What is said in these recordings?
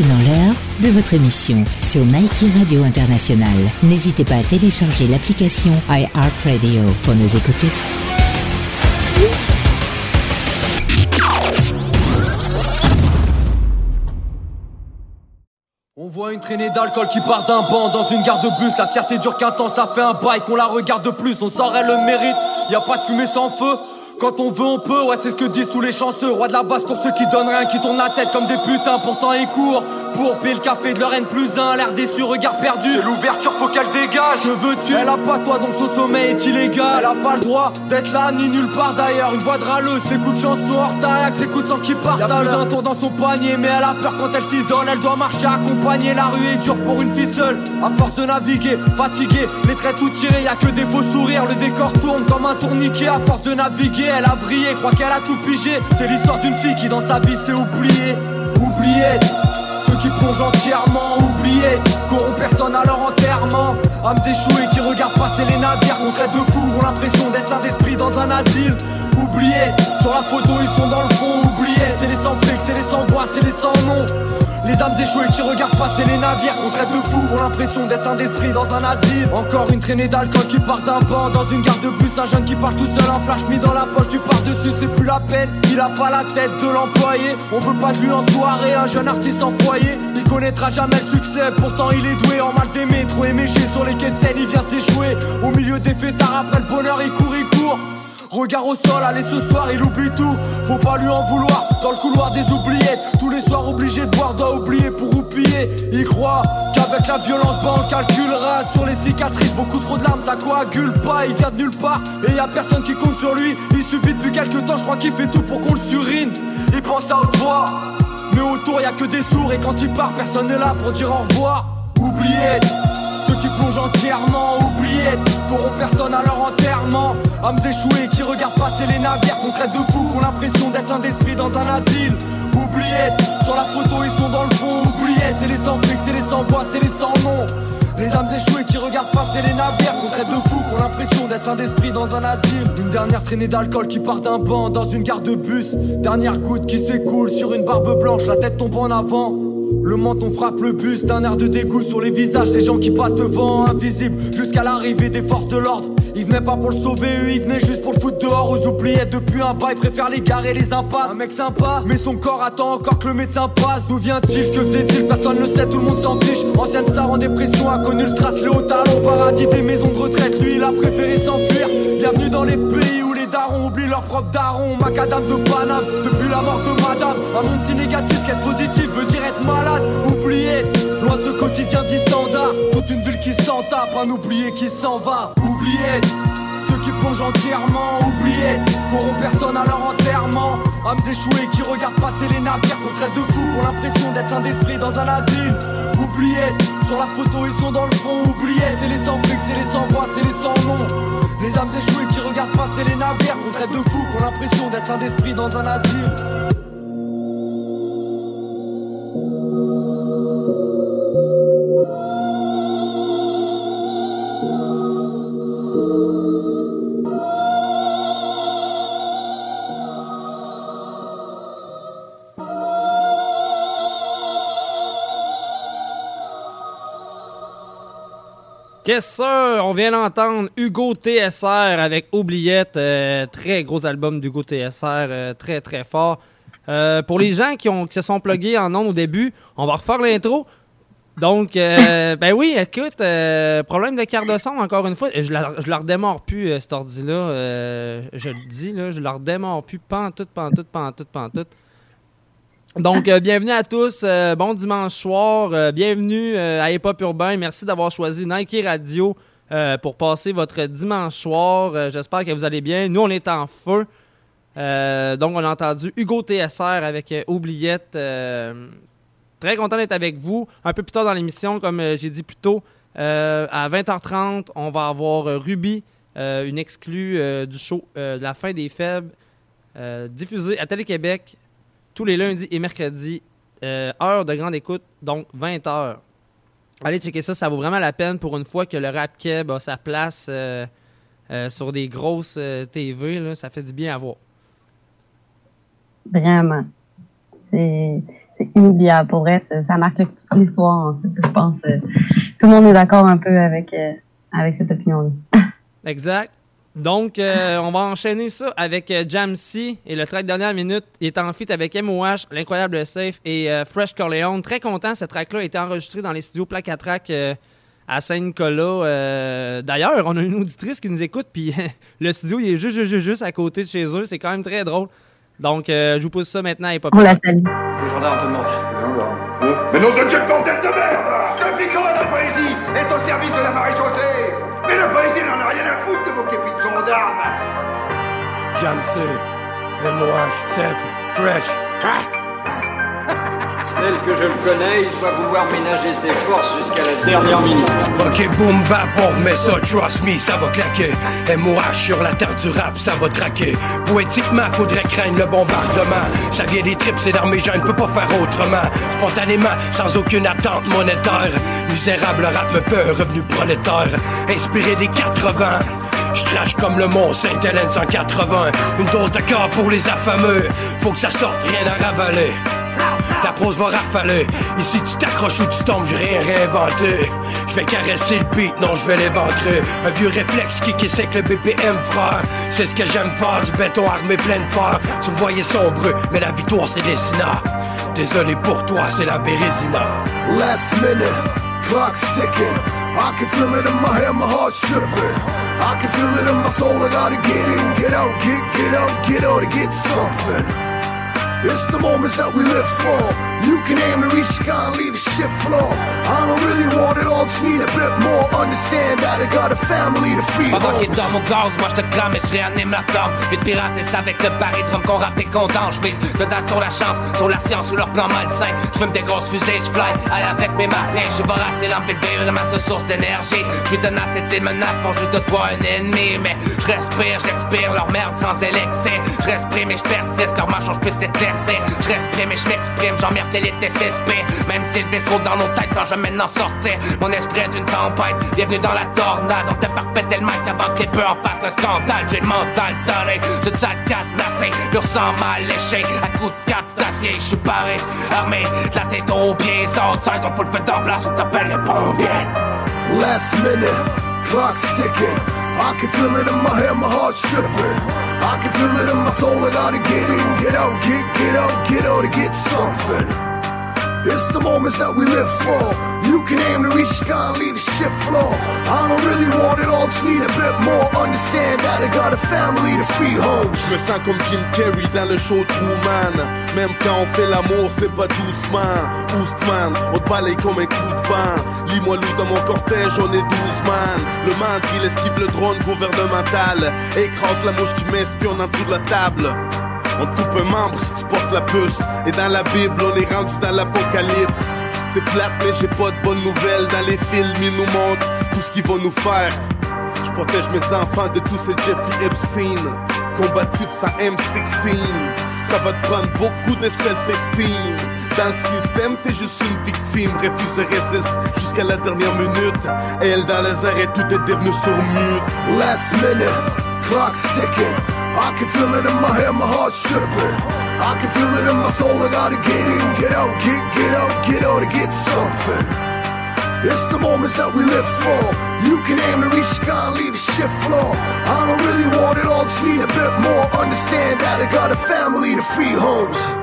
maintenant l'heure de votre émission sur Nike Radio International. N'hésitez pas à télécharger l'application iHeartRadio pour nous écouter. On voit une traînée d'alcool qui part d'un banc dans une gare de bus. La fierté dure qu'un temps, ça fait un bail qu'on la regarde plus. On saurait le mérite, y a pas de fumée sans feu. Quand on veut, on peut, ouais, c'est ce que disent tous les chanceux. Roi de la basse pour ceux qui donnent rien, qui tournent la tête comme des putains, pourtant ils courent. Pour payer le café de leur N plus un, l'air déçu, regard perdu. C'est l'ouverture, faut qu'elle dégage. Je veux tu Elle a pas toi, donc son sommeil est illégal. Elle a pas le droit d'être là, ni nulle part d'ailleurs. Une voix de râleuse, ses coups de chanson hors taille, ses coups de sang qui partent. Y'a plus d'un tour dans son panier, mais elle a peur quand elle s'isole. Elle doit marcher accompagner, la rue est dure pour une fille seule. À force de naviguer, fatiguée, les traits tout tirés, y a que des faux sourires. Le décor tourne comme un tourniquet. À force de naviguer, elle a brillé, croit qu'elle a tout pigé. C'est l'histoire d'une fille qui dans sa vie s'est oubliée. Oubliée. Ceux qui plongent entièrement oubliés. Qu'auront personne à leur enterrement. Âmes échouées qui regardent passer les navires. Qu'on traite de fous, ont l'impression d'être sans d'esprit dans un asile. Oubliés, sur la photo ils sont dans le fond Oubliés, c'est les sans flics, c'est les sans voix, c'est les sans noms les âmes échouées qui regardent passer les navires Qu'on traite de fous, ont l'impression d'être un d'esprit dans un asile. Encore une traînée d'alcool qui part d'un banc Dans une gare de bus, un jeune qui parle tout seul Un flash mis dans la poche, tu pars dessus, c'est plus la peine. Il a pas la tête de l'employé On veut pas de lui en soirée, un jeune artiste en foyer. Il connaîtra jamais le succès, pourtant il est doué En mal d'aimer, trop éméché sur les quais de scène Il vient s'échouer, au milieu des fêtards Après le bonheur il court, il court Regard au sol, allez ce soir il oublie tout. Faut pas lui en vouloir. Dans le couloir des oubliettes. Tous les soirs obligé de boire doit oublier pour roupiller. Il croit qu'avec la violence bah on le calculera. Sur les cicatrices beaucoup trop de larmes ça coagule pas. Il vient de nulle part et y a personne qui compte sur lui. Il subit depuis quelques temps je crois qu'il fait tout pour qu'on le surine. Il pense à haute voix Mais autour y a que des sourds. Et quand il part personne n'est là pour dire au revoir. Oubliez qui plongent entièrement. Oubliés Qu'auront personne à leur enterrement. Âmes échouées qui regardent passer les navires. Qu'on traite de fous, qu'on l'impression d'être un d'esprit dans un asile. Oubliés, sur la photo ils sont dans le fond. Oubliés, c'est les sans flics, c'est les sans voix, c'est les sans noms les âmes échouées qui regardent passer les navires. Qu'on traite de fous, qu'on l'impression d'être un d'esprit dans un asile. Une dernière traînée d'alcool qui part d'un banc dans une gare de bus. Dernière goutte qui s'écoule sur une barbe blanche, la tête tombe en avant le menton frappe le bus d'un air de dégoût sur les visages des gens qui passent devant, invisibles, jusqu'à l'arrivée des forces de l'ordre. Ils venaient pas pour le sauver, eux, ils venaient juste pour le foutre dehors aux oubliettes depuis un bail, préfèrent les garer les impasses. Un mec sympa, mais son corps attend encore que le médecin passe. D'où vient-il Que faisait-il? Personne ne sait, tout le monde s'en fiche. Ancienne star en dépression, a connu le strass, le haut talon, paradis des maisons de retraite. Lui, il a préféré s'enfuir. Bienvenue dans les pays où les darons oublient leur propre daron. Macadam de Paname, depuis la mort de madame. Un monde si négatif qu'être positif veut dire être malade. Oublié, loin de ce quotidien dit standard. Toute une ville qui s'en tape, un oublié qui s'en va. Oublié, ceux qui plongent entièrement. Oublié, qu'auront personne à leur enterrement. Âmes échouées qui regardent passer les navires. Qu'on traite de fous, ont l'impression d'être un d'esprit dans un asile. Oublié, sur la photo ils sont dans le fond. Oublié, c'est les sans flics, c'est les sans voix, c'est les sans noms. Les âmes échouées qui regardent passer les navires Qu'on traite de fous, qu'on l'impression d'être un d'esprit dans un asile Qu'est-ce sûr, on vient d'entendre Hugo TSR avec Oubliette, euh, très gros album d'Hugo TSR, euh, très très fort. Euh, pour les gens qui, ont, qui se sont plugués en nom au début, on va refaire l'intro. Donc, ben oui, écoute, problème de quart de son, encore une fois. Je, la, je la redémarre plus, cet ordi-là. je le dis, là, je la redémarre plus. Pantoute, pantoute, pantoute, pantoute. Donc, euh, bienvenue à tous. Euh, bon dimanche soir. Euh, bienvenue à Hip Hop Urbain. Merci d'avoir choisi Nike Radio pour passer votre dimanche soir. J'espère que vous allez bien. Nous, on est en feu. donc, on a entendu Hugo TSR avec Oubliette. très content d'être avec vous. Un peu plus tard dans l'émission, comme j'ai dit plus tôt, à 20h30, on va avoir Ruby, une exclue du show la fin des faibles, diffusée à Télé-Québec tous les lundis et mercredis, euh, heure de grande écoute, donc 20 heures. Allez checker ça, ça vaut vraiment la peine pour une fois que le rap keb a sa place euh, euh, sur des grosses TV. ça fait du bien à voir. Vraiment. C'est inoubliable. Pour vrai, ça, marque toute l'histoire, en fait, je pense. Tout le monde est d'accord un peu avec, avec cette opinion-là. exact. Donc, euh, on va enchaîner ça avec Jamsey et le track dernière minute. Il est en feat avec MOH, l'incroyable Safe et Fresh Corleone. Très content, ce track-là a été enregistré dans les studios Plaque à Track à Saint-Nicolas. D'ailleurs, on a une auditrice qui nous écoute, puis le studio il est juste, juste, juste à côté de chez eux. C'est quand même très drôle. Donc, je vous pose ça maintenant et pas On la salue. Te demandent. Mais non de Dieu, tête de merde Depuis quand la poésie est au service de la maréchaussée? Mais la poésie n'en a rien à gendarmes Jamsey, MOH, Fresh. Tel que je le connais, il doit vouloir ménager ses forces jusqu'à la dernière minute. Ok, boom, bap, on remet ça, trust me, ça va claquer. MOH sur la terre du rap, ça va traquer. Poétiquement, faudrait craindre le bombardement. Ça vient des tripes, c'est dans mes gens, ne peut pas faire autrement. Spontanément, sans aucune attente monétaire. Misérable rap me peut, revenu prolétaire. Inspiré des 80. Je comme le Mont Saint-Hélène 180. Une dose de corps pour les affameux. Faut que ça sorte, rien à ravaler. La prose va rafaler. Ici, tu t'accroches ou tu tombes, j'ai rien réinventé. Je vais caresser le beat, non, je vais l'éventrer. Un vieux réflexe qui que le BPM, frère. C'est ce que j'aime faire, du béton armé plein de fer. Tu me voyais sombre, mais la victoire, c'est Dessina. Désolé pour toi, c'est la Bérésina. Last minute, clock's ticking. I can feel it in my head, my heart's tripping. I can feel it in my soul, I gotta get in, get out, get, get out, get out to get something. It's the moments that we live for. You can aim to reach sky and leave the shit floor. I don't really want it all, just need a bit more. Understand that I got a family to feed. Pendant qu'il dort mon gaz, moi je te clame et je réanime la forme. Vite pirate, c'est avec le pari drum qu'on rappe et qu'on danse. J'mise que dans sur la chance, sur la science ou leur plan malsain. J'fume des grosses fusées, j'fly, aille avec mes martiens. J'suis vorace, les lampes et ma seule source d'énergie. J'suis tenace et tes menaces font juste de toi un ennemi. Mais j'respire, j'expire leur merde sans élexer. J'respire mais j'persiste, leur marche, j'puisse s'éteindre. Je respire mais je m'exprime, j'emmerde les TSSP Même si le vaisseau dans nos têtes sans jamais n'en sortir. Mon esprit est d'une tempête, bienvenue dans la tornade. On t'a parpété le mic avant que les peurs en fassent un scandale. J'ai le mental donné, ce chat cadenassé Pur sang mal léché, à coups de cap d'acier J'suis paré, armé, de la tête aux pieds. Outside, on fout le feu dans place, on t'appelle les pompiers Last minute, clock's ticking. I can feel it in my head, my heart's tripping. I can feel it in my soul, I gotta get in, get out, get, get out, get out to get something. It's the moments that we live for. You can aim to reach sky leave the shit floor. I don't really want it all, just need a bit more. Understand that I got a family to feed home. Je me sens comme Jim Carrey dans le show Truman. Même quand on fait l'amour, c'est pas doucement. Oostman, on te balaye comme un coup de vent. Lis-moi loup dans mon cortège, on est 12 man. Le mantre, il esquive le drone gouvernemental. Écrase la mouche qui m'espionne en dessous de la table. On te coupe un membre si tu portes la puce. Et dans la Bible, on est rendu dans l'apocalypse. C'est plate, mais j'ai pas de bonnes nouvelles. Dans les films, ils nous montrent tout ce qu'ils vont nous faire. Je protège mes enfants de tous ces Jeffrey Epstein. Combatif sans M16. Ça va te prendre beaucoup de self-esteem. Dans le système, t'es juste une victime. Refuse et résiste jusqu'à la dernière minute. Et elle dans les airs tout est devenu sur mute. Last minute, clock's ticking. I can feel it in my head, my heart's tripping. I can feel it in my soul, I gotta get in, get out, get, get out, get out to get something. It's the moments that we live for. You can aim to reach sky leave the shit floor. I don't really want it all, just need a bit more. Understand that I got a family to feed homes.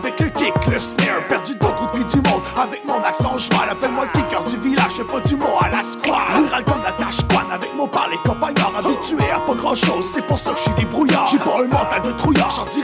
Avec le kick, le snare Perdu dans tout du monde, avec mon accent joie Appelle-moi le kicker du village, c'est pas du mot à la square. Rural comme la tâche avec mon parler compagnard Habitué à pas grand chose, c'est pour ça que je suis débrouillard. J'ai pas un mental de trouillard,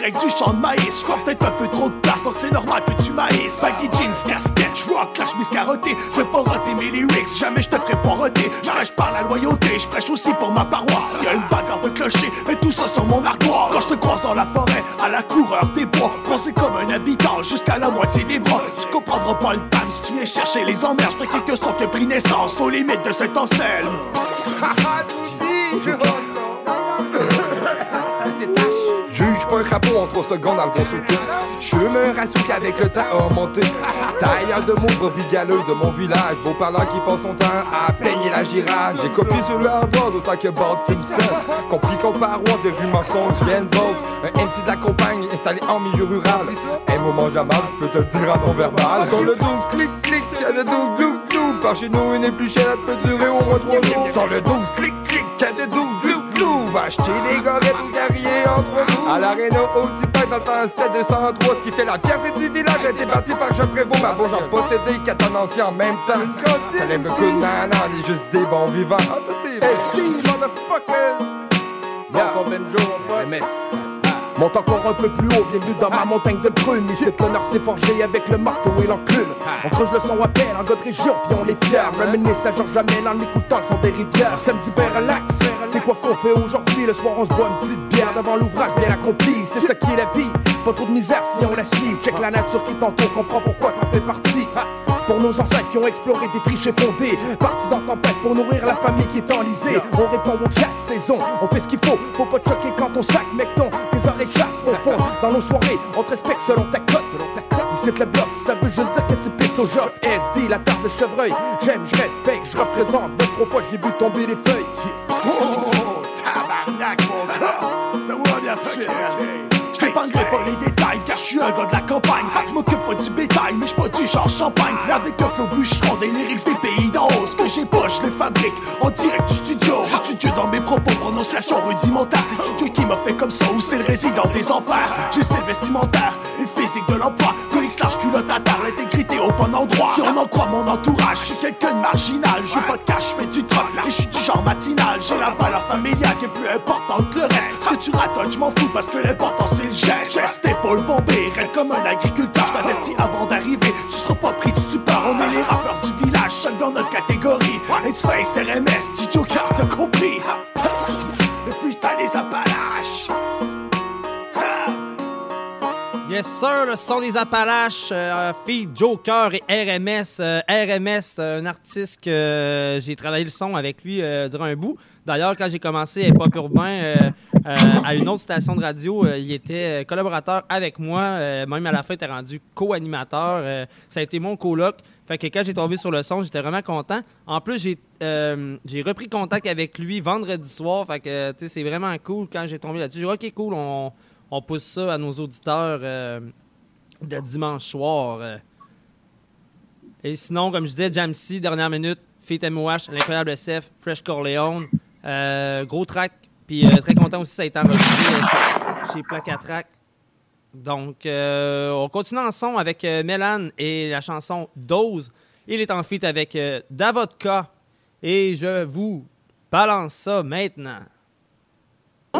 direct du champ de maïs. J'crois peut-être un peu trop de place, donc c'est normal que tu maïs Baggy jeans, casquette, j'rock, clash, chemise carottée. Je vais pas rater mes lyrics, jamais je te ferai pas rater J'prêche par la loyauté, j'prêche aussi pour ma paroisse. Y'a une bagarre de clocher, mais tout ça sur mon ardoise. Quand je te croise dans la forêt, à la coureur des bois Pensez comme un habitant jusqu'à la moitié des bras. Tu comprendras pas le time si tu viens chercher les emmerdes. Je te que son qui pris naissance aux limites de cette enseigne Juge pas un crapaud en 3 secondes dans le sauté. Je me rassouille avec le temps à remonter. Tailleur de mots, brebis de mon village. Beau parlant qui passe son temps à peigner la girage. J'ai copié sur le hardware d'autant que Bart Simpson. Compris qu'au parois de rue mensonge viennent d'autres. Un MC de la campagne installé en milieu rural. Un moment jamais, je peux te dire en non-verbal. Sur le 12, clic, clic, le 12, glou, glou. Par chez nous, une épluchette peut durer au moins 3 jours. Sur le 12, clic, Va acheter des gorettes ou carrier entre nous. À l'aréna, au petit pain, dans le temps, c'était 203. Ce qui fait la fierté du village a été bâti par Jean Prévost. Ma bon, j'en possédais quatre tenanciers en même temps. Ça lève le coup de main, on est juste des bons vivants. Ah, ça c'est ST, motherfuckers. Yeah. Benjo, MS. Monte encore un peu plus haut, bienvenue dans ma montagne de brume. Ici, l'honneur s'est forgé avec le marteau et l'enclume. On creuse le son à peine en God région, puis on les fiers. Reminisce à Georges Jamel en écoutant le son des rivières. Samedi, ben relax. C'est quoi qu'on fait aujourd'hui? Le soir, on se boit une petite bière devant l'ouvrage bien accompli. C'est ça qui est la vie. Pas trop de misère si on la suit. Check la nature qui t'entoure, comprend pourquoi t'en fais partie. Pour nos ancêtres qui ont exploré des friches fondées Partis dans tempête pour nourrir la famille qui est enlisée. On répond aux quatre saisons, on fait ce qu'il faut. Faut pas te choquer quand on sac, mec non Tes oreilles chassent au fond. Dans nos soirées, on te respecte selon ta cote. Selon ta cote, ici la bloc, ça veut juste dire que tu pisses au job. SD, la tarte de chevreuil. J'aime, je respecte, je représente. 23 fois j'ai vu tomber les feuilles. Oh, tabarnak mon gars. T'as voir bien sûr Je t'épargnerai pas les suis un gars de la campagne. Je m'occupe pas du bétail mais je pas du genre champagne. Avec un flow bûcheron des lyrics des pays d'en haut. Ce que j'ai pas je les fabrique en direct du studio. Je studio dans mes propos, prononciation rudimentaire C'est studio qui m'a fait comme ça ou c'est le résident des enfers. J'ai style vestimentaire et physique de l'emploi Comics large culotte à terre, l'intégrité au bon endroit. Si on en croit mon entourage, je suis quelqu'un de marginal. Je pas de cash, mais du troc et je suis du genre matinal. J'ai la valeur familiale qui est plus importante que le reste. Ce que tu ratonnes, je m'en fous parce que l'important c'est le geste. Geste épaule bombée, raide comme un agriculteur. Je t'avertis avant d'arriver, tu seras pas pris du stupeur. On est les rappeurs du village, seul dans notre catégorie. It's face RMS, DJ Car t'as compris Yes, le son des Appalaches, euh, Joker et RMS. Euh, RMS, euh, un artiste que euh, j'ai travaillé le son avec lui durant un bout. D'ailleurs, quand j'ai commencé à Pop Urbain, à une autre station de radio, il était collaborateur avec moi. même à la fin, il était rendu co-animateur. Ça a été mon coloc. Fait que quand j'ai tombé sur le son, j'étais vraiment content. En plus, j'ai repris contact avec lui vendredi soir. Fait que, c'est vraiment cool quand j'ai tombé là-dessus. J'ai dit, OK, cool, on, on pousse ça à nos auditeurs euh, de dimanche soir. euh. Et sinon, comme je disais, Jamsey, dernière minute, Feet MOH, l'incroyable SF, Fresh Corleone, euh, gros track. Puis très content aussi, ça a été enregistré chez, chez Plaque à Track. Donc, on continue en son avec Mélan et la chanson Dose. Il est en feat avec Davodka. Et je vous balance ça maintenant.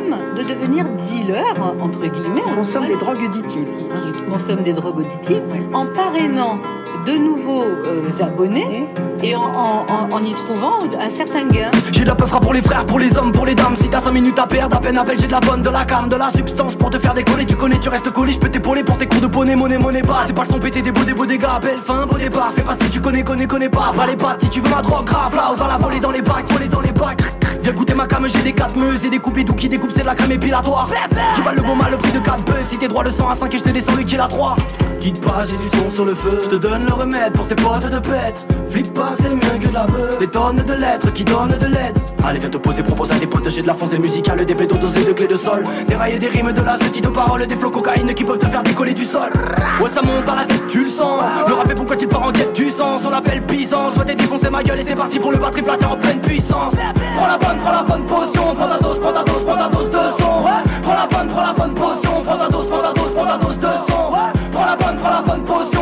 De devenir dealer, entre guillemets. On consomme des drogues auditives. On consomme des drogues auditives en parrainant de nouveaux euh, abonnés et en, en- en- y trouvant un certain gain. J'ai de la peu pour les frères, pour les hommes, pour les dames. Si t'as 5 minutes à perdre, à peine appelle, j'ai de la bonne, de la carne, de la substance pour te faire décoller. Tu connais, tu restes collé, je peux t'épauler pour tes cours de poney, monnaie, monnaie pas. C'est pas le son pété des beaux, des beaux dégâts. Belle fin, beau départ. Fais pas si tu connais, connais, connais pas. Pas les pattes, si tu veux ma drogue grave, là, on va la voler dans les bacs, voler dans les bacs. Viens goûter ma cam, j'ai des 4 meuses et des coupés qui découpent, c'est de la crème épilatoire. Tu bats le bon mal, le prix de 4 buzz. Si t'es droit le 100 à 5 et je te descends le kill à 3. Quitte pas, j'ai du son sur le feu. Je te donne le remède pour tes potes de pète. Flippe pas, c'est mieux que la beuh. Des tonnes de lettres qui donnent de l'aide. Allez, viens te poser, propose à des. J'ai de la fonce, des musicales, des bédos dosés de clés de sol. Des rails et des rimes, de la de paroles, des flots cocaïne qui peuvent te faire décoller du sol. Ouais, ça monte dans la tête, tu le sens. Le rap est quand il part en quête du sens. On l'appelle puissance. Soit t'es défoncé ma gueule et c'est parti pour le batterie platé en pleine puissance. Prends la bonne, prends la bonne potion. Prends ta dose, prends ta dose, prends ta dose de son. Prends la bonne, prends la bonne potion. Prends ta dose, prends ta dose, prends ta dose de son. Prends la bonne, prends la bonne potion.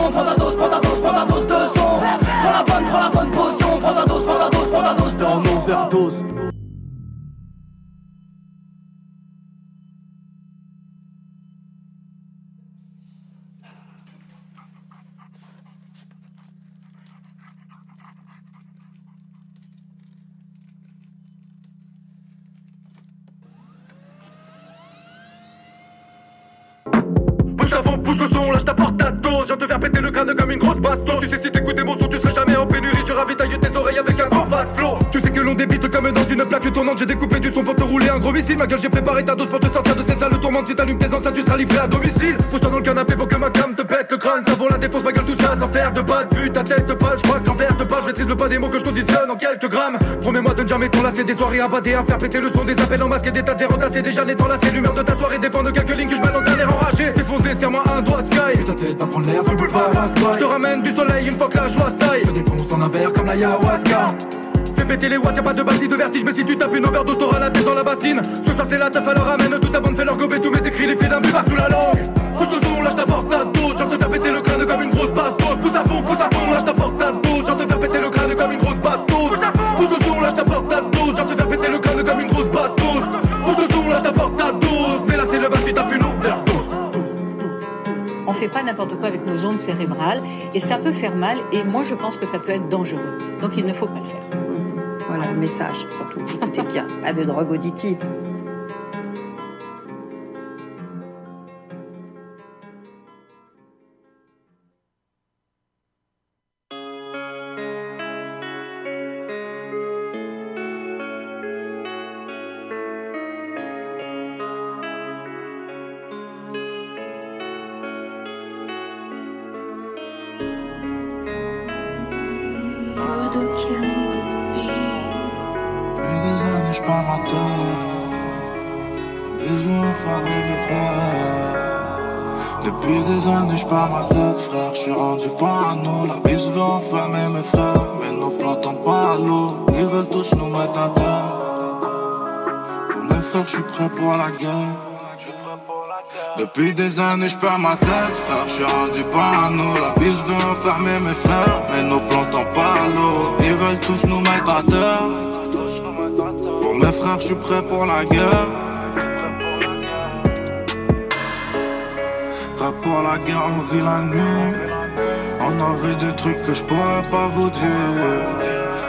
Avant, pousse le son, lâche ta porte ta dose. Je te faire péter le crâne comme une grosse baston. Tu sais, si t'écoutais mon son, tu serais jamais en pénurie. Je ravitaille tes oreilles avec un flow. Tu sais que long des beats comme dans une plaque tournante. J'ai découpé du son pour te rouler un gros missile. Ma gueule, j'ai préparé ta dose pour te sortir de cette salle tourmente. Si t'allumes tes enceintes, tu seras livré à domicile. Pose-toi dans le canapé pour que ma cam te pète le crâne. Ça vaut la défense, ma gueule, tout ça sans faire de bas de vue. Ta tête de je crois que l'envers de page. Je maîtrise le pas des mots que je conditionne en quelques grammes. Promets-moi de ne jamais t'enlacer des soirées abadées, à faire péter le son des appels en masque et des tas de entassés. Déjà n'est la l'humeur de ta soirée dépend de quelques lignes que je balance d'un air enragé. Défonce des serre-moi un doigt de sky. Puis ta tête va prendre l'air sur le boulevard Je te ramène du soleil une fois que la joie se taille. Je te défonce en un verre comme la ayahuasca. Fais péter les watts, y'a pas de bandit de vertige, mais si tu tapes une overdose, t'auras la tête dans la bassine. Ce soir c'est la teuf, alors ramène toute ta bande, fais leur gober tous mes écrits, les filles d'un buvard sous la langue. Pousse le son, là je t'apporte ta dose, je te faire péter le crâne comme une grosse bastos. Pousse à fond, pousse à fond, là je t'apporte ta dose, je te faire péter le crâne comme une grosse bastos. Pousse le son, là je t'apporte ta dose, je te faire péter le crâne comme une grosse bastos. Pousse le son, là je t'apporte ta dose, mais là c'est le bas, tu tapes une overdose. On fait pas n'importe quoi avec nos ondes cérébrales et ça peut faire mal et moi je pense que ça peut être dangereux. Donc il ne faut pas le faire. Voilà le message, surtout. Écoutez bien, pas de drogue auditive. Depuis des années je perds ma tête frère, je suis rendu parano La bise veut enfermer mes frères, mais nos plans tombent pas à l'eau. Ils veulent tous nous mettre à terre. Pour mes frères je suis prêt pour la guerre. Prêt pour la guerre, on vit la nuit On a vu des trucs que je pourrais pas vous dire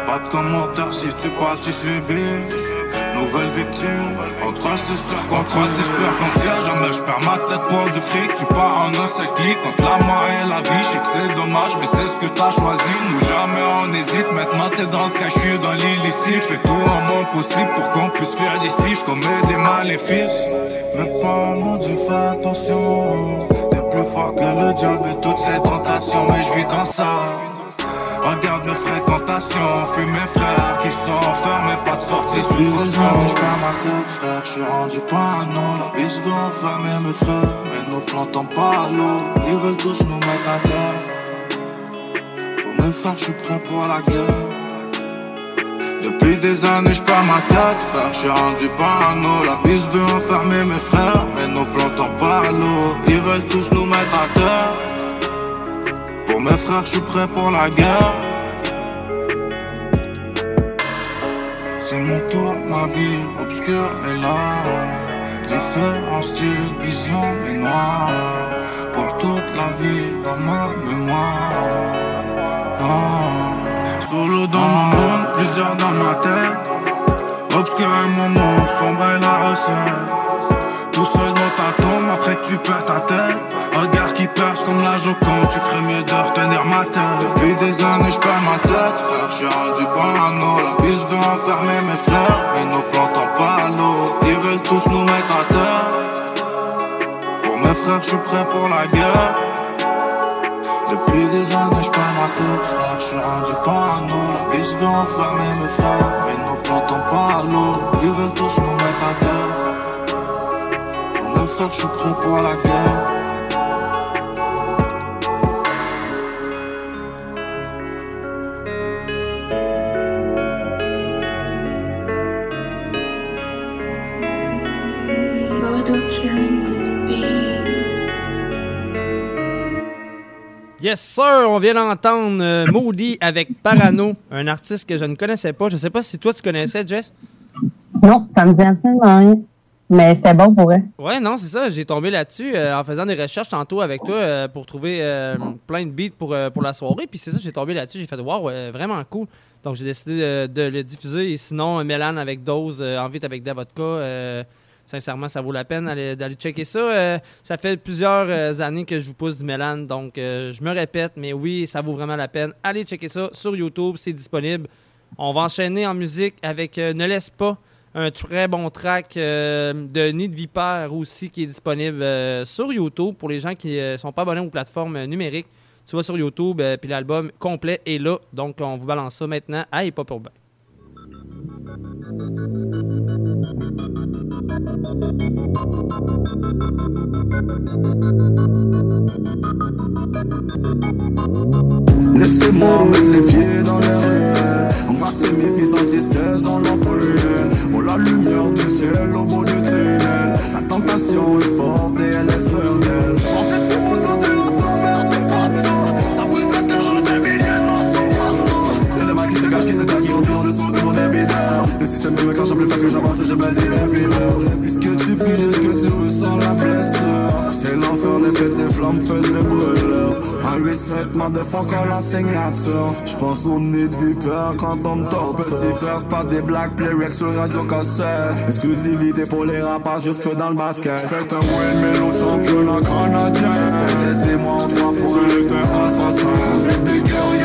Pas de commentaires si tu parles, tu subis nouvelle victime. On c'est sûr qu'on c'est sûr jamais je perds ma tête pour du fric. Tu pars en un seul clic contre la mort et la vie. Je que c'est dommage, mais c'est ce que t'as choisi. Nous jamais on hésite. Maintenant t'es dans ce suis dans l'illicite. Je fais tout en monde possible pour qu'on puisse faire d'ici. Je des maléfices. Mes parents m'ont dit fais attention. Plus fort que le diable et toutes ses tentations, mais je vis dans ça. Regarde mes fréquentations, fume mes frères qui sont enfermés, pas de sortie sous le mais j'perds ma tête frère, j'suis rendu parano. La bise veut enfermer mes frères, mais nos plans tombent pas à l'eau. Ils veulent tous nous mettre à terre. Pour mes frères, j'suis prêt pour la guerre depuis des années j'perds ma tête frère, j'suis rendu parano La bise veut enfermer mes frères, mais nos plans pas à l'eau Ils veulent tous nous mettre à terre pour mes frères, je suis prêt pour la guerre. C'est mon tour, ma vie obscure est là. Différents styles, vision et noir. Pour toute la vie dans ma mémoire. Ah. Solo dans mon monde, plusieurs dans ma tête. Obscur mon monde, sombre est la recette. Tout seul dans ta tombe, après tu perds ta tête. Regard qui perce comme la Joconde Tu ferais mieux de retenir ma tête Depuis des années je perds ma tête Frère, je suis rendu parano La bise veut enfermer mes frères Mais nos plans pas à l'eau Ils veulent tous nous mettre à terre Pour mes frères, je suis prêt pour la guerre depuis des années, je ma tête, frère, je suis rendu parano La bise veut enfermer mes frères, mais nos plans pas à l'eau. Ils veulent tous nous mettre à terre. Pour mes frères, je suis prêt pour la guerre Yes, sir! On vient d'entendre euh, avec Parano, un artiste que je ne connaissais pas. Je sais pas si toi tu connaissais, Jess? Non, ça me dit absolument rien. Mais c'était bon pour eux. Ouais, non, c'est ça. J'ai tombé là-dessus euh, en faisant des recherches tantôt avec toi euh, pour trouver plein de beats pour, pour la soirée. Puis c'est ça, j'ai tombé là-dessus. J'ai fait, wow, vraiment cool. Donc j'ai décidé de le diffuser. Et sinon, Mélan avec Dose, En vite avec Davodka sincèrement, ça vaut la peine d'aller checker ça. Euh, ça fait plusieurs euh, années que je vous pousse du Mélan, donc euh, je me répète, mais oui, ça vaut vraiment la peine. Allez checker ça sur YouTube, c'est disponible. On va enchaîner en musique avec Ne laisse pas, un très bon track de Nid de Vipère aussi qui est disponible sur YouTube pour les gens qui ne sont pas abonnés aux plateformes numériques. Tu vas sur YouTube, puis l'album complet est là. Donc, on vous balance ça maintenant à Hip Hop Urbain. Laissez-moi mettre les pieds dans les rues Embrasser mes fils en tristesse dans leur Oh la lumière du ciel au bout du tunnel. La tentation est forte et elle est seule Portez-tu mon temps de Le système de me cache, plus parce que j'avance et je me les Est-ce que tu plies, est-ce que tu ressens la blessure? C'est l'enfer, les fêtes, ces flammes, feux de brûleurs un 8-7, motherfucker, la signature. J'pense au nid de vipère quand on me torture. Petit frère, c'est pas des blagues, lyrics sur radio cassette. Exclusivité pour les rappeurs jusque dans le basket. J'fais un win, au championnat canadien. J'espère c'est moi en trois fois. Je lève un assassin.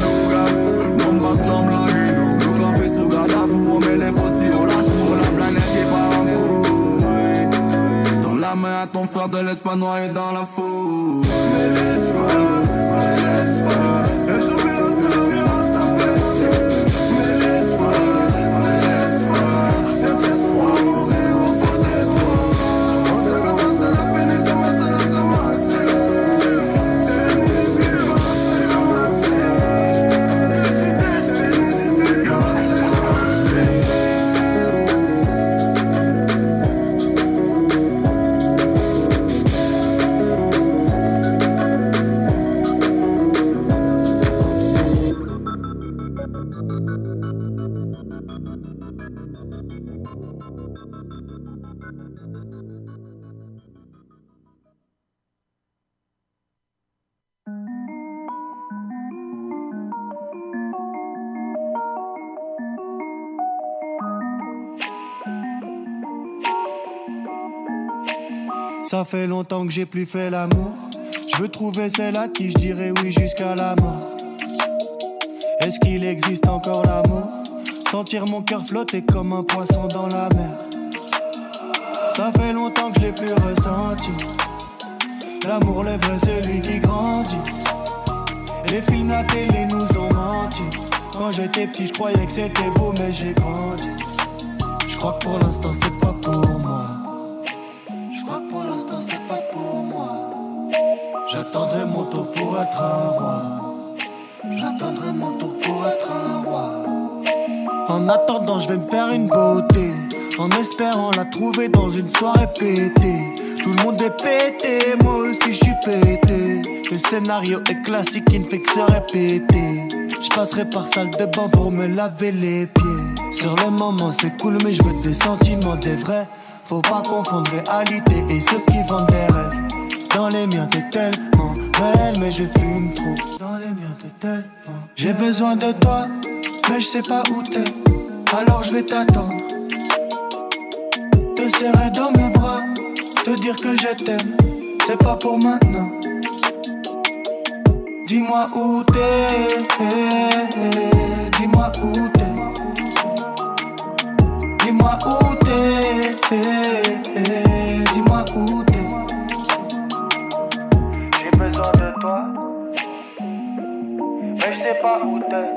de de l'amour à guinou. Nous sous garde à vous, on l'impossible la planète qui part en couille. Dans la main à ton frère, te laisse pas noyer dans la foule. Ça fait longtemps que j'ai plus fait l'amour. Je veux trouver celle à qui je dirais oui jusqu'à la mort. Est-ce qu'il existe encore l'amour? Sentir mon cœur flotter comme un poisson dans la mer. Ça fait longtemps que je l'ai plus ressenti. L'amour, le vrai, c'est lui qui grandit. Les films, la télé nous ont menti. Quand j'étais petit, je croyais que c'était beau, mais j'ai grandi. Je crois que pour l'instant, c'est pas pour moi. Pour l'instant, c'est pas pour moi. J'attendrai mon tour pour être un roi. J'attendrai mon tour pour être un roi. En attendant, je vais me faire une beauté. En espérant la trouver dans une soirée pétée. Tout le monde est pété, moi aussi je suis pété. Le scénario est classique, il ne fait que se répéter. Je passerai par salle de bain pour me laver les pieds. Sur le moment, c'est cool, mais je veux des sentiments, des vrais. Faut pas confondre réalité et ceux qui vendent des rêves. Dans les miens, t'es tellement belle, mais je fume trop. Dans les miens, t'es tellement. J'ai besoin de toi, mais je sais pas où t'es. Alors je vais t'attendre. Te serrer dans mes bras, te dire que je t'aime. C'est pas pour maintenant. Dis-moi où t'es, dis-moi où t'es. Dis-moi où t'es, Dis-moi où t'es. J'ai besoin de toi, mais je sais pas où t'es.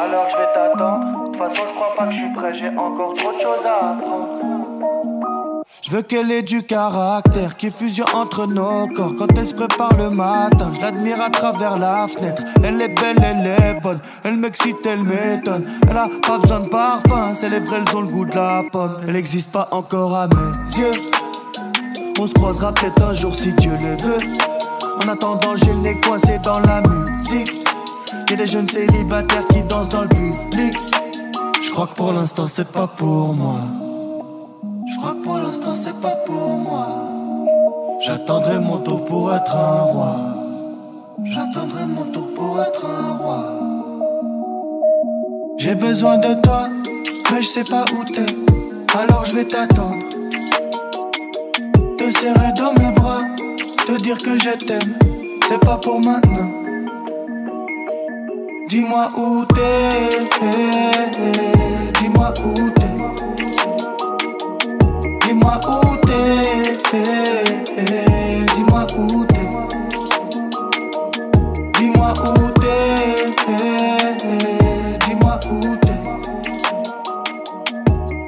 Alors je vais t'attendre. De toute façon, je crois pas que je suis prêt, j'ai encore trop de choses à apprendre. Je veux qu'elle ait du caractère qui fusionne entre nos corps. Quand elle se prépare le matin, je l'admire à travers la fenêtre. Elle est belle, elle est bonne, elle m'excite, elle m'étonne. Elle a pas besoin de parfum, ses lèvres elles ont le goût de la pomme. Elle n'existe pas encore à mes yeux. On se croisera peut-être un jour si Dieu le veut. En attendant, j'ai le nez coincé dans la musique. Y'a des jeunes célibataires qui dansent dans le public. Je crois que pour l'instant, c'est pas pour moi. Je crois que pour l'instant c'est pas pour moi. J'attendrai mon tour pour être un roi. J'attendrai mon tour pour être un roi. J'ai besoin de toi, mais je sais pas où t'es. Alors je vais t'attendre. Te serrer dans mes bras, te dire que je t'aime. C'est pas pour maintenant. Dis-moi où t'es, dis-moi où t'es. Dis-moi où t'es, dis-moi où t'es. Dis-moi où t'es, dis-moi où t'es.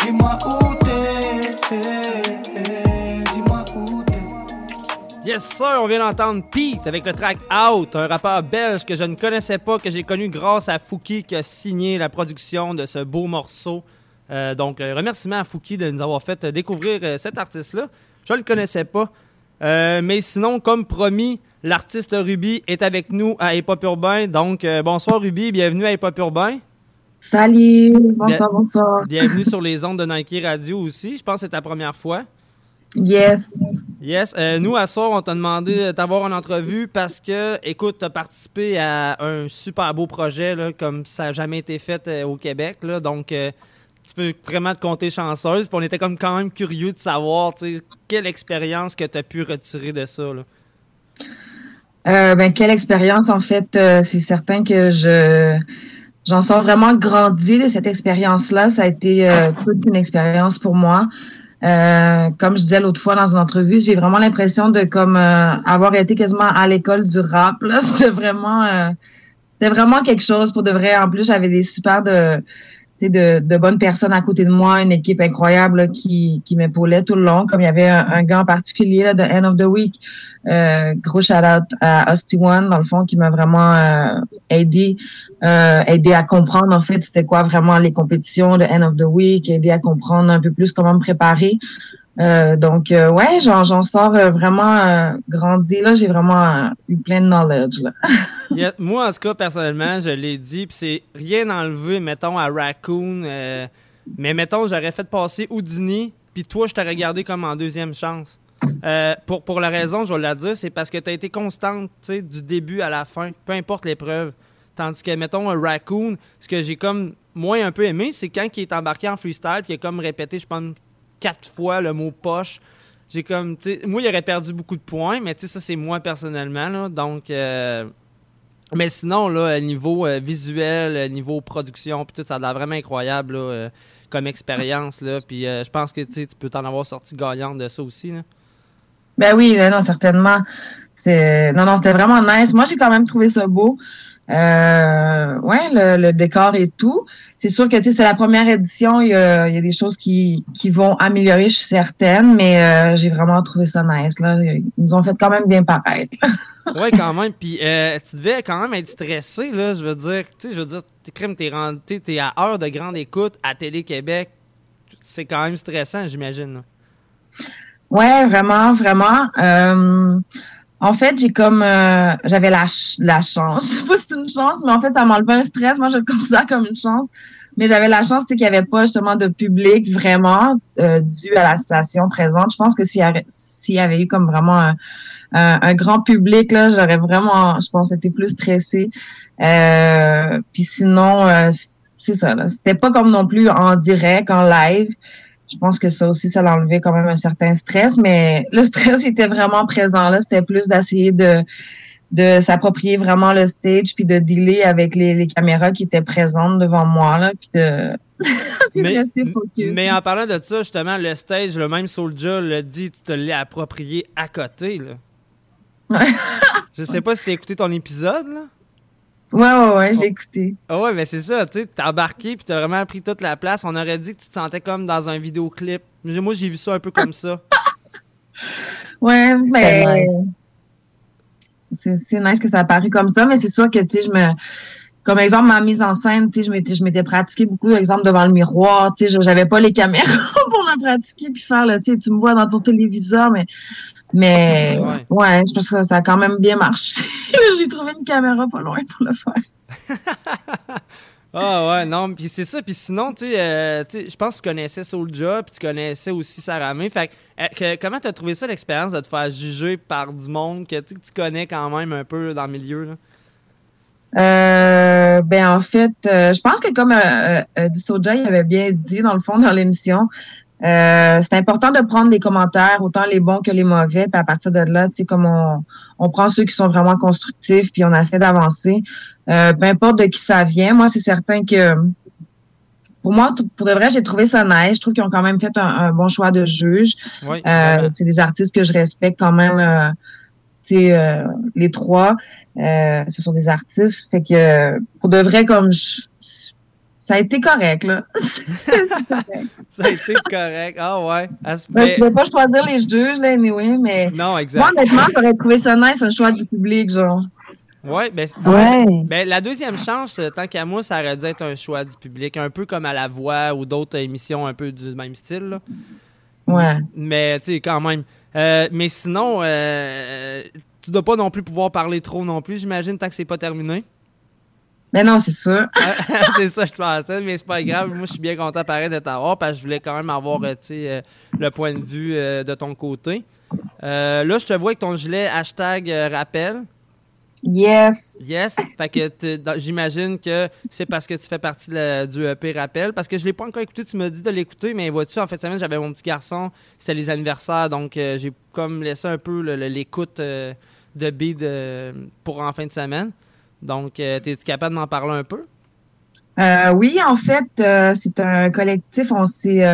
Dis-moi où t'es, dis-moi où. Yes, sir, on vient d'entendre Pete avec le track Out, un rappeur belge que je ne connaissais pas, que j'ai connu grâce à Fouki qui a signé la production de ce beau morceau. Euh, donc, euh, remerciement à Fouki de nous avoir fait euh, découvrir cet artiste-là. Je ne le connaissais pas. Euh, mais sinon, comme promis, l'artiste Ruby est avec nous à Hip Hop Urbain. Donc, euh, bonsoir Ruby, bienvenue à Hip Hop Urbain. Salut, bonsoir, bonsoir. Bienvenue sur les ondes de Nike Radio aussi. Je pense que c'est ta première fois. Yes. Yes. Euh, nous, à soir, on t'a demandé de t'avoir en entrevue parce que, écoute, tu as participé à un super beau projet, là, comme ça n'a jamais été fait au Québec. Là, donc, tu peux vraiment te compter chanceuse. Puis on était comme quand même curieux de savoir, tu sais, quelle expérience que tu as pu retirer de ça. Euh, ben, quelle expérience, en fait. euh, c'est certain que je j'en sors vraiment grandi de cette expérience-là. Ça a été euh, toute une expérience pour moi. Comme je disais l'autre fois dans une entrevue, j'ai vraiment l'impression de comme avoir été quasiment à l'école du rap. C'était vraiment, c'était vraiment quelque chose pour de vrai. En plus, j'avais des super de, de, de bonnes personnes à côté de moi, une équipe incroyable là, qui, qui m'épaulait tout le long. Comme il y avait un, un gars en particulier là, de End of the Week, euh, gros shout out à Hosty One dans le fond qui m'a vraiment euh, aidé, euh, aidé à comprendre en fait c'était quoi vraiment les compétitions de End of the Week, aidé à comprendre un peu plus comment me préparer. Euh, donc euh, ouais, j'en sors euh, vraiment grandi là, j'ai vraiment eu plein de knowledge là. Moi, en tout cas, personnellement, je l'ai dit, puis c'est rien enlevé, mettons, à Raccoon. mais mettons, j'aurais fait passer Houdini, puis toi, je t'aurais regardé comme en deuxième chance. Pour, pour la raison, je vais la dire, c'est parce que tu as été constante, tu sais, du début à la fin, peu importe l'épreuve. Tandis que, mettons, un Raccoon, ce que j'ai comme moins un peu aimé, c'est quand il est embarqué en freestyle, puis il a comme répété, je pense, quatre fois le mot poche. J'ai comme, moi, il aurait perdu beaucoup de points, mais tu sais, ça, c'est moi personnellement. Donc, euh, mais sinon, là, niveau euh, visuel, euh, niveau production, puis tout, ça a l'air vraiment incroyable, comme expérience, je pense que, tu peux t'en avoir sorti gagnante de ça aussi. Ben oui, ben non, certainement. Non, non, c'était vraiment nice. Moi, j'ai quand même trouvé ça beau. Euh, ouais, le, le décor et tout. C'est sûr que tu sais, c'est la première édition. Il y a, il y a des choses qui, qui vont améliorer, je suis certaine, mais euh, j'ai vraiment trouvé ça nice. Là. Ils nous ont fait quand même bien paraître. Ouais, quand même. Puis euh, tu devais quand même être stressé, là. Je veux dire, tu sais, je veux dire, t'es crème, t'es t'es à heure de grande écoute à Télé-Québec. C'est quand même stressant, j'imagine. Ouais, vraiment, vraiment. En fait, j'ai comme euh, j'avais la, la chance. Je sais pas si c'est une chance, mais en fait, ça m'enlevait un stress. Moi, je le considère comme une chance. Mais j'avais la chance, sais, qu'il n'y avait pas justement de public vraiment euh, dû à la situation présente. Je pense que s'il y, y avait eu comme vraiment un, grand public, là, j'aurais vraiment, je pense, été plus stressée. Euh, puis sinon, euh, c'est ça. C'était pas comme non plus en direct, en live. Je pense que ça aussi, ça l'a enlevé quand même un certain stress, mais le stress était vraiment présent là. C'était plus d'essayer de de s'approprier vraiment le stage puis de dealer avec les, les caméras qui étaient présentes devant moi là puis de, Mais, rester focus. mais en parlant de ça, justement, le stage, le même Soulja l'a dit, tu te l'es approprié à côté, là. Je sais pas si t'as écouté ton épisode, là. Ouais, ouais, ouais, j'ai écouté. Ah ouais, mais c'est ça, tu sais, t'as embarqué puis t'as vraiment pris toute la place. On aurait dit que tu te sentais comme dans un vidéoclip. Moi, j'ai vu ça un peu comme ça. ouais, mais c'est nice que ça a paru comme ça, mais c'est sûr que, tu sais, je me comme exemple, ma mise en scène, tu sais, je m'étais, je m'étais pratiqué beaucoup, exemple, devant le miroir, tu sais, j'avais pas les caméras pour me pratiquer puis faire, tu sais, tu me vois dans ton téléviseur, mais, mais, ouais, je pense que ça a quand même bien marché. J'ai trouvé une caméra pas loin pour le faire. ah ouais, non, puis c'est ça. Puis sinon, tu sais, euh, je pense que tu connaissais Soulja, puis tu connaissais aussi Sarah May. Fait euh, que, comment tu as trouvé ça, l'expérience de te faire juger par du monde que tu connais quand même un peu dans le milieu? Là? Euh, ben en fait, euh, je pense que comme euh, euh avait bien dit dans le fond dans l'émission, c'est important de prendre des commentaires, autant les bons que les mauvais, puis à partir de là, tu sais, comme on, on prend ceux qui sont vraiment constructifs, puis on essaie d'avancer. peu importe de qui ça vient, moi c'est certain que pour moi, pour de vrai, j'ai trouvé ça nice. Je trouve qu'ils ont quand même fait un, bon choix de juge. c'est des artistes que je respecte quand même. tu sais, les trois. Euh, ce sont des artistes. Fait que pour de vrai, comme ça a été correct, là. ça a été correct. Ah ouais. Ben, je ne pouvais pas choisir les juges, là, anyway, mais. Non, exact. Moi, honnêtement, j'aurais trouvé ça nice, un choix du public, genre. Ouais, ben, ouais. ben, la deuxième chance, euh, tant qu'à moi, ça aurait dû être un choix du public, un peu comme à La Voix ou d'autres émissions un peu du même style. Là. Ouais. Mais, tu sais, quand même. Euh, mais sinon, euh, tu dois pas non plus pouvoir parler trop non plus, j'imagine, tant que c'est pas terminé. Mais non, c'est sûr. c'est ça, je pensais, mais c'est pas grave. Moi, je suis bien content pareil de t'avoir parce que je voulais quand même avoir euh, euh, le point de vue euh, de ton côté. là, je te vois avec ton gilet hashtag rappel. Yes. Yes. Fait que j'imagine que c'est parce que tu fais partie du EP Rappel. Parce que je l'ai pas encore écouté, tu m'as dit de l'écouter, mais vois-tu, en fait, semaine, j'avais mon petit garçon, c'était les anniversaires, donc j'ai comme laissé un peu l'écoute de bid pour en fin de semaine. Donc, euh, es-tu capable de m'en parler un peu? Euh, oui, en fait, euh, c'est un collectif. On s'est,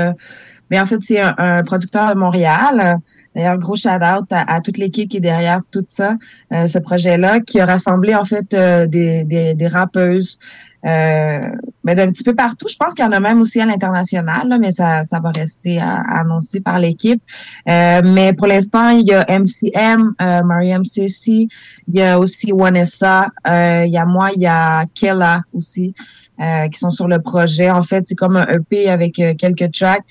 mais en fait, c'est un, producteur de Montréal. D'ailleurs, gros shout-out à, toute l'équipe qui est derrière tout ça, ce projet-là, qui a rassemblé en fait des, des, des, rappeuses, euh, ben, d'un petit peu partout. Je pense qu'il y en a même aussi à l'international, mais ça, ça va rester à, annoncer par l'équipe. Euh, mais pour l'instant, il y a MCM, euh, Mariam Ceci, il y a aussi Wanessa, euh, il y a moi, il y a Kella aussi. Euh, qui sont sur le projet. En fait, c'est comme un EP avec quelques tracks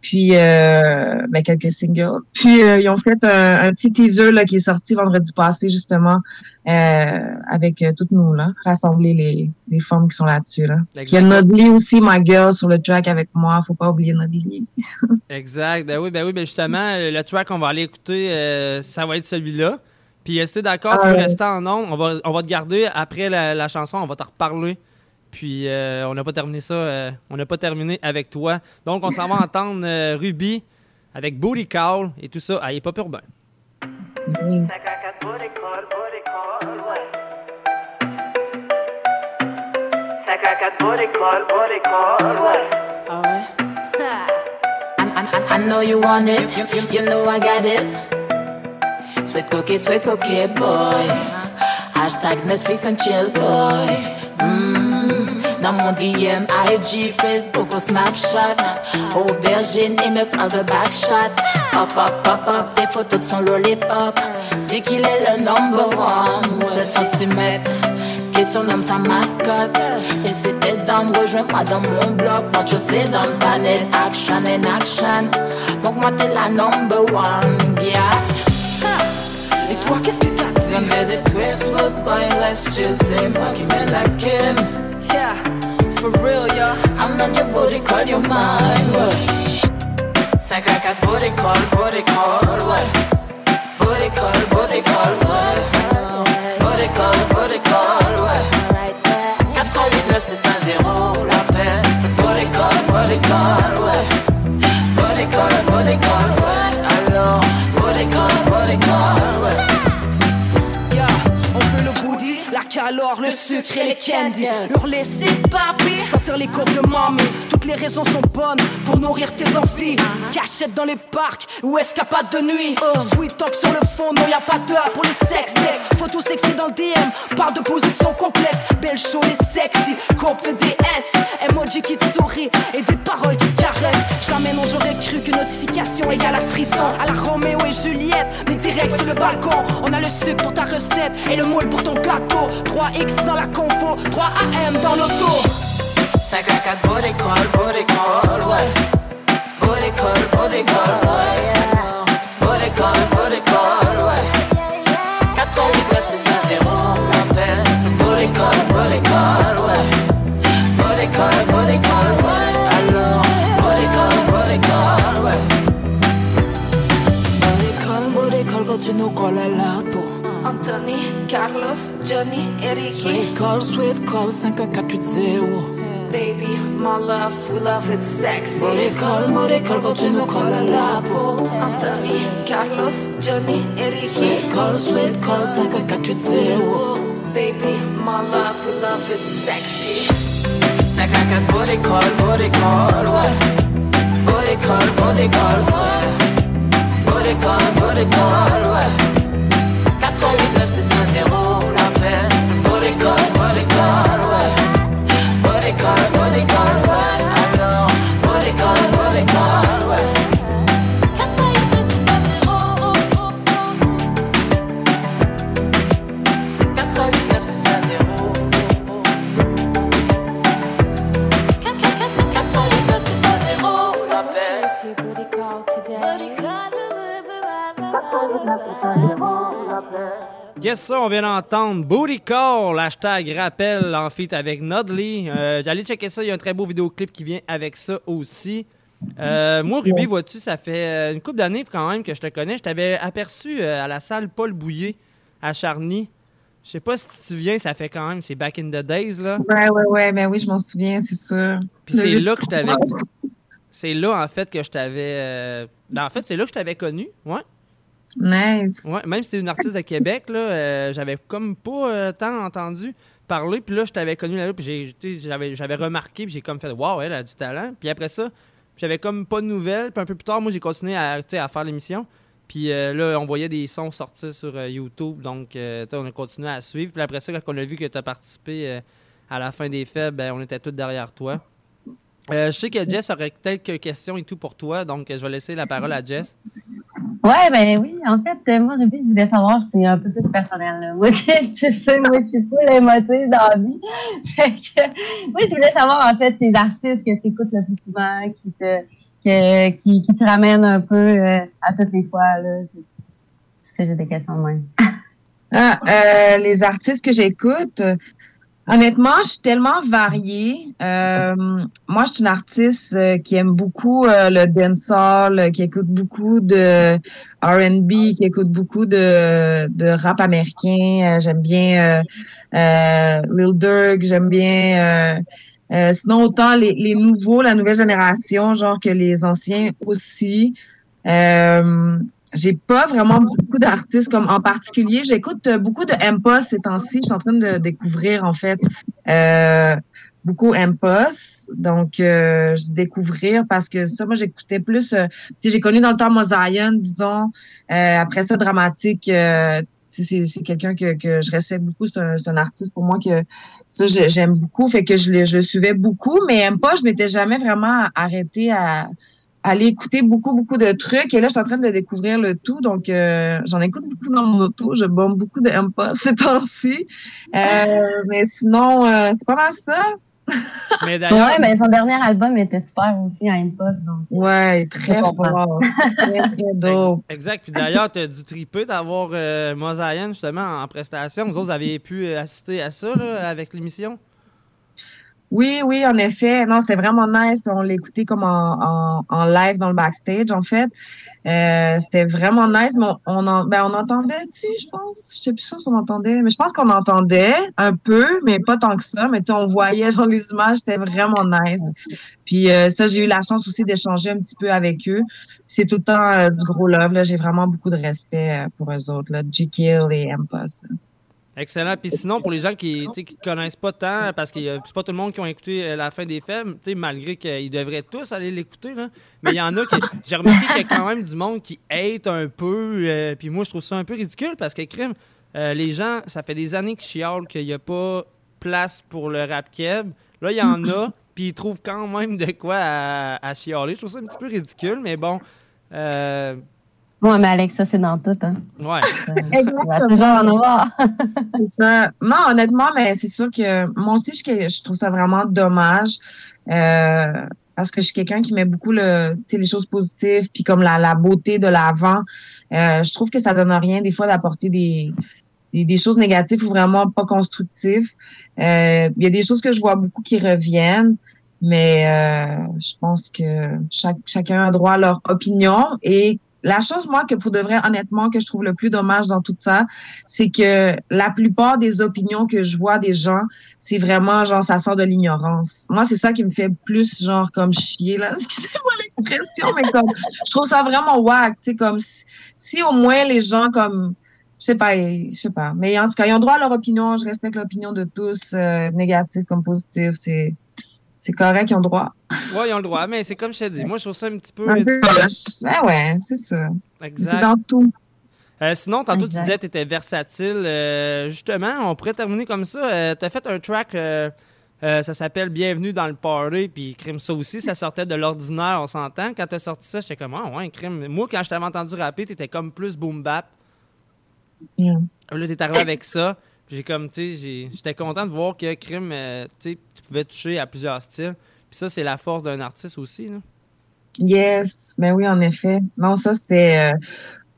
puis euh, ben, quelques singles. Puis euh, ils ont fait un, petit teaser là, qui est sorti vendredi passé justement euh, avec euh, toutes nous là, rassembler les, les femmes qui sont là-dessus là. Il y a Nodly aussi, ma girl, sur le track avec moi. Faut pas oublier Nodly. exact. Ben oui, ben oui, ben justement, le track qu'on va aller écouter, ça va être celui-là. Puis si t'es d'accord, tu peux rester en nom. On va, on va te garder après la, la chanson, on va te reparler puis euh, on n'a pas terminé ça, euh, on n'a pas terminé avec toi. Donc on s'en va entendre euh, Ruby avec Booty Call et tout ça. Ah, il est pas urbain. Mm. Ah ouais? I, know you want it, you, know I got it. Sweet cookie, sweet cookie, boy. Hashtag Netflix and chill, boy. Mm. Dans mon DM, IG, Facebook ou Snapchat. Aubergine, il me parle de backshot. Pop, pop, pop, pop, des photos de son lollipop. Dit qu'il est le number one, 16 cm. Qui surnomme sa mascotte. Et si t'es down, rejoins-moi dans mon blog. Moi, je sais dans le panel, action and action. Donc, moi, t'es la number one, yeah. Et toi, qu'est-ce que t'as dit? I made a twist, but boy, let's chill. C'est moi qui mène la. Yeah, for real, yo. I'm on your booty, call your mind, ouais. 5 à 4, booty call, booty call, ouais. Booty call, booty call, ouais. Booty call, booty call, ouais. 489 650, l'appel. Booty call, booty call, ouais. Fait le la sucre et les candy. Hurler, c'est pas pire. Sortir les cours de mamie. Toutes les raisons sont bonnes pour nourrir tes envies. Cachette dans les parcs ou escapade de nuit? Sweet talk sur le fond, non, y a pas d'heure pour les sex textes. Photos sexy dans le DM, parle de position complexe. Belle show et sexy, courbe de DS. Emoji qui te sourit et des paroles qui caressent. Jamais non, j'aurais cru que notification égale à frisson. À la Roméo et Juliette, mais direct sur le balcon. On a le sucre pour ta recette et le moule pour ton gâteau. 3X dans la confo, 3 AM dans l'auto. 5 à 4 body call, body call, ouais. Body call, body call, ouais. Body call, body call, ouais. 489 650, m'appelle. Body call, body call, ouais. Body call, body call, ouais. Alors, body call, body call, ouais. Body call, body call, quand tu nous colles la peau. Anthony, Carlos, Johnny, Eric. Swift call, swift call, 51480. Baby, my love, we love it sexy. Body call, body call, quand tu nous colles à la peau. Anthony, Carlos, Johnny, Eric. Swift call, swift call, 51480. Baby, my love, we love it sexy. 514 body call, body call, ouais. Body call, body call, ouais. Body call, body call, ouais. Estas são as Yes, ça, on vient d'entendre Booty Call, hashtag rappel en feat avec Nodley. Euh, J'allais checker ça, il y a un très beau vidéoclip qui vient avec ça aussi. Euh, moi, Ruby, vois-tu, ça fait euh, une couple d'années quand même que je te connais. Je t'avais aperçu euh, à la salle Paul Bouillet à Charny. Je sais pas si tu te souviens, ça fait quand même, c'est back in the days, là. Ouais, ouais, ouais, ben oui, je m'en souviens, c'est sûr. Puis c'est là que je t'avais. C'est là, en fait, que je t'avais. ben, en fait, c'est là que je t'avais connu, ouais. Ouais, même si t'es une artiste de Québec, là, euh, j'avais comme pas euh, tant entendu parler. Puis là, je t'avais connu là, puis j'ai- tu sais, j'avais, j'avais remarqué, puis j'ai comme fait, waouh, elle a du talent. Puis après ça, j'avais comme pas de nouvelles. Puis un peu plus tard, moi, j'ai continué à, à faire l'émission. Puis euh, là, on voyait des sons sortir sur euh, YouTube. Donc, on a continué à suivre. Puis après ça, quand on a vu que tu as participé à la fin des fêtes, ben, on était tous derrière toi. Euh, je sais que Jess aurait quelques questions et tout pour toi. Donc, je vais laisser la parole à Jess. Ouais, ben oui. En fait, euh, moi, Ruby, je voulais savoir, c'est un peu plus personnel. Là. Moi, tu sais, moi, je suis pas émotive dans la vie. Fait que, moi, je voulais savoir, en fait, tes artistes que tu écoutes le plus souvent, qui te, que, qui, qui te ramènent un peu euh, à toutes les fois. Là. Je- C'est j'ai des questions de même. Ah, euh, les artistes que j'écoute, euh, honnêtement, je suis tellement variée. Euh, moi, je suis une artiste euh, qui aime beaucoup euh, le dancehall, qui écoute beaucoup de R&B, qui écoute beaucoup de, de rap américain. J'aime bien Lil Durk, j'aime bien... sinon, autant les nouveaux, la nouvelle génération, genre que les anciens aussi. J'ai pas vraiment beaucoup d'artistes comme en particulier. J'écoute euh, beaucoup de M-Post ces temps-ci. Je suis en train de découvrir en fait euh, beaucoup M-Post. Donc euh, je découvrir parce que ça, moi j'écoutais plus. euh, j'ai connu dans le temps Mosaïen, disons. Euh, après ça, dramatique. euh, c'est c'est quelqu'un que, que je respecte beaucoup. C'est un, c'est un artiste pour moi que ça j'ai- j'aime beaucoup. Fait que je le, je le suivais beaucoup, mais M-Post, je m'étais jamais vraiment arrêtée à aller écouter beaucoup, beaucoup de trucs. Et là, je suis en train de découvrir le tout. Donc, euh, j'en écoute beaucoup dans mon auto. Je bombe beaucoup de M-Pas ces temps-ci. Euh, mais sinon, euh, c'est pas mal ça. Mais Ouais, mais son dernier album était super aussi à Impost. Donc, Ouais, très fort. très, très dope. Exact. Puis d'ailleurs, tu as dû triper d'avoir euh, Mosaïen justement en prestation. Vous autres, vous avez pu euh, assister à ça là, avec l'émission? Oui, oui, en effet. Non, c'était vraiment nice. On l'écoutait comme en, en, live dans le backstage, en fait. Euh, c'était vraiment nice, mais on, on, en, ben, on entendait-tu, je pense? Je sais plus sûr si on entendait, mais je pense qu'on entendait un peu, mais pas tant que ça. Mais tu sais, on voyait, genre, les images, c'était vraiment nice. Puis euh, ça, j'ai eu la chance aussi d'échanger un petit peu avec eux. C'est tout le temps euh, du gros love. J'ai vraiment beaucoup de respect euh, pour eux autres, là. Jekyll et Impost. Excellent. Puis sinon, pour les gens qui ne connaissent pas tant, parce que c'est pas tout le monde qui a écouté euh, la fin des films, malgré qu'ils devraient tous aller l'écouter, mais il y en a qui. J'ai remarqué qu'il y a quand même du monde qui hate un peu. Euh, puis moi, je trouve ça un peu ridicule parce que, crime, euh, les gens, ça fait des années qu'ils chialent qu'il n'y a pas place pour le rap keb. Là, il y en a, puis ils trouvent quand même de quoi à, chialer. Je trouve ça un petit peu ridicule, mais bon. Oui, mais Alexa, c'est dans tout. Hein. Ouais. Exactement. toujours en avoir. c'est ça. Non, honnêtement, mais c'est sûr que moi aussi, je, je trouve ça vraiment dommage. Euh, parce que je suis quelqu'un qui met beaucoup le, les choses positives, puis comme la, la beauté de l'avant. Euh, je trouve que ça donne rien des fois d'apporter des, des, des, choses négatives ou vraiment pas constructives. Euh, il y a des choses que je vois beaucoup qui reviennent. Mais euh, je pense que chaque, chacun a droit à leur opinion et la chose, moi, que pour de vrai, honnêtement, que je trouve le plus dommage dans tout ça, c'est que la plupart des opinions que je vois des gens, c'est vraiment, genre, ça sort de l'ignorance. Moi, c'est ça qui me fait plus, genre, comme chier, là. Excusez-moi l'expression, mais comme, je trouve ça vraiment whack, tu sais, comme, si, au moins les gens, comme, je sais pas, je sais pas. Mais en tout cas, ils ont droit à leur opinion. Je respecte l'opinion de tous, euh, négative comme positive. C'est, c'est correct, ils ont le droit. Oui, ils ont le droit, mais c'est comme je t'ai dit. Moi, je trouve ça un petit peu. Ah, ben ouais, c'est ça. Exact. C'est dans tout. Euh, sinon, tantôt, tu disais que tu étais versatile. Euh, justement, on pourrait terminer comme ça. Euh, tu as fait un track, ça s'appelle Bienvenue dans le party, puis crime ça aussi, ça sortait de l'ordinaire, on s'entend. Quand tu as sorti ça, j'étais comme, oh, ouais, crime. Moi, quand je t'avais entendu rapper, tu étais comme plus boom bap. Là, tu es arrivé avec ça. J'ai comme, tu sais, j'étais content de voir que Crime, euh, tu pouvais toucher à plusieurs styles. Puis ça, c'est la force d'un artiste aussi, là. Yes, ben oui, en effet. Non, ça, c'était euh,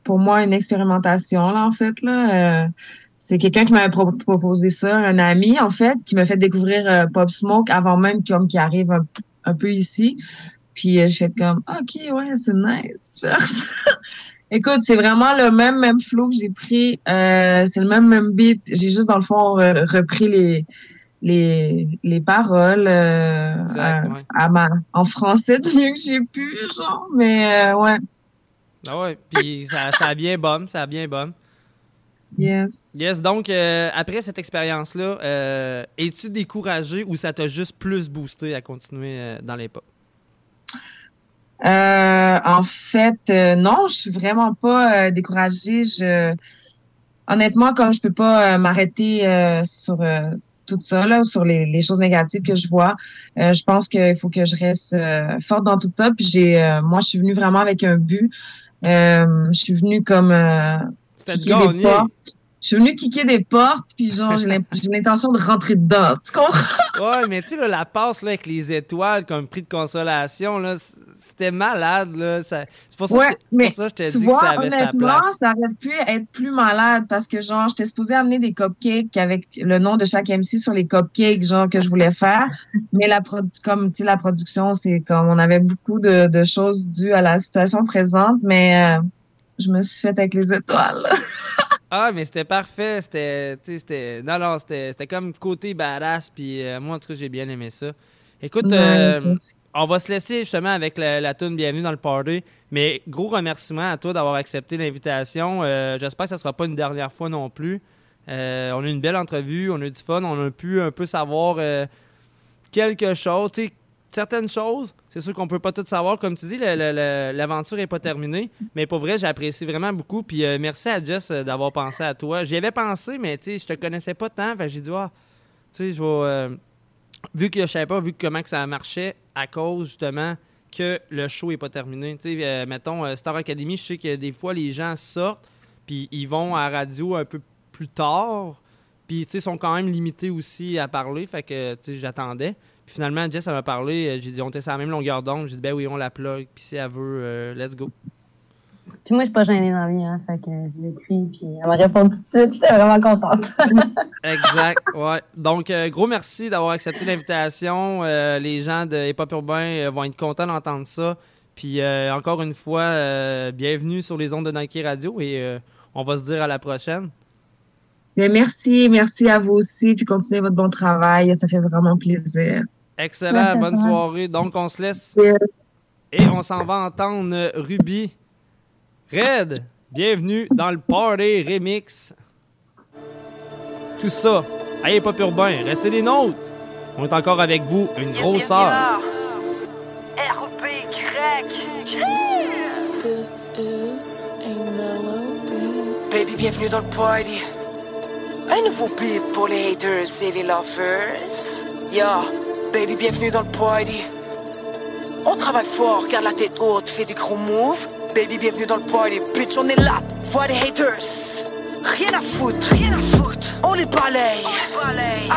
pour moi une expérimentation, là, en fait, là. Euh, c'est quelqu'un qui m'avait proposé ça, un ami, en fait, qui m'a fait découvrir Pop Smoke avant même qu'il arrive un, peu ici. Puis je fais comme, OK, ouais, c'est nice. Écoute, c'est vraiment le même même flow que j'ai pris. Euh, c'est le même même beat. J'ai juste dans le fond repris les les, les paroles euh, à, ma, en français du mieux que j'ai pu, genre. Mais euh, ouais. Ah ouais. Puis ça, ça a bien bon, ça a bien. Yes. Yes. Donc après cette expérience là, es-tu découragé ou ça t'a juste plus boosté à continuer dans les pas? Euh, en fait, euh, non, je suis vraiment pas euh, découragée. Je, honnêtement, comme je peux pas m'arrêter sur tout ça là, sur les, les, choses négatives que je vois, je pense qu'il faut que je reste forte dans tout ça. Puis j'ai, moi, je suis venue vraiment avec un but. je suis venue comme je suis venue kicker des portes, puis genre, j'ai l'intention de rentrer dedans. Tu comprends? ouais, mais tu sais, la passe là, avec les étoiles comme prix de consolation, là, c'était malade. Là. C'est pour, ça, ouais, pour ça que je t'ai dit que ça avait sa place. ça aurait pu être plus malade parce que, genre, j'étais supposée amener des cupcakes avec le nom de chaque MC sur les cupcakes, genre, que je voulais faire. Mais la comme, tu sais, la production, c'est comme, on avait beaucoup de, de, choses dues à la situation présente, mais euh, je me suis faite avec les étoiles. Ah, mais c'était parfait. C'était, c'était, non, non, c'était, comme côté badass. Puis euh, moi, en tout cas, j'ai bien aimé ça. Écoute, euh, on va se laisser justement avec la, la tune Bienvenue dans le party. Mais gros remerciement à toi d'avoir accepté l'invitation. Euh, j'espère que ça ne sera pas une dernière fois non plus. on a eu une belle entrevue, on a eu du fun, on a pu un peu savoir quelque chose. Tu sais, certaines choses, c'est sûr qu'on peut pas tout savoir. Comme tu dis, l'aventure est pas terminée. Mais pour vrai, j'apprécie vraiment beaucoup. Puis euh, merci à Jess euh, d'avoir pensé à toi. J'y avais pensé, mais tu sais, je te connaissais pas tant. J'ai dit, ah, tu sais, je vais. Euh, vu que je savais pas, vu comment que ça marchait, à cause justement que le show est pas terminé. Tu sais, mettons, Star Academy, je sais que des fois, les gens sortent, puis ils vont à la radio un peu plus tard. Puis, tu sais, sont quand même limités aussi à parler. Fait que, tu sais, j'attendais. Puis finalement, Jess, elle m'a parlé. Euh, j'ai dit, on était sur la même longueur d'onde. J'ai dit, ben oui, on la plug. Puis si elle veut, euh, let's go. Puis moi, je suis pas gênée dans la vie, hein. Fait que j'ai écrit, puis elle m'a répondu tout de suite. J'étais vraiment contente. exact, ouais. Donc, euh, gros merci d'avoir accepté l'invitation. les gens de Hip Hop Urbain vont être contents d'entendre ça. Puis encore une fois, bienvenue sur les ondes de Nike Radio et on va se dire à la prochaine merci, merci à vous aussi, puis continuez votre bon travail, ça fait vraiment plaisir. Excellent, bonne soirée. Donc, on se laisse et on s'en va entendre Ruby. Red, bienvenue dans le Party Remix. tout ça. Allez, pop urbain, restez des nôtres. On est encore avec vous, une grosse heure. This is a melody. Baby, bienvenue dans le party. Un nouveau beat pour les haters et les lovers. Yeah, baby, bienvenue dans le party. On travaille fort, garde la tête haute, fait des gros moves. Baby, bienvenue dans le party. Bitch, on est là, vois les haters. Rien à foutre, rien à foutre. On les balaye.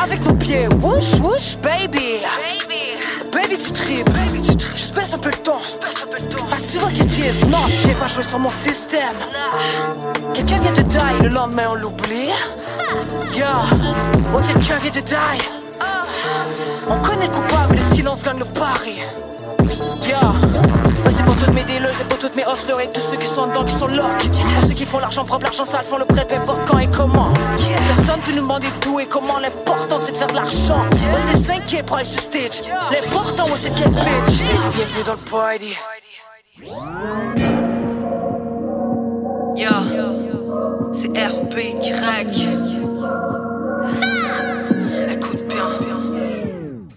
Avec nos pieds, whoosh, whoosh, baby. Baby, tu tripes. Je baisse un peu le temps. Tu vois qu'il est Non, viens pas jouer sur mon système. Quelqu'un vient de die, le lendemain on l'oublie. Yeah, oh, quelqu'un vient de die. On connaît le coupable, le silence gagne le pari. Yeah. Ouais, c'est pour toutes mes dealers, c'est pour toutes mes hustlers et tous ceux qui sont dedans, qui sont lock. Pour ceux qui font l'argent propre, l'argent sale, font le prêt, peu importe quand et comment. Personne peut nous demander d'où et comment. L'important c'est de faire de l'argent. Ouais, c'est 5 pour aller sur stage. L'important, ouais, c'est get bitch. Bienvenue dans le party. Yo, c'est. Écoute bien.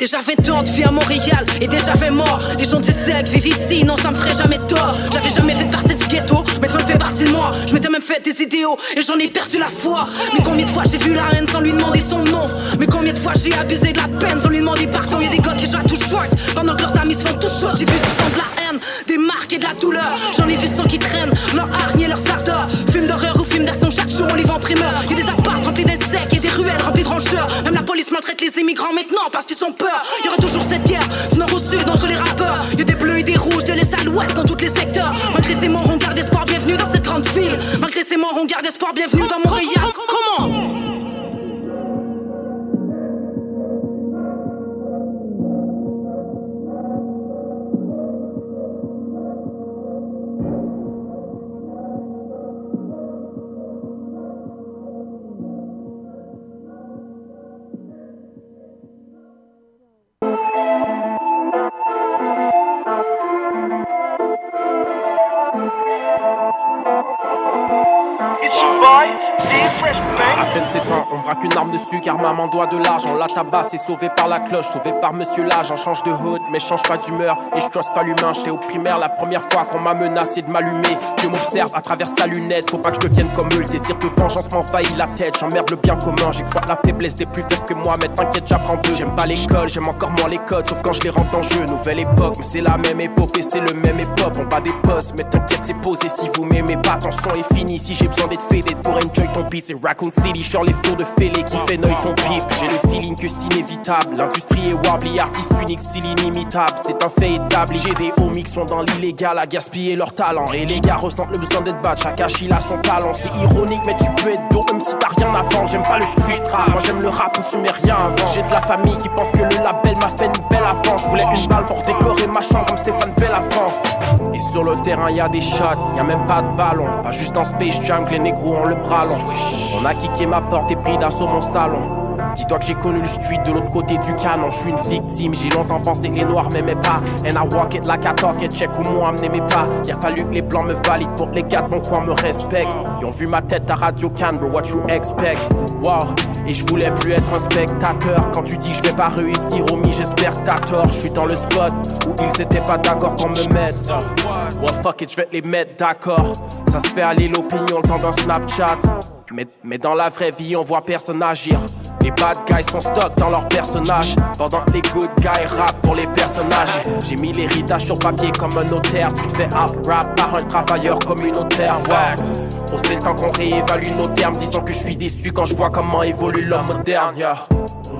Déjà 20 ans de vie à Montréal et déjà 20 morts. Les gens disaient que vivre ici, non, ça me ferait jamais tort. J'avais jamais fait partie du ghetto, maintenant il fait partie de moi. Je m'étais même fait des idéaux et j'en ai perdu la foi. Mais combien de fois j'ai vu la haine sans lui demander son nom? Mais combien de fois j'ai abusé de la peine sans lui demander pardon? Y'a des gars qui jouent à tout short pendant que leurs amis se font tout chaud. J'ai vu du sang de la haine, des marques et de la douleur. J'en ai vu sans qui traînent, leur hargne et leur sardeur. Film d'horreur ou film d'action, chaque jour on les vend en primeur. Y'a des des ruelles remplies de. Même la police maltraite les immigrants maintenant parce qu'ils sont peur. Il y aura toujours cette guerre du nord au sud entre les rappeurs. Y a des bleus et des rouges, de l'est à l'ouest dans tous les secteurs. Malgré ces morts, on garde espoir, bienvenue dans cette grande ville. Malgré ces morts, on garde espoir, bienvenue dans Montréal. À peine 7 ans, on braque une arme dessus car maman doit de l'argent. La tabasse est sauvée par la cloche, sauvée par monsieur l'âge. On change de hood, mais change pas d'humeur et je pas l'humain. J'étais au primaire la première fois qu'on m'a menacé de m'allumer. Dieu m'observe à travers sa lunette, faut pas que je devienne comme eux. Le désir de vengeance m'envahit la tête, j'emmerde le bien commun. J'exploite la faiblesse des plus faibles que moi, mais t'inquiète, j'apprends peu. J'aime pas l'école, j'aime encore moins les codes, sauf quand je les rentre en jeu. Nouvelle époque, mais c'est la même époque et c'est le même époque. On bat des postes, mais t'inquiète, c'est posé si vous m'aimez pas. Ton est fini si j'ai besoin d'être faded pour enjoy ton beat. C'est Raccoon City, sur les flots de fêlés qui fait noyer ton pipe. J'ai le feeling que c'est inévitable. L'industrie est warbly, artiste unique, style inimitable. C'est un fait établi. J'ai des homies qui sont dans l'illégal à gaspiller leur talent. Et les gars ressentent le besoin d'être bad. Chaque il a son talent. C'est ironique, mais tu peux être dos même si t'as rien à vendre. J'aime pas le street rap. Moi j'aime le rap où tu mets rien avant. J'ai de la famille qui pense que le label m'a fait une belle avance. Je voulais une balle pour décorer ma chambre comme Stéphane Bell à France. Et sur le terrain, y a des shots, y a même pas de ballon. Pas juste en Space Jam que les négros ont le bras long. On a kické ma porte et mon salon. Dis-toi que j'ai connu le street de l'autre côté du canon. Je suis une victime, j'ai longtemps pensé que les noirs m'aimaient pas. And I walk it like I talk it, check où moi m'aimait pas. Il a fallu que les blancs me valident pour que les gars de mon coin me respectent. Ils ont vu ma tête à Radio Can, bro, what you expect? Wow, et je voulais plus être un spectateur. Quand tu dis que je vais pas réussir, homie, j'espère que t'as tort. Je suis dans le spot où ils étaient pas d'accord qu'on me mette. Well, fuck it, je vais les mettre d'accord. Ça se fait aller l'opinion le temps d'un Snapchat. Mais, dans la vraie vie, on voit personne agir. Les bad guys sont stock dans leurs personnages Pendant que les good guys rap pour les personnages. J'ai mis l'héritage sur papier comme un notaire. Tu te fais rap par un travailleur communautaire. Wow. Oh, c'est le temps qu'on réévalue nos termes. Disons que je suis déçu quand je vois comment évolue l'homme moderne.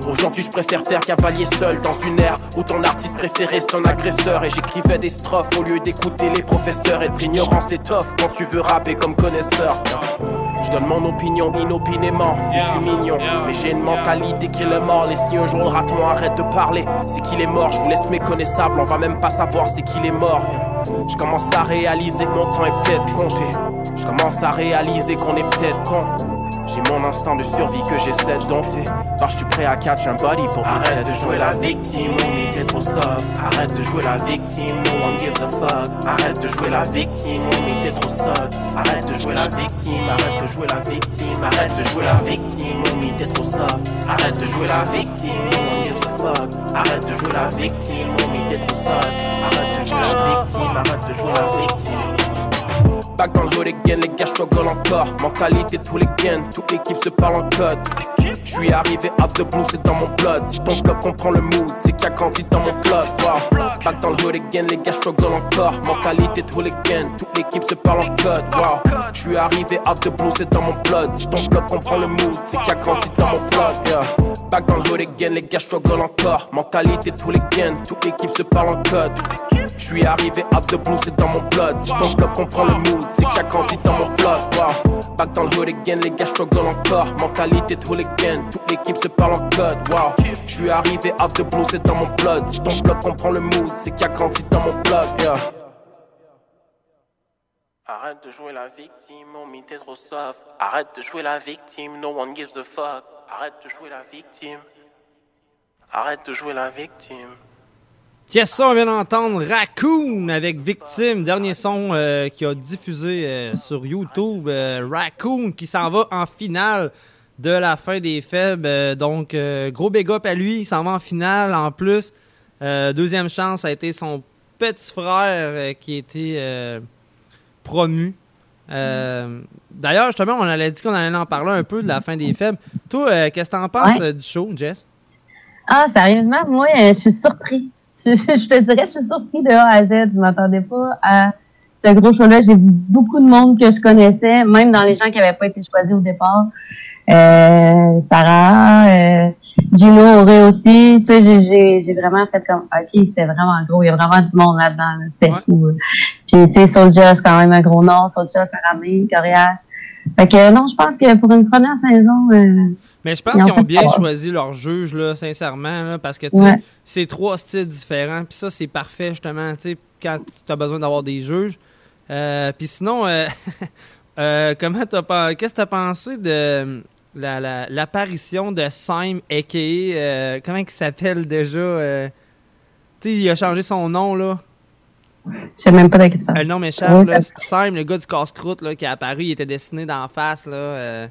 Aujourd'hui je préfère faire cavalier seul dans une ère Où ton artiste préféré c'est ton agresseur. Et j'écrivais des strophes au lieu d'écouter les professeurs. Être ignorant c'est tough quand tu veux rapper comme connaisseur donne mon opinion inopinément, je suis mignon, mais j'ai une mentalité qui est mort. Et si un jour le raton arrête de parler, c'est qu'il est mort. Je vous laisse méconnaissable, on va même pas savoir c'est qu'il est mort. Je commence à réaliser que mon temps est peut-être compté. Je commence à réaliser qu'on est peut-être con. J'ai mon instinct de survie que j'essaie de dompter. Car je suis prêt à catch un body pour Arrête de jouer la victime, homie, t'es trop soft. Arrête de jouer la victime, no one gives a fuck. Arrête de jouer la victime, homie, t'es trop soft. Arrête de jouer la victime, arrête de jouer la victime, arrête de jouer la victime, homie, t'es trop soft. Arrête de jouer la victime, no one gives a fuck. Arrête de jouer la victime, homie, t'es trop soft. Arrête de jouer la victime, arrête de jouer la victime. Back dans le hood again, les gars struggle encore. Mentalité de hooligan, toute l'équipe se parle en code. Je suis arrivé up the blue, c'est dans mon blood. Si ton bloc comprend le mood, c'est qu'il a grandi dans mon blood. Wow. Back dans le hood again, les gars struggle encore. Mentalité de hooligan, toute l'équipe se parle en code. Wow. Je arrivé up the blue, c'est dans mon blood. Si ton bloc comprend le mood, c'est qu'il a grandi dans mon. Yeah. Back dans le hood again, les gars struggle encore. Mentalité de hooligan, toute l'équipe se parle en code. Je suis arrivé up the blue, c'est dans mon blood. Si ton bloc comprend le mood, c'est qu'il a grandi dans mon blood. Wow. Back dans le again, les gars struggle encore. Mentalité de hooligan, toute l'équipe se parle en code. Wow. Je suis arrivé up the blue, c'est dans mon blood. Si ton bloc comprend le mood, c'est qu'il a grandi dans mon blood. Yeah. Arrête de jouer la victime, homie, t'es trop soft. Arrête de jouer la victime, no one gives a fuck. Arrête de jouer la victime. Arrête de jouer la victime. Yes, ça, on vient d'entendre Raccoon avec Victime, dernier son euh, qui a diffusé euh, sur YouTube. Euh, Raccoon qui s'en va en finale de la fin des faibles. Donc, gros big up à lui, il s'en va en finale en plus. Deuxième chance, ça a été son petit frère qui a été promu. Euh, D'ailleurs, justement, on allait dit qu'on allait en parler un peu de la fin des faibles. Toi, euh, qu'est-ce que t'en penses Ouais. euh, du show, Jess? Ah, sérieusement, moi, je suis surpris. Je, je- je te dirais, je suis surpris de A à Z. Je m'attendais pas à ce gros show-là. J'ai vu beaucoup de monde que je connaissais, même dans les gens qui n'avaient pas été choisis au départ. Euh, Sarah, euh, Gino Auré aussi. Tu sais, j'ai- j'ai vraiment fait comme, OK, c'était vraiment gros. Il y a vraiment du monde là-dedans. là. C'était fou. là. Puis, tu sais, Soulja, c'est quand même un gros nom. Soulja, Sarah May, Corias. Fait que, non, je pense que pour une première saison, euh, Mais je pense qu'ils ont bien choisi leur juge, là, sincèrement, là, parce que Ouais. c'est trois styles différents, puis ça, c'est parfait, justement, tu sais, quand tu as besoin d'avoir des juges. Euh, puis sinon, euh, euh, comment t'as qu'est-ce que tu as pensé de la- la- l'apparition de Syme, a.k.a. euh, comment il s'appelle déjà? tu sais, il a changé son nom, là. je sais même pas de qui tu parles. Euh, le nom m'échappe, Syme, le gars du casse-croûte, là, qui est apparu, il était dessiné d'en face, là.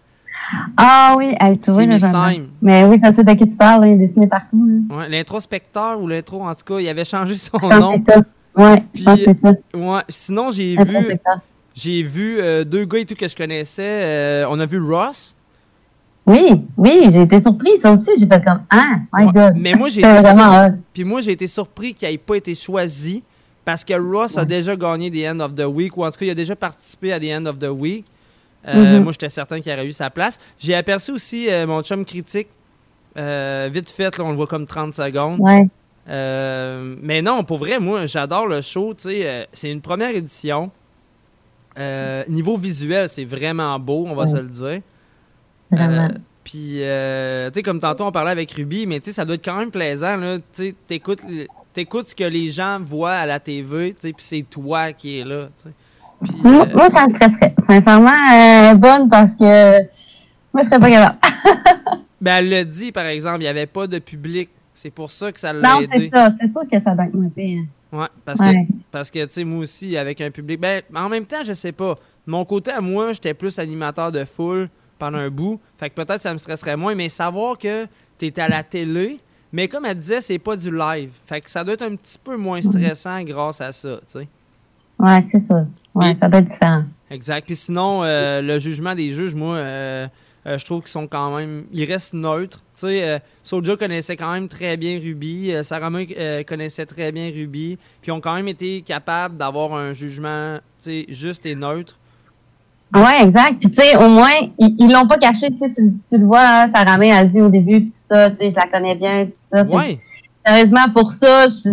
Ah oui, Simi là, j'en- Syme. Mais oui, je sais de qui tu parles, il est dessiné partout. L'introspecteur ou l'intro, en tout cas, il avait changé son nom. Ouais, je pense que c'est ça. Ouais, sinon, j'ai vu, j'ai vu euh, deux gars et tout que je connaissais. Euh, on a vu Ross. Oui, oui, j'ai été surprise, ça aussi. J'ai fait comme, ah, my God. Mais moi, j'ai été, sur- puis moi, j'ai été surpris qu'il n'ait pas été choisi parce que Ross a déjà gagné des End of the Week ou en tout cas, il a déjà participé à des End of the Week. Euh, Mhm. Moi, j'étais certain qu'il aurait eu sa place. J'ai aperçu aussi mon chum critique. Vite fait, là, on le voit comme 30 secondes. Ouais. Euh, mais non, pour vrai, moi, j'adore le show. euh, c'est une première édition. Euh, niveau visuel, c'est vraiment beau, on va Ouais. se le dire. Vraiment. Euh, Puis, tu sais, comme tantôt, on parlait avec Ruby, mais tu sais, ça doit être quand même plaisant, là. Tu t'écoutes ce que les gens voient à la TV, tu sais, puis c'est toi qui es là. Puis, Moi, moi, ça me stresserait. Sincèrement, bonne parce que moi, je serais pas capable. ben, elle l'a dit, par exemple, il n'y avait pas de public. C'est pour ça que ça l'a non, aidé. c'est ça. C'est sûr que ça doit être moins pire. Ouais, parce Ouais. que, parce que tu sais, moi aussi, avec un public. Ben, en même temps, je sais pas. De mon côté, à moi, j'étais plus animateur de foule pendant un bout. Fait que peut-être ça me stresserait moins, mais savoir que tu es à la télé, mais comme elle disait, c'est pas du live. Fait que ça doit être un petit peu moins stressant grâce à ça, tu sais. Ouais, c'est ça. Ouais, ça doit être différent. Exact. Puis sinon, euh, le jugement des juges, moi, euh, euh, je trouve qu'ils sont quand même. Ils restent neutres. Tu sais, euh, Soulja connaissait quand même très bien Ruby. Euh, Sarah May, euh, connaissait très bien Ruby. Puis ils ont quand même été capables d'avoir un jugement tu sais, juste et neutre. Ouais, exact. Puis, tu sais, au moins, ils l'ont pas caché. Tu le vois, hein, Sarah May, elle dit au début, puis tout ça, tu sais, je la connais bien, puis tout ça. Ouais. Sérieusement, pour ça, je,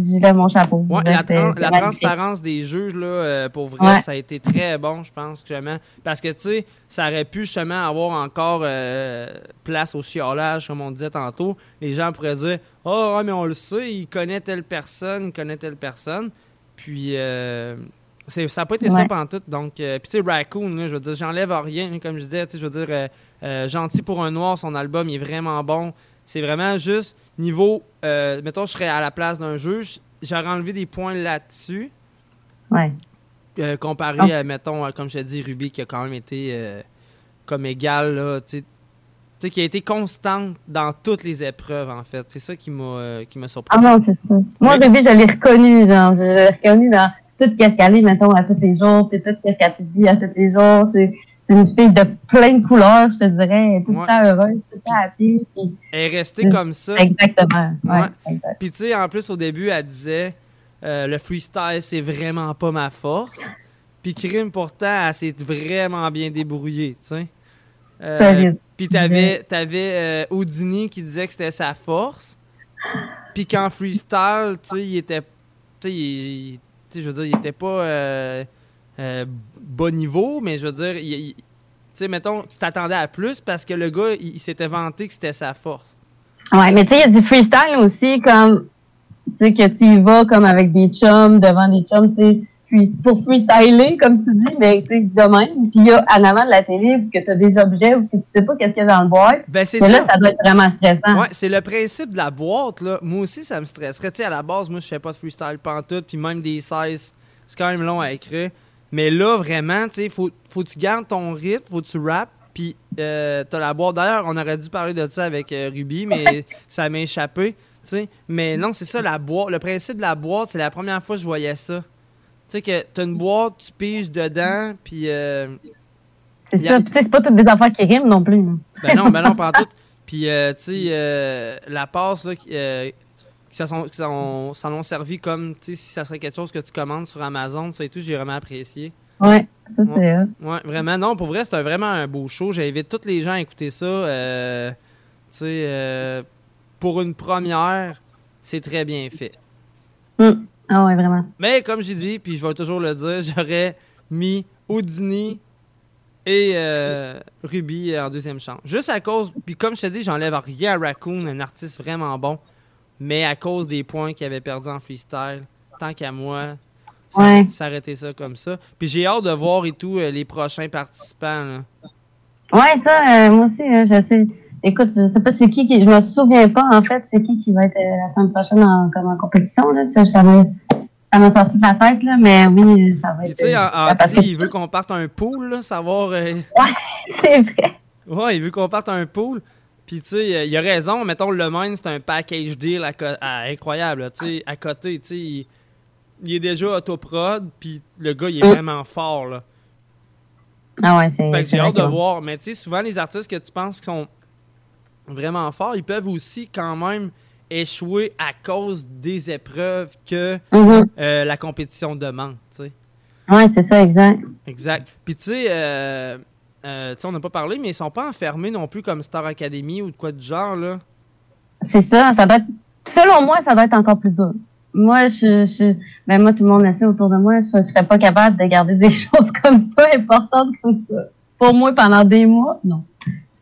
je lève mon chapeau. Ouais, Là, la, la transparence des juges, là, euh, pour vrai, Ouais. ça a été très bon, je pense, justement. Parce que, tu sais, ça aurait pu justement avoir encore euh, place au chiolage, comme on disait tantôt. Les gens pourraient dire Ah, ouais, mais on le sait, il connaît telle personne, il connaît telle personne. Puis, euh, ça n'a pas été ça pendant tout. Donc, puis tu sais, Raccoon, je veux dire, j'enlève rien, comme je disais, je veux dire, Gentil pour un noir, son album il est vraiment bon. C'est vraiment juste niveau, mettons, je serais à la place d'un juge, j'aurais enlevé des points là-dessus. Ouais. comparé à, mettons, comme je te dis, Ruby, qui a quand même été comme égal, là, tu sais, qui a été constante dans toutes les épreuves, en fait. C'est ça qui m'a euh, qui m'a surpris. Ah non, c'est ça. Moi. Ruby, je l'ai reconnu, genre, je l'ai reconnu dans tout ce qu'elle se mettons, à tous les jours, puis tout ce qu'elle dit à tous les jours. C'est une fille de plein de couleurs, je te dirais. Tout le temps heureuse, tout le temps happy. Puis... Elle est restée comme ça. Exactement. Ouais. Puis, tu sais, en plus, au début, elle disait euh, le freestyle, c'est vraiment pas ma force. Puis, Crime, pourtant, elle s'est vraiment bien débrouillée, tu sais. Euh, puis t'avais, avais, euh, Houdini qui disait que c'était sa force. Puis qu'en freestyle, tu sais, il était. Tu sais, je veux dire, il était pas euh, bas niveau, mais je veux dire, tu sais, mettons, tu t'attendais à plus parce que le gars, il, s'était vanté que c'était sa force. Ouais, mais tu sais, il y a du freestyle aussi, comme, tu sais, que tu y vas comme avec des chums, devant des chums, tu sais pour freestyler, comme tu dis, mais tu sais, de même. Puis il y a en avant de la télé, parce que tu as des objets, parce que tu sais pas qu'est-ce qu'il y a dans le boîte. Ben, c'est mais là, ça doit être vraiment stressant. Ouais, c'est le principe de la boîte, là. Moi aussi, ça me stresserait. Tu sais, à la base, moi, je fais pas de freestyle pantoute, puis même des 16, c'est quand même long à écrire. Mais là, vraiment, tu sais, faut, faut que tu gardes ton rythme, faut que tu rappes, puis euh, t'as la boîte. D'ailleurs, on aurait dû parler de ça avec euh, Ruby, mais ça m'a échappé. sais. Mais non, c'est ça, la boîte. Le principe de la boîte, c'est la première fois que je voyais ça. Tu sais que t'as une boîte, tu piges dedans, puis. Euh, c'est ça, c'est pas toutes des affaires qui riment non plus. Ben non, ben non, pas toutes. Puis, euh, tu sais, euh, la passe, là, qui s'en ont servi comme, tu sais, si ça serait quelque chose que tu commandes sur Amazon, ça et tout, j'ai vraiment apprécié. Ouais, ça c'est ouais. ouais, vraiment, non, pour vrai, c'était vraiment un beau show. J'invite tous les gens à écouter ça. tu sais, pour une première, c'est très bien fait. Hum. Ah ouais, vraiment. Mais comme j'ai dit, puis je vais toujours le dire, j'aurais mis Houdini et euh, Ruby en deuxième chance. Juste à cause, puis comme je te dis, j'enlève rien à Raccoon, un artiste vraiment bon, mais à cause des points qu'il avait perdu en freestyle, tant qu'à moi, s'arrêter ça comme ça. Puis j'ai hâte de voir et tout euh, les prochains participants. Là. Ouais, ça, euh, moi aussi, je sais. Écoute, je sais pas c'est qui qui. Je me souviens pas en fait c'est qui qui va être euh, la semaine prochaine en, comme en compétition. Là. Ça, ça m'a sorti de la tête, là, mais oui, ça va être. Tu sais, Anti, il veut qu'on parte un pool, là, savoir. Euh, ouais, c'est vrai. Ouais, il veut qu'on parte un pool. Puis, tu sais, il a raison. Mettons, le main, c'est un package deal incroyable. Tu sais, à côté, tu sais, il, il, est déjà autoprod. Puis, le gars, il est mm. vraiment fort, là. Ah ouais, c'est. Fait que j'ai hâte de voir. Mais, tu sais, souvent, les artistes que tu penses qui sont vraiment forts, ils peuvent aussi quand même échouer à cause des épreuves que mhm. euh, la compétition demande. Oui, c'est ça, exact. Exact. Puis tu sais, euh, euh, on n'a pas parlé, mais ils sont pas enfermés non plus comme Star Academy ou de quoi du genre. là. C'est ça, ça doit être... Selon moi, ça doit être encore plus dur. Moi, je, je ben moi, tout le monde essaie autour de moi, je, ne serais pas capable de garder des choses comme ça, importantes comme ça. Pour moi, pendant des mois, non.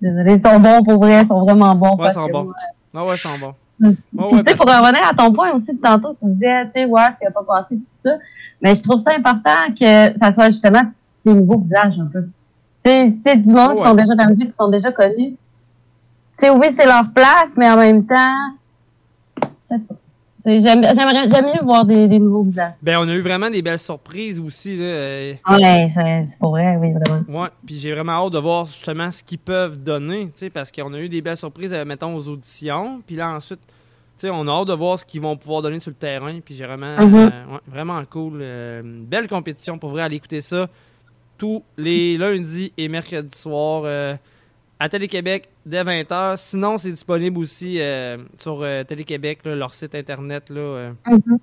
Ils sont bons pour vrai, ils sont vraiment bons. Ouais, ils sont bons. Ah ouais, ils sont bons. tu sais, pour revenir à ton point aussi de tantôt, tu disais, tu sais, ouais, s'il n'a pas passé tout ça. Mais je trouve ça important que ça soit justement des nouveaux visages un peu. Tu sais, du monde qui sont déjà dans la musique, qui sont déjà connus. Tu sais, oui, c'est leur place, mais en même temps, J'aimerais j'aime mieux voir des, des, nouveaux visages. Ben, on a eu vraiment des belles surprises aussi. Là. Euh, ouais, c'est pour vrai, oui, vraiment. Ouais, puis j'ai vraiment hâte de voir justement ce qu'ils peuvent donner, parce qu'on a eu des belles surprises, euh, mettons, aux auditions. Puis là, ensuite, on a hâte de voir ce qu'ils vont pouvoir donner sur le terrain. Puis j'ai vraiment, euh, vraiment cool. belle compétition pour vrai, aller écouter ça tous les lundis et mercredis soirs à Télé-Québec dès 20h. Sinon, c'est disponible aussi euh, sur euh, Télé-Québec, leur site internet. Là, euh. mm-hmm.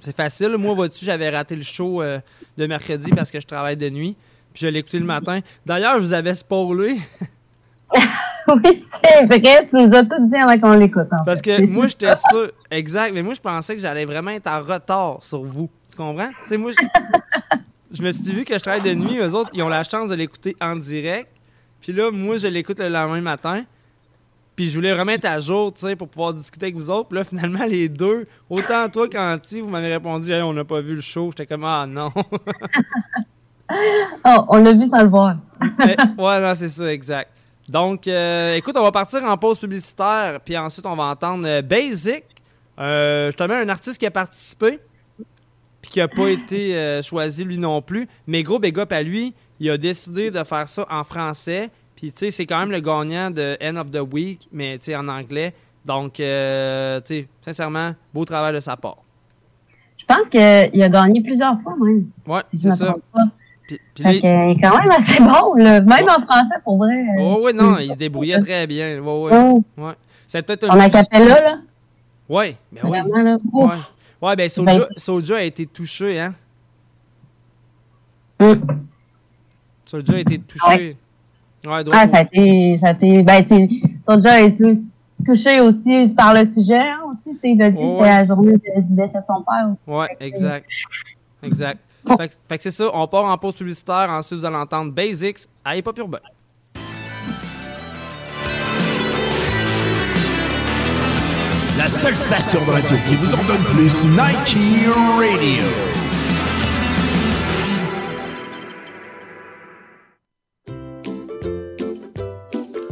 C'est facile. Moi, vois-tu, j'avais raté le show de mercredi parce que je travaille de nuit. Puis je l'ai écouté le matin. D'ailleurs, je vous avais spoilé. oui, c'est vrai. Tu nous as tout dit avant qu'on l'écoute. Parce que moi, j'étais sûr. Exact. Mais moi, je pensais que j'allais vraiment être en retard sur vous. Tu comprends? moi, je... je me suis dit, que je travaille de nuit, eux autres, ils ont la chance de l'écouter en direct. Puis là, moi, je l'écoute le lendemain matin. Puis je voulais remettre à jour, tu sais, pour pouvoir discuter avec vous autres. Puis là, finalement, les deux, autant toi qu'Anti, vous m'avez répondu, hey, on n'a pas vu le show. J'étais comme, ah non. oh, on l'a vu sans le voir. ouais, non, c'est ça, exact. Donc, euh, écoute, on va partir en pause publicitaire, puis ensuite, on va entendre euh, Basic. Euh, justement, un artiste qui a participé, puis qui n'a pas été euh, choisi lui non plus. Mais gros big up à lui, il a décidé de faire ça en français. Puis, tu sais, c'est quand même le gagnant de End of the Week, mais tu sais, en anglais. Donc, euh, tu sais, sincèrement, beau travail de sa part. Je pense qu'il a gagné plusieurs fois, même. Ouais, si c'est ça. Pas. Puis, puis il est quand même assez bon, là. même en français, pour vrai. Oh, oui, non, il se débrouillait très bien. Ouais, ouais. Oh. ouais. C'est peut-être En acapella, là. Ben oui. Vraiment, là. Ouais, Ouf. ouais ben Soulja, Ben- Soulja a été touché, hein. Mm. Soulja a été touché. Ouais, Ah, donc- ça a été, ça a été, ben, Soulja a été touché aussi par le sujet, hein, aussi, tu sais, il a dit que Ouais. la journée du décès de son père. aussi. Ouais, exact. Exact. Fait, que- fait que c'est ça, on part en pause publicitaire, ensuite vous allez entendre Basics à Hip Hop Urbain. La seule station de radio qui vous en donne plus, Nike Radio.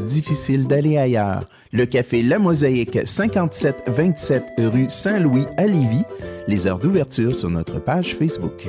difficile d'aller ailleurs. Le café La Mosaïque, 5727 rue Saint-Louis à Lévis. Les heures d'ouverture sur notre page Facebook.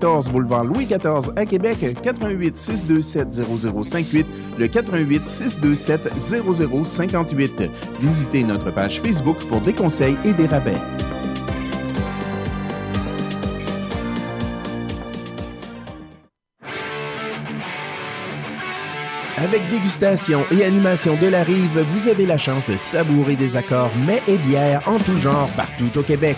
boulevard Louis XIV à Québec, 88 627 0058, le 88 627 0058. Visitez notre page Facebook pour des conseils et des rabais. Avec dégustation et animation de la rive, vous avez la chance de savourer des accords mets et bières en tout genre partout au Québec.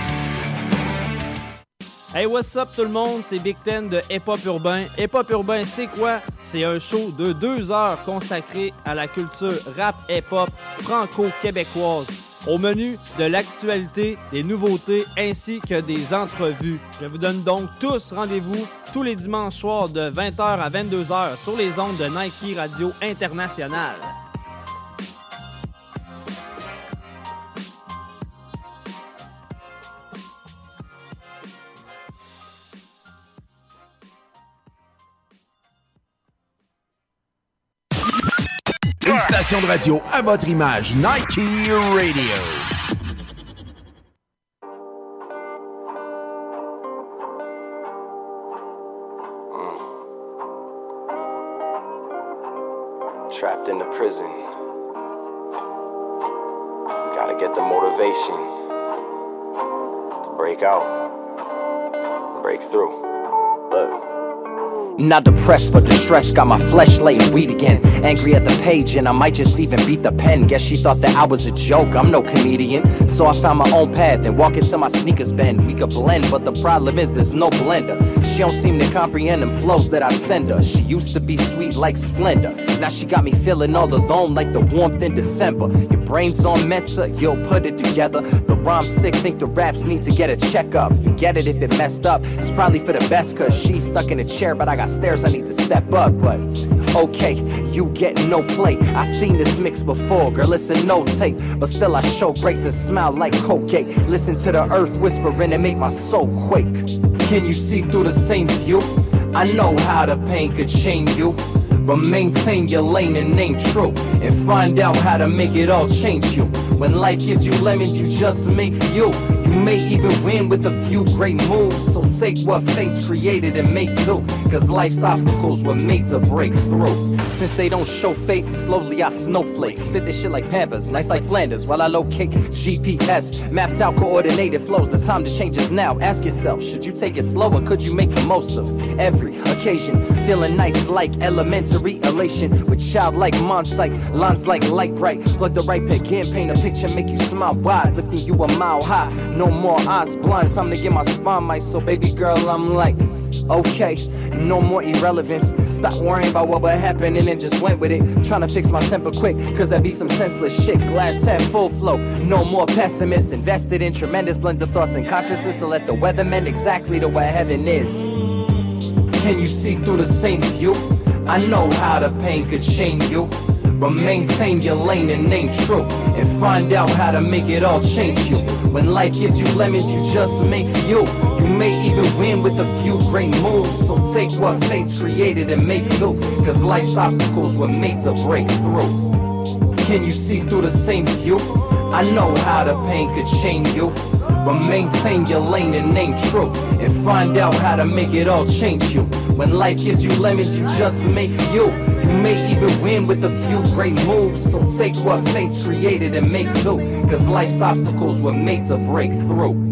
Hey, what's up tout le monde? C'est Big Ten de Hip Hop Urbain. Hip Hop Urbain, c'est quoi? C'est un show de deux heures consacré à la culture rap hip hop franco-québécoise. Au menu de l'actualité, des nouveautés ainsi que des entrevues. Je vous donne donc tous rendez-vous tous les dimanches soirs de 20h à 22h sur les ondes de Nike Radio International. Station de radio à votre image, Nike Radio. Trapped in the prison. Gotta get the motivation to break out, break through. Look. Not depressed, but distressed. Got my flesh laying weed again. Angry at the page, and I might just even beat the pen. Guess she thought that I was a joke. I'm no comedian. So I found my own path and walk into my sneakers bend. We could blend, but the problem is there's no blender. She don't seem to comprehend them flows that I send her. She used to be sweet like Splendor. Now she got me feeling all alone like the warmth in December. Brain's on Mensa, you'll put it together. The rhyme's sick, think the raps need to get a checkup. Forget it if it messed up. It's probably for the best, cause she's stuck in a chair, but I got stairs I need to step up. But okay, you get no play. I seen this mix before, girl, a no tape. But still, I show grace and smile like Colgate. Listen to the earth whispering and make my soul quake. Can you see through the same view? I know how the pain could chain you. But maintain your lane and name true. And find out how to make it all change you. When life gives you lemons, you just make few. You may even win with a few great moves. So take what fate's created and make do. Cause life's obstacles were made to break through. Since they don't show fate, slowly I snowflake. Spit this shit like Pampers, nice like Flanders. While I locate GPS, mapped out coordinated flows. The time to change is now. Ask yourself, should you take it slow or could you make the most of every occasion? Feeling nice like elementary elation with childlike mind sight. Lines like light bright. Plug the right pick in, paint a picture, make you smile wide. Lifting you a mile high. No more eyes blind. Time to get my spine mic. So, baby girl, I'm like. Okay, no more irrelevance. Stop worrying about what would happen and then just went with it. Trying to fix my temper quick, cause that be some senseless shit. Glass half full flow, no more pessimist. Invested in tremendous blends of thoughts and consciousness to let the weather mend exactly to where heaven is. Can you see through the same view? I know how the pain could chain you. But maintain your lane and name true. And find out how to make it all change you. When life gives you lemons, you just make few. You may even win with a few great moves. So take what fate's created and make do. Cause life's obstacles were made to break through. Can you see through the same view? I know how the pain could chain you. But maintain your lane and name true. And find out how to make it all change you. When life gives you lemons, you just make you. You may even win with a few great moves. So take what fate's created and make do. Cause life's obstacles were made to break through.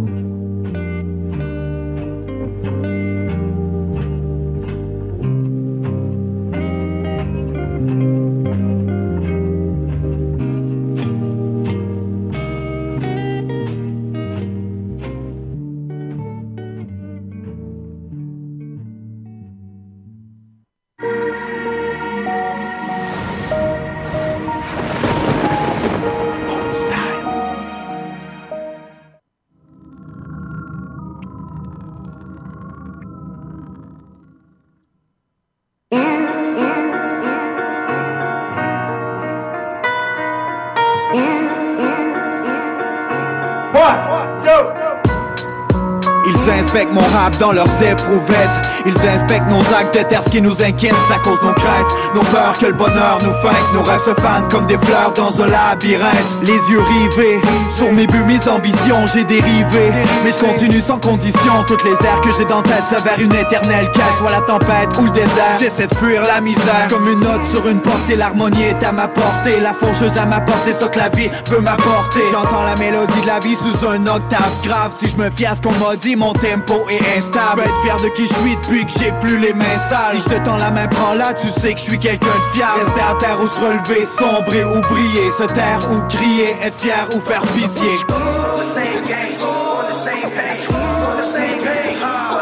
Inspectent mon dans leurs éprouvettes. Ils inspectent nos actes de terre, ce qui nous inquiète C'est à cause nos craintes, nos peurs que le bonheur nous feinte Nos rêves se fanent comme des fleurs dans un labyrinthe. Les yeux rivés, sur mes buts, mes ambitions j'ai dérivé. Mais je continue sans condition, toutes les airs que j'ai dans tête S'avèrent une éternelle quête, soit la tempête ou le désert J'essaie de fuir la misère, comme une note sur une porte Et l'harmonie est à ma portée, la faucheuse à ma porte C'est ça que la vie veut m'apporter. J'entends la mélodie de la vie sous un octave grave. Si je me fie à ce qu'on m'a dit, mon tempo est instable être fier de qui je suis depuis que j'ai plus les mains sales. Si je te tends la main, prends-la, tu sais que je suis quelqu'un de fiable Rester à terre ou se relever, sombrer ou briller. Se taire ou crier, être fier ou faire pitié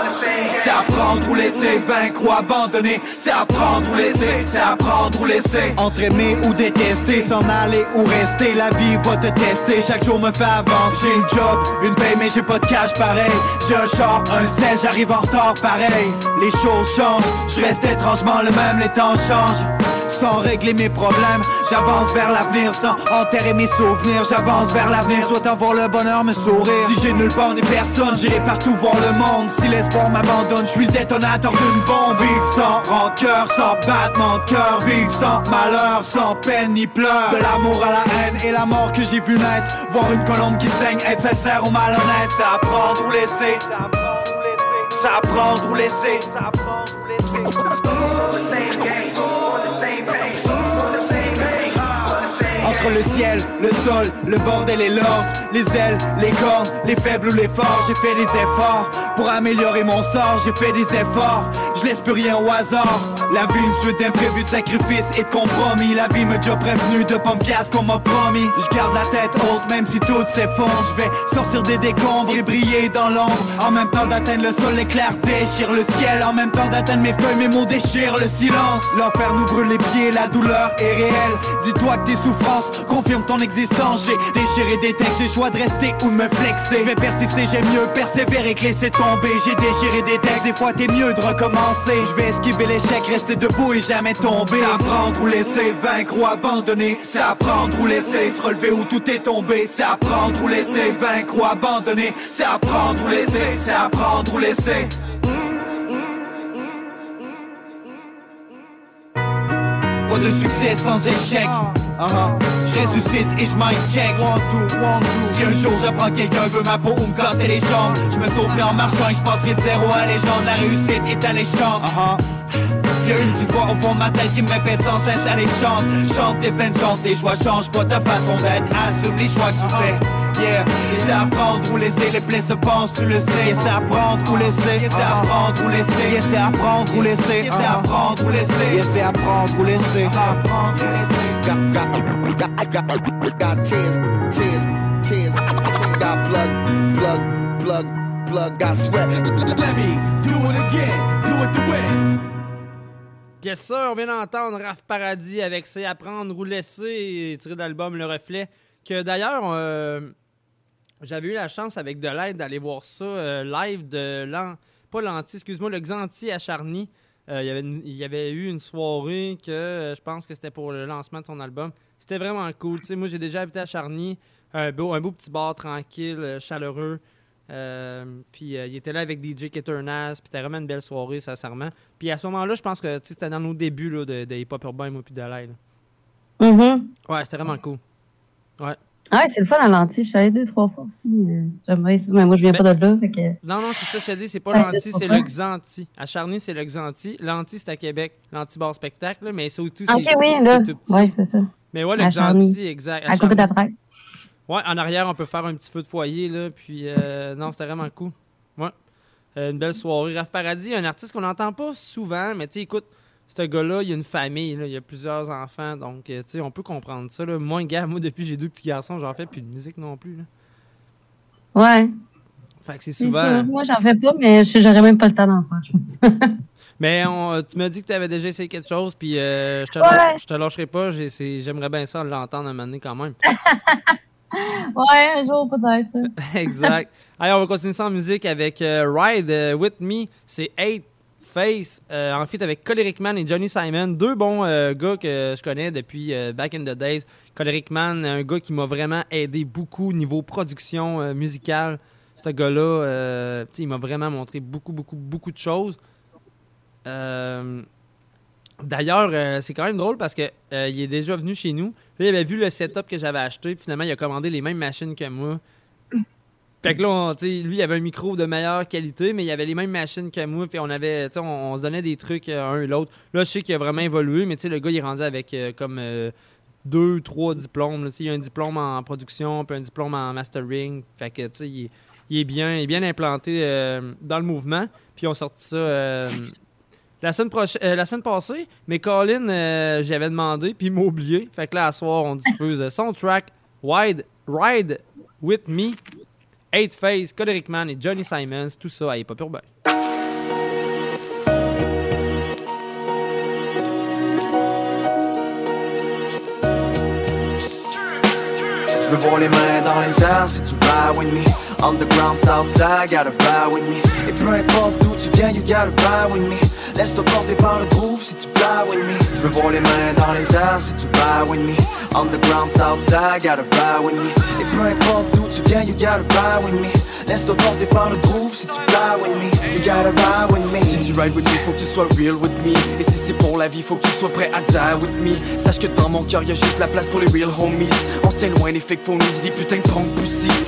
C'est apprendre ou laisser, vaincre ou abandonner. C'est apprendre ou laisser, c'est apprendre ou laisser. Entre aimer ou détester, s'en aller ou rester. La vie va te tester, chaque jour me fait avancer. J'ai une job, une paye mais j'ai pas de cash pareil. J'ai un char, un sel, j'arrive en retard pareil. Les choses changent, je reste étrangement le même, les temps changent sans régler mes problèmes. J'avance vers l'avenir sans enterrer mes souvenirs. J'avance vers l'avenir, souhaitant voir le bonheur me sourire. Si j'ai nulle part ni personne, j'irai partout voir le monde. Si l'espoir m'abandonne, je suis le détonateur d'une bombe. Vivre sans rancœur, sans battement de cœur. Vivre sans malheur, sans peine ni pleurs. De l'amour à la haine et la mort que j'ai vu naître. Voir une colombe qui saigne, être sincère ou malhonnête. C'est apprendre ou laisser. C'est apprendre ou laisser. Apprendre ou laisser. All the same game, all the same page. Le ciel, le sol, le bordel et l'ordre Les ailes, les cornes, les faibles ou les forts J'ai fait des efforts pour améliorer mon sort J'ai fait des efforts, je laisse plus rien au hasard. La vie, une suite d'imprévus, de sacrifices et de compromis. La vie me déjà prévenu de pas me qu'on m'a promis. Je garde la tête haute, même si tout s'effondre. Je vais sortir des décombres et briller dans l'ombre. En même temps d'atteindre le sol, l'éclair déchire le ciel. En même temps d'atteindre mes feuilles, mes mots déchirent le silence. L'enfer nous brûle les pieds, la douleur est réelle. Dis-toi que tes souffrances confirment ton existence. J'ai déchiré des textes, j'ai choix de rester ou de me flexer. Je vais persister, j'aime mieux persévérer que laisser tomber. J'ai déchiré des textes, des fois t'es mieux de recommencer. Je vais esquiver l'échec, rester debout et jamais tomber. C'est apprendre ou laisser, vaincre ou abandonner. C'est apprendre ou laisser, se relever où tout est tombé. C'est apprendre ou laisser, vaincre ou abandonner. C'est apprendre ou laisser, c'est apprendre ou laisser. Pas de succès sans échec. Uh-huh. Je ressuscite et je check. One, two, one, two. Si un jour j'apprends quelqu'un veut ma peau ou me casser les jambes Je me sauverai en marchant et je passerai de zéro à légende. La réussite est alléchante uh-huh. Y'a une petite voix au fond de ma tête qui me répète sans cesse Allez chante, chante tes chante tes joies Change pas ta façon d'être, assume les choix que tu fais. Yeah, et c'est apprendre ou laisser, les plaies se pensent, tu le sais, c'est apprendre ou laisser, c'est apprendre ou laisser, c'est apprendre ou laisser, c'est apprendre ou laisser, yeah, c'est apprendre ou laisser, apprendre ou laisser. Got, got, got, got, on vient d'entendre Raph Paradis avec C'est apprendre ou laisser, tiré d'album Le Reflet. Que d'ailleurs, euh, j'avais eu la chance avec de l'aide d'aller voir ça euh, live de l'an. Pas l'anti, excuse-moi, le Xanti à Charny. Euh, il, y avait il y avait eu une soirée que je pense que c'était pour le lancement de son album. C'était vraiment cool. moi, j'ai déjà habité à Charny. Un beau, un beau petit bar tranquille, chaleureux. puis il était là avec DJ Keternas, puis c'était vraiment une belle soirée, sincèrement. Puis à ce moment-là, je pense que c'était dans nos débuts là, de, de hip-hop urbain, moi, puis de l'aide. Mm-hmm. Ouais, c'était vraiment cool. Ouais. Ah ouais, c'est le fun à l'anti. Je suis allée deux, trois fois aussi. Euh, j'aimerais ça. Mais moi, je viens pas de là. Fait que... Non, non, c'est ça, je te dis, c'est pas l'anti, c'est le Xanti. À Charny, c'est le Xanti. L'anti, c'est à Québec. L'anti-bar spectacle, mais c'est tout. Ok, oui, là. Ouais, c'est ça. Mais ouais, le Xanti, exact. À, côté d'après. Ouais, en arrière, on peut faire un petit feu de foyer, là. Puis, euh, non, c'était vraiment cool. Ouais. Euh, une belle soirée. Raph Paradis, un artiste qu'on n'entend pas souvent, mais tu sais, écoute, ce gars-là, il a une famille, là, il a plusieurs enfants, donc euh, tu sais, on peut comprendre ça. Là. Moi, gars, moi, depuis j'ai deux petits garçons, j'en fais plus de musique non plus. Là. Ouais. Fait que c'est souvent. Moi, j'en fais pas, mais j'aurais même pas le temps d'en faire, mais on, tu m'as dit que tu avais déjà essayé quelque chose, puis euh, je, te ouais. je te lâcherai pas. J'aimerais bien ça l'entendre un moment donné quand même. ouais, un jour peut-être. exact. Allez, on va continuer sans musique avec euh, Ride With Me. C'est 8 Euh, en fait avec Coleric Man et Johnny Simon, deux bons euh, gars que je connais depuis euh, back in the days. Coleric Man, un gars qui m'a vraiment aidé beaucoup au niveau production musicale. Ce gars-là, il m'a vraiment montré beaucoup, beaucoup, beaucoup de choses. D'ailleurs, c'est quand même drôle parce que il est déjà venu chez nous. il avait vu le setup que j'avais acheté. Finalement, il a commandé les mêmes machines que moi. Fait que là, lui, il avait un micro de meilleure qualité, mais il avait les mêmes machines que moi, puis on avait, on, se donnait des trucs euh, un et l'autre. Là, je sais qu'il a vraiment évolué, mais le gars, il est rendu avec euh, comme euh, deux, trois diplômes. il a un diplôme en production, puis un diplôme en mastering. Fait que, sais, il, est bien, bien implanté dans le mouvement. Puis on sorti ça la semaine, la passée, mais Colin, j'avais demandé, puis il m'a oublié. Fait que là, à soir, on diffuse son track Ride With Me Eight Face, Coderick Man et Johnny Simons, tout ça à Hip Hop Urbain. Je veux voir les mains dans les airs si tu ride with me. Underground Southside, gotta ride with me. Et peu importe d'où tu viens, you gotta ride with me Laisse-toi porter par le groove si tu fly with me. Je veux voir les mains dans les airs si tu ride with me. Underground Southside, gotta ride with me. Et peu importe d'où tu viens, you gotta ride with me. Laisse-toi porter par le groove si tu fly with me. You gotta ride with me. Si tu ride with me, faut que tu sois real with me. Et si c'est pour la vie, faut que tu sois prêt à die with me. Sache que dans mon cœur, y'a juste la place pour les real homies. On s'éloigne des fake phonies, des putains de pompes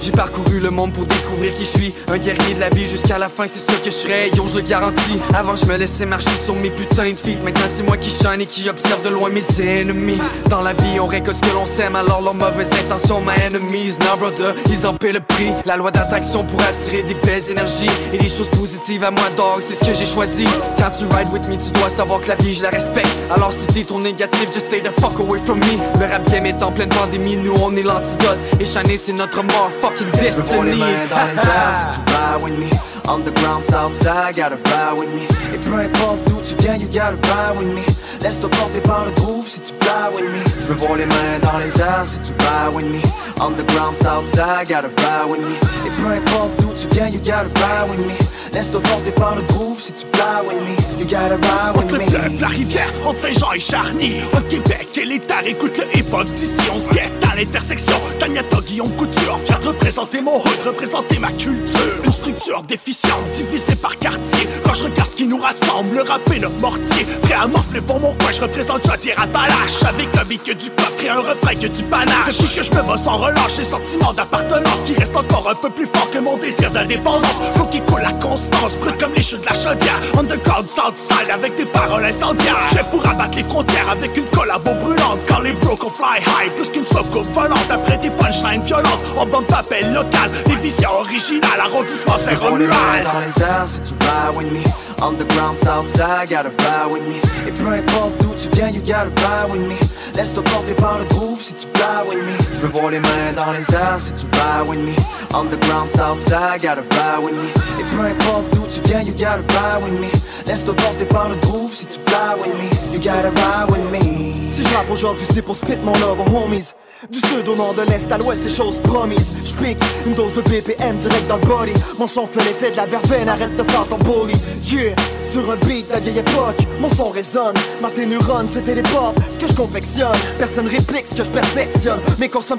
J'ai parcouru le monde pour découvrir qui je suis. Un guerrier de la vie jusqu'à la fin, c'est ça que je serai. Yo, je le garantis. Avant, je laissais marcher anarchie sur mes putains de feet. Maintenant c'est moi qui shine et qui observe de loin mes ennemis. Dans la vie, on récolte ce que l'on sème, alors leurs mauvaises intentions, my enemies. Now brother, ils en paient le prix. La loi d'attraction pour attirer des belles énergies et des choses positives à moi, dog, c'est ce que j'ai choisi. Quand tu ride with me, tu dois savoir que la vie, je la respecte. Alors si t'es ton négatif, just stay the fuck away from me. Le rap game est en pleine pandémie, nous on est l'antidote. Et chané, c'est notre mort, fucking les destiny. mains dans les airs si tu ride with me Underground Southside, gotta ride with me Et peu importe d'où tu viens, you gotta ride with me. Laisse-toi porter par le groove si tu fly with me. Je veux voir les mains dans les airs si tu ride with me. Underground Southside, gotta ride with me. Et peu importe d'où tu viens, you gotta ride with me. Laisse-toi porter par le groove si tu fly with me. You gotta ride with Entre le me fleuve, la rivière, entre Saint-Jean et Charny. Entre Québec et l'État, écoute le hip-hop d'ici On se guette l'intersection. Tania Guillaume Couture Fier de représenter mon hood, représenter ma culture. Une structure déficiente, divisée par quartier. Quand je regarde ce qui nous rassemble, le rap et notre mortier. Prêt à morfler pour mon coin, je représente Jodier Appalache Avec un beat que du coffre et un refrain que du panache. Depuis que je me bats sans relâche, j'ai sentiment d'appartenance Qui reste encore un peu plus fort que mon désir d'indépendance. Faut qu'il coule la constance, brûle comme les chutes de la chaudière. Underground Southside avec des paroles incendiaires. J'ai pour abattre les frontières avec une collabo brûlante. Quand les bros fly high, plus qu'une soucoupe volante Après des punchlines violentes, on bombe papel local Les visions originales, arrondissement Saint-Romuald. dans les airs si tu ride with me. Underground Southside, gotta ride with me. Et peu importe d'où tu viens, you gotta ride with me. Laisse-toi porter par le groove si tu fly with me. Je veux voir les mains dans les airs si tu ride with me. Underground Southside, gotta ride with me. Et peu importe d'où tu viens, you gotta ride with me. Laisse-toi porter par le groove si tu fly with me. You gotta ride with me Si je rappe aujourd'hui, c'est pour spit mon aux homies. Du sud au nord, de l'est à l'ouest, c'est chose promise. J'pique une dose de BPM direct dans le body. Mon son fait l'effet de la verveine, arrête de faire ton bully. Yeah, sur un beat de la vieille époque, mon son résonne. Tes neurones, c'était les pop, ce que je confectionne. Personne réplique ce que je perfectionne.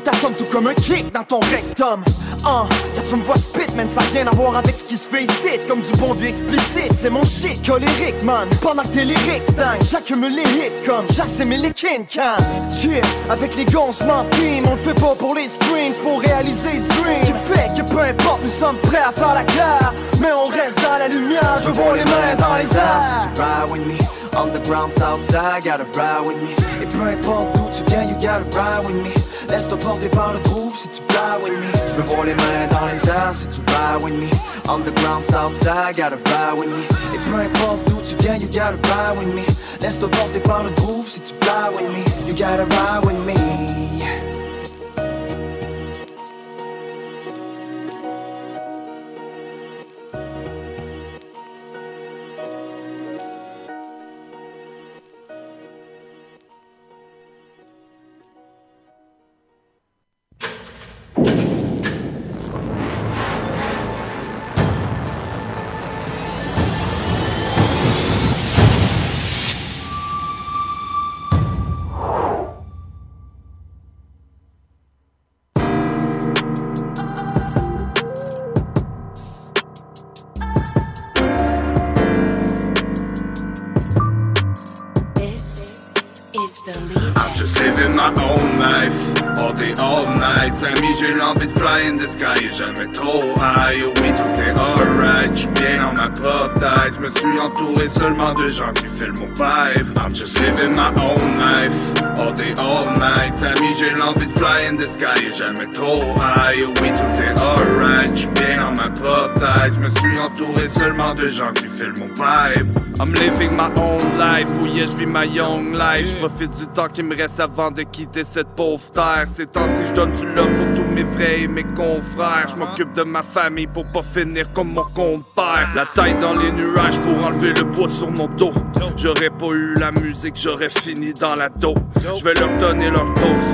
Ta somme tout comme un kick dans ton rectum. Ah, quand tu me vois spit, man, ça a rien à voir avec ce qui se fait ici. Comme du bon vieux explicite, c'est mon shit colérique, man. Pendant que tes lyrics stagnent, j'accumule les hits comme j'assimile les kin can. Yeah, avec les gonzes team, on le fait pas pour les streams, pour réaliser ce dream. Ce qui fait que peu importe, nous sommes prêts à faire la guerre. Mais on reste dans la lumière, je vois les mains dans les airs. Si tu ride with me Underground Southside, gotta ride with me Et peu importe d'où tu viens, you gotta ride with me Laisse-toi porter par le groove si tu fly with me. Je veux voir les mains dans les airs si tu ride with me. Underground Southside, gotta ride with me. Et peu importe d'où tu viens, you gotta ride with me. Laisse-toi porter par le groove si tu fly with me. You gotta ride with me all night. Amis, j'ai l'envie de fly in the sky jamais trop high. Oui, tout est alright, j'suis bien dans ma propre tête. J'me suis entouré seulement de gens qui filent mon vibe. I'm just living my own life, all day, all night. Amis, j'ai l'envie de fly in the sky jamais trop high. Oui, tout est alright, j'suis bien dans ma propre tête. J'me suis entouré seulement de gens qui filent mon vibe. I'm living my own life, oh yeah, je vis ma young life. Je profite du temps qui me reste avant de quitter cette pauvre terre. Temps-ci, je donne du love pour tous mes frères et mes confrères. Je m'occupe de ma famille pour pas finir comme mon compère. La taille dans les nuages pour enlever le poids sur mon dos. J'aurais pas eu la musique, j'aurais fini dans la dos. Je vais leur donner leur dose,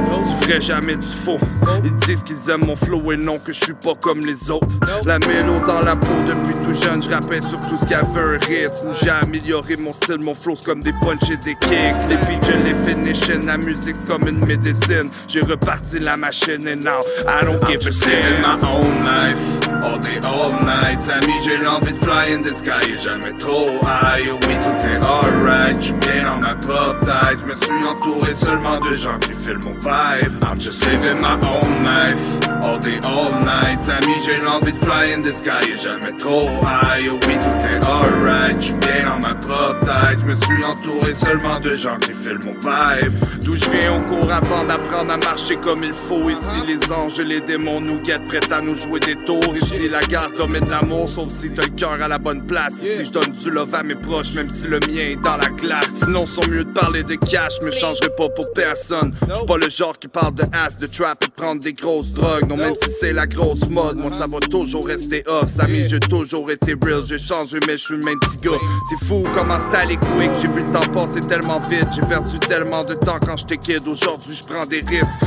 tu ferais jamais du faux. Ils disent qu'ils aiment mon flow et non que je suis pas comme les autres. La mélo dans la peau depuis tout jeune, je rappelle sur tout ce qui avait un rythme. J'ai amélioré mon style, mon flow c'est comme des punch et des kicks. Les beats, je les finishing, la musique c'est comme une médecine. J'ai reparti la machine et now I don't give a shit. living my own life, all day, all night. Amis, j'ai l'envie de fly in the sky et jamais trop high. Oh oui, tout est alright, j'suis bien dans ma propre tête. J'me suis entouré seulement de gens qui filent mon vibe. I'm just living my own life, all day, all night. Amis, j'ai l'envie de fly in the sky et jamais trop high. Oh oui, tout est alright. J'suis bien dans ma propre tête. Je me suis entouré seulement de gens qui filent mon vibe. D'où je viens, on court avant d'apprendre à marcher comme il faut. Ici, les anges et les démons nous guettent, prêts à nous jouer des tours. Ici, la garde domine l'amour, sauf si t'as le cœur à la bonne place. Ici, je donne du love à mes proches, même si le mien est dans la glace. Sinon, sont mieux de parler de cash, me changerai pas pour personne. J'suis pas le genre qui parle de ass, de trap et de prendre des grosses drogues. Non, même si c'est la grosse mode, moi ça va toujours rester off. Samy, j'ai toujours été real, j'ai changé, mais je suis le même petit gars. C'est fou comment c'est allé quick, j'ai vu le temps passer tellement vite. J'ai perdu tellement de temps quand j'étais kid, aujourd'hui je prends des risques.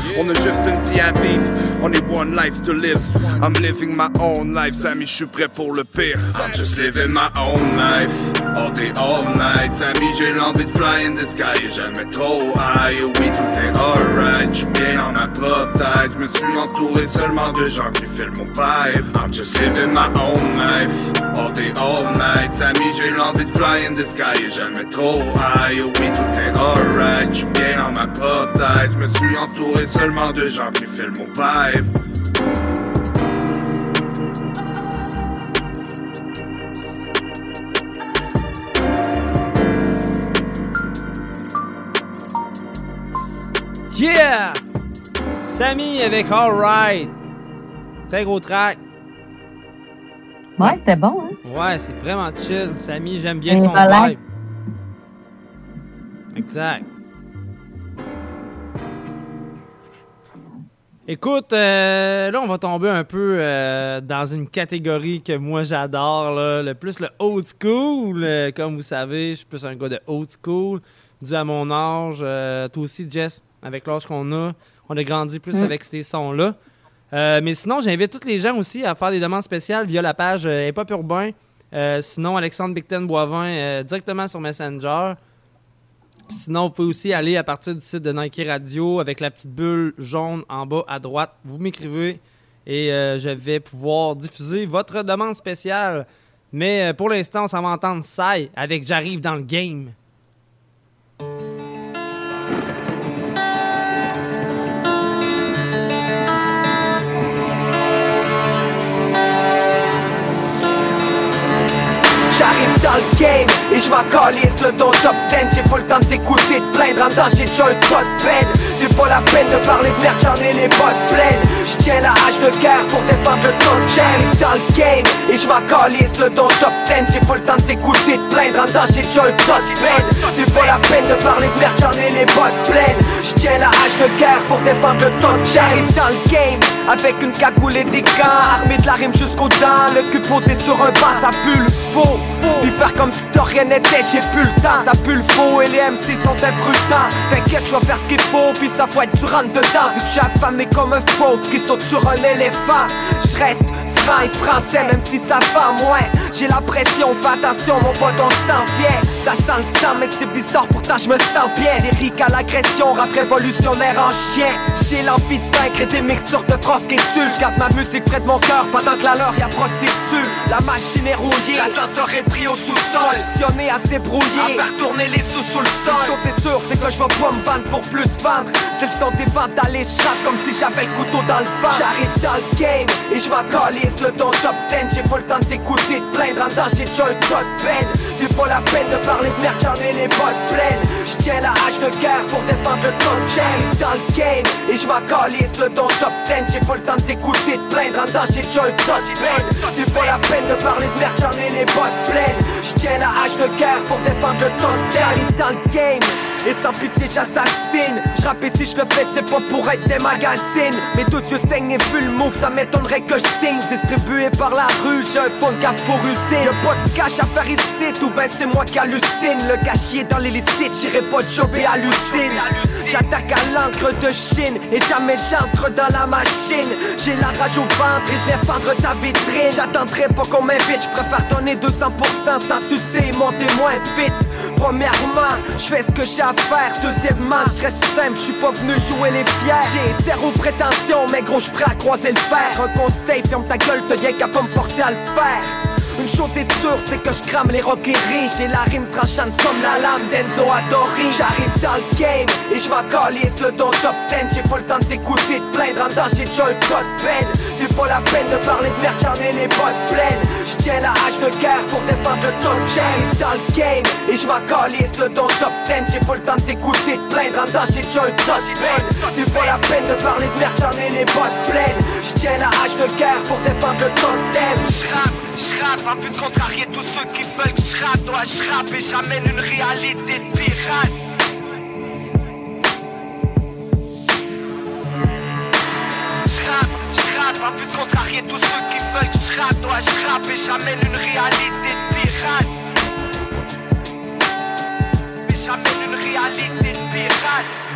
Juste une vie à vivre, on est one life to live. I'm living my own life, Samy, je suis prêt pour le pire. I'm just living my own life, all day, all night. Samy, j'ai l'envie de fly in the sky, et jamais trop high. Oui, tout est alright, j'suis bien dans ma propre tête. Je me suis entouré seulement de gens qui filment mon vibe. I'm just living my own life, all day, all night. Samy, j'ai l'envie de fly in the sky, et jamais trop high. Oui, tout est alright, j'suis bien dans ma propre tête. Me suis entouré seulement de gens qui filment mon vibe. Yeah! Sammy avec Alright. Très gros track. Ouais, c'était bon, hein? Ouais, c'est vraiment chill. Sammy, j'aime bien Et son voilà. vibe. Exact. Écoute, euh, là, on va tomber un peu euh, dans une catégorie que moi j'adore, là, le plus le old school. Euh, comme vous savez, je suis plus un gars de old school, dû à mon âge. Toi aussi, Jess, avec l'âge qu'on a, on a grandi plus Mm. avec ces sons-là. Mais sinon, j'invite tous les gens aussi à faire des demandes spéciales via la page Hip Hop Urbain. Sinon, Alexandre Bicten Boivin directement sur Messenger. Sinon, vous pouvez aussi aller à partir du site de Nike Radio avec la petite bulle jaune en bas à droite. Vous m'écrivez et euh, je vais pouvoir diffuser votre demande spéciale. Mais euh, pour l'instant, s'en va entendre Sai avec J'arrive dans le game. Dans le game. Et je m'accalisse le ton top 10 J'ai pas le temps de t'écouter, de plaindre en temps j'ai déjà un code peine C'est pas la peine de parler de merde, j'en ai les bottes pleines. Je la hache de guerre pour défendre le ton J'arrive dans le game et je m'accalisse le ton top 10 J'ai pas le temps de t'écouter, de plaindre en temps j'ai déjà un code peine C'est pas la peine de parler de merde, j'en ai les bottes pleines. Je tiens la hache de guerre pour défendre le ton J'arrive dans le game avec une cagoule et des gants Armé de la rime jusqu'aux dents. Le cul posé sur un banc, ça pue le faux Faire comme si de rien n'était, j'ai plus le temps Ça pue le faux et les MC sont imprudents. T'inquiète, je vais faire ce qu'il faut Puis ça faut être du rentre dedans. Vu que je suis affamé comme un fauve qui saute sur un éléphant Je franc et français même si ça va moins. J'ai la pression, fais attention mon pote on s'en vient. Ça sent le sang mais c'est bizarre pourtant je me sens bien. Lyrique à l'agression, rap révolutionnaire en chien. J'ai l'envie de vaincre et des mixtures de France qui tuent Je garde ma musique près de mon cœur pendant que la leur y a prostitue. La machine est rouillée, l'ascenseur est pris au sous-sol. Conditionné à se débrouiller, à faire tourner les sous sous le sol. Chose est sûre c'est que je vais pas me vendre pour plus vendre. C'est le son des ventes d'aller chaque comme si j'avais le couteau dans le ventre. J'arrive dans le game et je m'accalisse le ton top 10 J'ai pas le temps de t'écouter, de plaindre en temps j'ai déjà un code peine C'est pas la peine de parler de merde, j'en ai les bottes pleines. Je tiens la hache de guerre pour défendre le ton J'arrive dans le game et je m'accalisse le ton top 10 J'ai pas le temps de t'écouter, de plaindre en temps j'ai déjà un code peine C'est pas la peine de parler de merde, j'en ai les bottes pleines. Je tiens la hache de guerre pour défendre le ton J'arrive dans le game et sans pitié j'assassine. Je rappe et si je le fais c'est pas pour être des magazines. Mes deux yeux saignent et vu le move ça m'étonnerait que je signe Distribué par la rue, j'ai un fond cave pour usine Y'a pas de cash à faire ici, tout ben c'est moi qui hallucine. Le est dans l'illicite, j'irai pas de job et hallucine. J'attaque à l'encre de Chine et jamais j'entre dans la machine. J'ai la rage au ventre et je vais fendre ta vitrine. J'attendrai pas qu'on m'invite, je préfère donner 200% sans sucer monter moins vite. Premièrement, je fais ce que j'ai à faire. Deuxièmement, je reste simple, je suis pas venu jouer les fiers. J'ai zéro prétention, mais gros, je prêt à croiser le fer. Un conseil, ferme ta gueule, t'as rien qu'à pas me forcer à le faire une chose est sûre, sûr c'est que je crame les roqueries J'ai la rime tranchante comme la lame d'Enzo Adori J'arrive dans le game et je m'accalise le don top 10 J'ai pas le temps d'écouter de plaindre en danger déjà un code peine. C'est pas la peine de parler de merde j'en ai les bottes pleines Je tiens la hache de guerre pour défendre le top J'arrive dans le game et je m'accalise le don top 10 J'ai pas le temps d'écouter de plaindre en danger déjà un code peine C'est pas la peine de parler de merde j'en ai les bottes pleines Je tiens la hache de guerre pour défendre le totem J'rappe, j'rappe, un but de contrarier tous ceux qui veulent que j'rappe Dois j'rappe et j'amène une réalité de pirate. J'rappe, j'rappe, un but de contrarier tous ceux qui veulent que j'rappe Dois j'rappe et j'amène une réalité de pirate. Et j'amène une réalité de pirate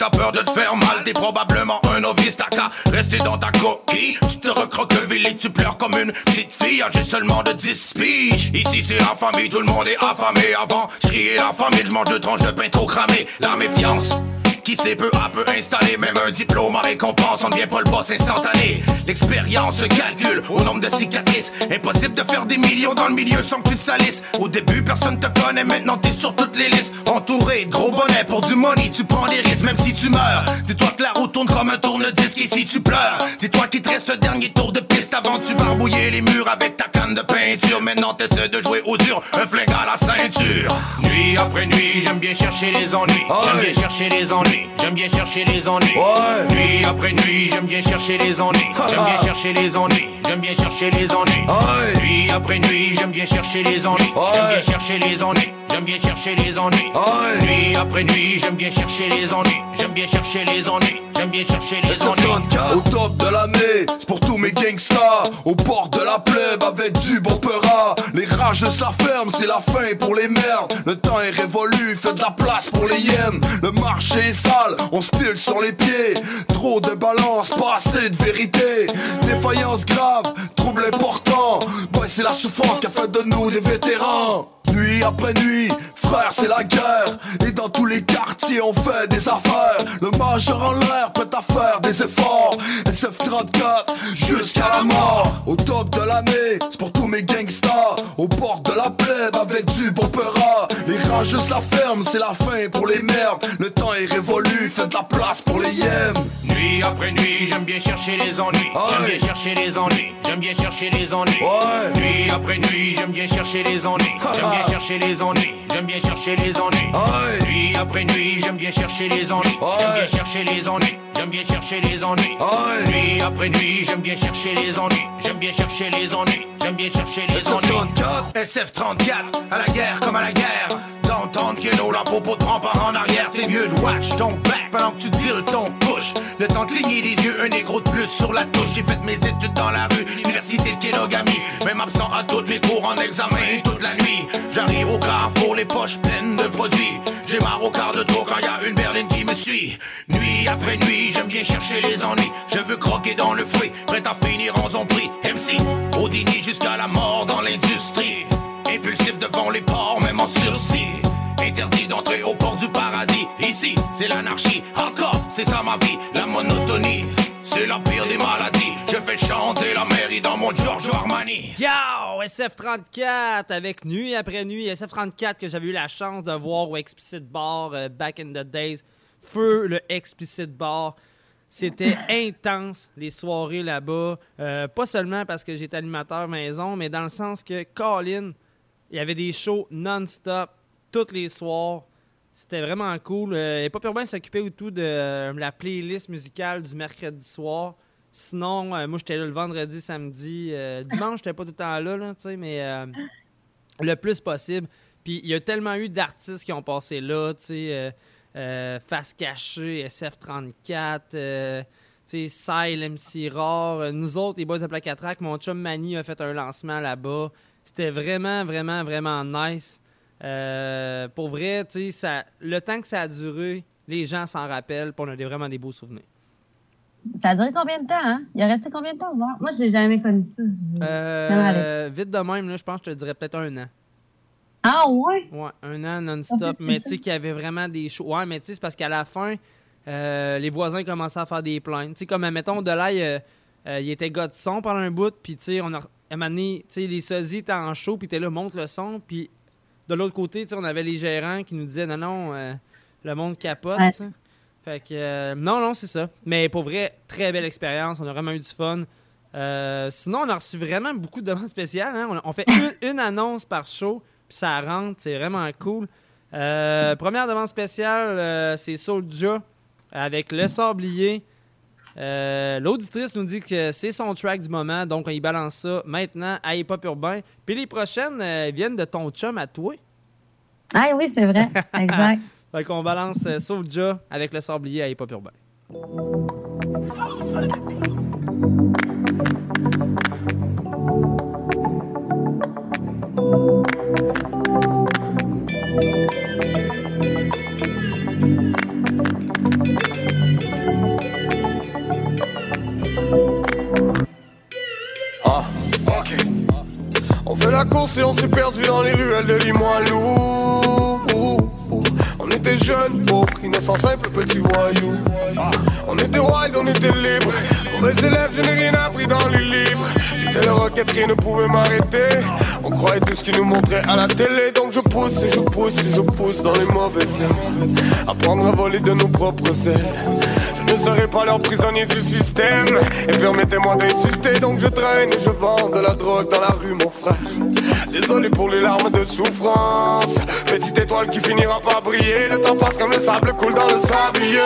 t'as peur de te faire mal, t'es probablement un novice. T'as qu'à rester dans ta coquille. Tu te recroquevilles et tu pleures comme une petite fille. J'ai seulement de 10 piges. Ici c'est la famille, tout le monde est affamé. Avant, criais la famille, je mange deux tranches de pain trop cramé. La méfiance. Qui s'est peu à peu installé, même un diplôme en récompense, on ne devient pas le boss instantané. L'expérience se calcule au nombre de cicatrices. Impossible de faire des millions dans le milieu sans que tu te salisses. Au début, personne te connaît, maintenant t'es sur toutes les listes. Entouré de gros bonnets pour du money, tu prends des risques même si tu meurs. Dis-toi que la roue tourne comme un tourne-disque et si tu pleures. Dis-toi qu'il te reste le dernier tour de piste avant de tu barbouiller les murs avec ta canne de peinture. Maintenant t'essaies de jouer au dur, un flingue à la ceinture. Nuit après nuit, j'aime bien chercher les ennuis. J'aime bien chercher les ennuis. J'aime bien chercher les ennuis. Nuit après nuit, j'aime bien chercher les ennuis. J'aime bien chercher les ennuis. J'aime bien chercher les ennuis. Nuit après nuit, j'aime bien chercher les ennuis. J'aime bien chercher les ennuis. J'aime bien chercher les ennuis. Nuit après nuit, j'aime bien chercher les ennuis. J'aime bien chercher les ennuis. J'aime bien chercher les ennuis. Au top de l'année, c'est pour tous mes gangsters Au bord de la plèbe avec du bon pera Les rageuses la ferment, c'est la fin pour les merdes Le temps est révolu, fait de la place pour les hyènes Le marché est on se pile sur les pieds. Trop de balance, pas assez de vérité. Défaillance grave, trouble important. Ouais c'est la souffrance qui a fait de nous des vétérans Nuit après nuit, frère c'est la guerre. Et dans tous les quartiers on fait des affaires. Le majeur en l'air prêt à faire des efforts. SF34 jusqu'à la mort. Au top de l'année, c'est pour tous mes gangsters. Au bord de la plèbe avec du pera. Les rageuses la ferment, c'est la fin pour les merdes. Le temps est révolu, fait de la place pour les hyènes Nuit après nuit, j'aime bien chercher les ennuis. J'aime bien chercher les ennuis. J'aime bien chercher les ennuis. Nuit après nuit, j'aime bien chercher les ennuis. J'aime bien chercher les ennuis. J'aime bien chercher les ennuis. Nuit après nuit, j'aime bien chercher les ennuis. J'aime bien chercher les ennuis. J'aime bien chercher les ennuis. Nuit après nuit, j'aime bien chercher les ennuis. J'aime bien chercher les ennuis. J'aime bien chercher les ennuis. SF34, à la guerre comme à la guerre. D'entendre que nos la popo te en arrière. T'es mieux de watch ton back pendant que tu deals ton push. Le temps de cligner les yeux, un négro de plus sur la touche. J'ai fait mes études dans la rue, université de Kenogami. Même absent à toutes mes cours en examen toute la nuit. J'arrive au carrefour, les poches pleines de produits. J'ai marre au quart de tour quand y a une berline qui me suit. Nuit après nuit, j'aime bien chercher les ennuis. Je veux croquer dans le fruit, prêt à finir en zombie. MC, au dîner jusqu'à la mort dans l'industrie. Impulsif devant les ports, même en sursis. Interdit d'entrer au port du paradis. Ici, c'est l'anarchie. Hardcore, c'est ça ma vie. La monotonie, c'est la pire des maladies. Chanter la mairie dans mon Giorgio Armani. Yo! SF34 avec Nuit après Nuit. SF34 que j'avais eu la chance de voir au Explicit Bar euh, back in the days. Feu le Explicit Bar. C'était intense les soirées là-bas. Euh, pas seulement parce que j'étais animateur maison, mais dans le sens que Colin, il y avait des shows non-stop tous les soirs. C'était vraiment cool. Euh, et pas bien s'occuper tout de euh, la playlist musicale du mercredi soir. Sinon, euh, moi, j'étais là le vendredi, samedi. euh, dimanche, j'étais pas tout le temps là, tu sais, mais euh, le plus possible. Puis il y a tellement eu d'artistes qui ont passé là, tu sais, Face Cachée, SF34, euh, tu sais, Sile, MC Rare. Nous autres, les boys de Placatrac, mon chum Manny a fait un lancement là-bas. C'était vraiment, vraiment, vraiment nice. Pour vrai, tu sais, le temps que ça a duré, les gens s'en rappellent, puis on a vraiment des beaux souvenirs. Ça a duré combien de temps, hein? Il a resté combien de temps ouvert? Moi, j'ai jamais connu ça. Euh, vite de même, là, je pense que je te dirais peut-être un an. Ah ouais? Ouais, un an non-stop. Mais tu sais qu'il y avait vraiment des shows. Ouais, mais tu sais, c'est parce qu'à la fin, euh, les voisins commençaient à faire des plaintes. Tu sais, comme, mettons, de là, il, il était gars de son pendant un bout, puis tu sais, on a. À un moment donné, tu sais, les sosies étaient en show, puis t'es là, monte le son, puis de l'autre côté, tu sais, on avait les gérants qui nous disaient, non, non, euh, le monde capote, Ouais. Fait que, euh, non, non, c'est ça. Mais pour vrai, très belle expérience. On a vraiment eu du fun. Euh, sinon, on a reçu vraiment beaucoup de demandes spéciales. hein. On, a- on fait une, une annonce par show, puis ça rentre. C'est vraiment cool. Euh, première demande spéciale, c'est Soulja avec Le Sablier. L'auditrice nous dit que c'est son track du moment, donc on y balance ça maintenant à Hip Hop Urbain. Puis les prochaines viennent de ton chum à toi. Ah oui, c'est vrai. Exact. Fait qu'on balance euh, Soulja avec Le Sablier à Hip Hop. Ah. On fait la course et on s'est perdu dans les ruelles de Limoilou. On était jeunes, pauvres, innocents, simples, petits voyous. On était wild, on était libres. Mauvais élève, je n'ai rien appris dans les livres. J'étais le rocket, rien ne pouvait m'arrêter. On croyait tout ce qui nous montrait à la télé. Donc je pousse et je pousse et je pousse dans les mauvais ailes. Apprendre à voler de nos propres ailes. Je ne serai pas leur prisonnier du système. Et permettez-moi d'insister, donc je traîne et je vends de la drogue dans la rue, mon frère. Désolé pour les larmes de souffrance. Petite étoile qui finira par briller. Le temps passe comme le sable coule dans le sablier.